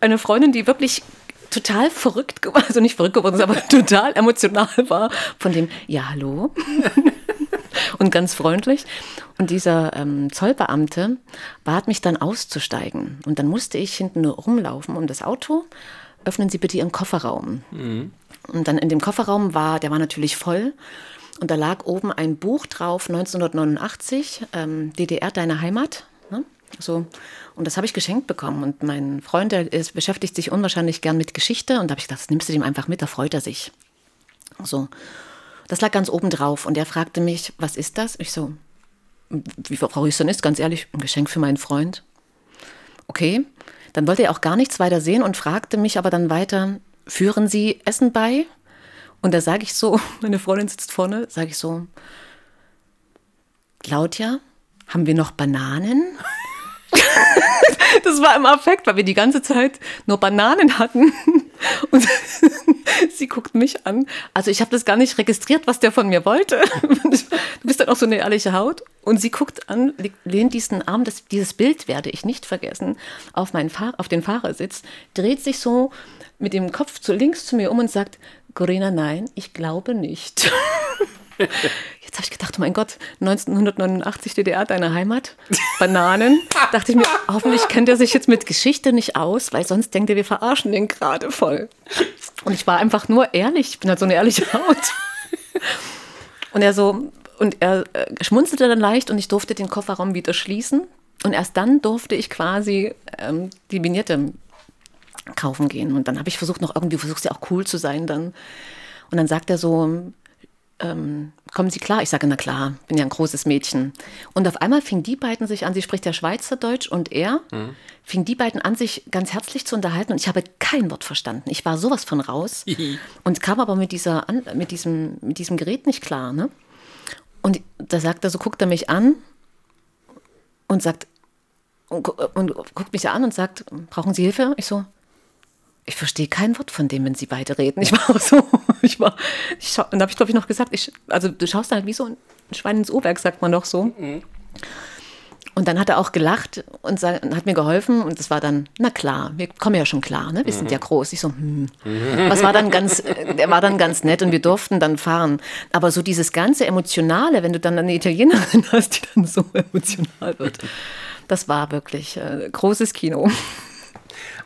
eine Freundin, die wirklich total verrückt geworden, [laughs] also nicht verrückt geworden ist, aber [laughs] total emotional war von dem, ja, hallo. [laughs] Und ganz freundlich. Und dieser ähm, Zollbeamte bat mich dann auszusteigen. Und dann musste ich hinten nur rumlaufen um das Auto. Öffnen Sie bitte Ihren Kofferraum. Und dann in dem Kofferraum war, der war natürlich voll. Und da lag oben ein Buch drauf, 1989, ähm, DDR, deine Heimat. So. Und das habe ich geschenkt bekommen. Und mein Freund, der ist, beschäftigt sich unwahrscheinlich gern mit Geschichte. Und da habe ich gedacht, das nimmst du dem einfach mit, da freut er sich. So. Das lag ganz oben drauf. Und er fragte mich, was ist das? Ich so, wie Frau Rüsten ist, ganz ehrlich, ein Geschenk für meinen Freund. Okay. Dann wollte er auch gar nichts weiter sehen und fragte mich aber dann weiter, führen Sie Essen bei? Und da sage ich so, [laughs] meine Freundin sitzt vorne, sage ich so, Claudia, haben wir noch Bananen? [laughs] das war im Affekt, weil wir die ganze Zeit nur Bananen hatten. Und [laughs] sie guckt mich an. Also ich habe das gar nicht registriert, was der von mir wollte. [laughs] Du bist dann auch so eine ehrliche Haut. Und sie guckt an, lehnt diesen Arm, das, dieses Bild werde ich nicht vergessen, auf, meinen Fahr auf den Fahrersitz, dreht sich so mit dem Kopf zu links zu mir um und sagt, Corinna, nein, ich glaube nicht. Jetzt habe ich gedacht, oh mein Gott, 1989 DDR, deine Heimat, Bananen. dachte ich mir, hoffentlich kennt er sich jetzt mit Geschichte nicht aus, weil sonst denkt er, wir verarschen den gerade voll. Und ich war einfach nur ehrlich, ich bin halt so eine ehrliche Haut. Und er so, und er äh, schmunzelte dann leicht und ich durfte den Kofferraum wieder schließen. Und erst dann durfte ich quasi ähm, die Vignette kaufen gehen. Und dann habe ich versucht, noch irgendwie, versuchst ja auch cool zu sein dann. Und dann sagt er so, ähm, kommen Sie klar? Ich sage, na klar, bin ja ein großes Mädchen. Und auf einmal fing die beiden sich an, sie spricht ja Schweizerdeutsch und er, mhm. fing die beiden an, sich ganz herzlich zu unterhalten und ich habe kein Wort verstanden. Ich war sowas von raus [laughs] und kam aber mit, dieser, mit, diesem, mit diesem Gerät nicht klar. Ne? Und da sagt er so, guckt er mich an und sagt, und, und guckt mich an und sagt, brauchen Sie Hilfe? Ich so, ich verstehe kein Wort von dem, wenn sie beide reden. Ich war [laughs] so, ich war, ich schau, und habe ich glaube ich noch gesagt, ich, also du schaust halt wie so ein Schwein ins Uhrwerk, sagt man doch so. Mhm. Und dann hat er auch gelacht und, sag, und, hat mir geholfen und das war dann, na klar, wir kommen ja schon klar, ne? wir sind ja mhm. groß. Ich so, hm. Was war dann ganz, der war dann ganz nett und wir durften dann fahren. Aber so dieses ganze Emotionale, wenn du dann eine Italienerin [laughs] hast, die dann so [laughs] emotional wird, das war wirklich äh, großes Kino.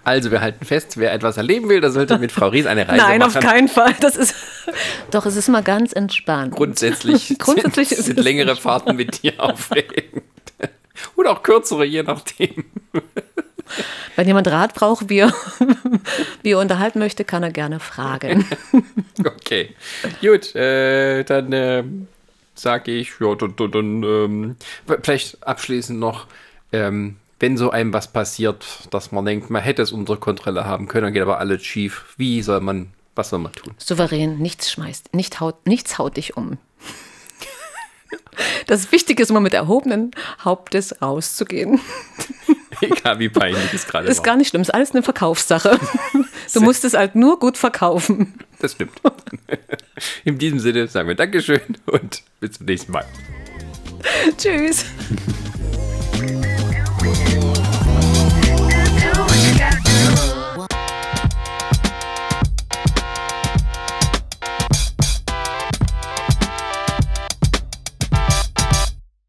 Also wir halten fest, wer etwas erleben will, der sollte mit Frau Ries eine Reise Nein, machen. Nein, auf keinen Fall. Das ist [laughs] doch, es ist mal ganz entspannt. Grundsätzlich, [laughs] Grundsätzlich sind, sind längere Fahrten mit dir aufregend. Oder auch kürzere, je nachdem. [laughs] Wenn jemand Rat braucht, wie er, wie er unterhalten möchte, kann er gerne fragen. Okay, gut, äh, dann äh, sage ich, ja, dann, dann ähm, vielleicht abschließend noch, ähm, wenn so einem was passiert, dass man denkt, man hätte es unter Kontrolle haben können, dann geht aber alles schief. Wie soll man, was soll man tun? Souverän, nichts schmeißt, nicht haut, nichts haut dich um. [laughs] Das Wichtige ist immer mit erhobenen Hauptes rauszugehen. [laughs] Egal wie peinlich es gerade ist. Ist gar nicht schlimm, ist alles eine Verkaufssache. [laughs] Du musst es halt nur gut verkaufen. Das stimmt. In diesem Sinne sagen wir Dankeschön und bis zum nächsten Mal. Tschüss.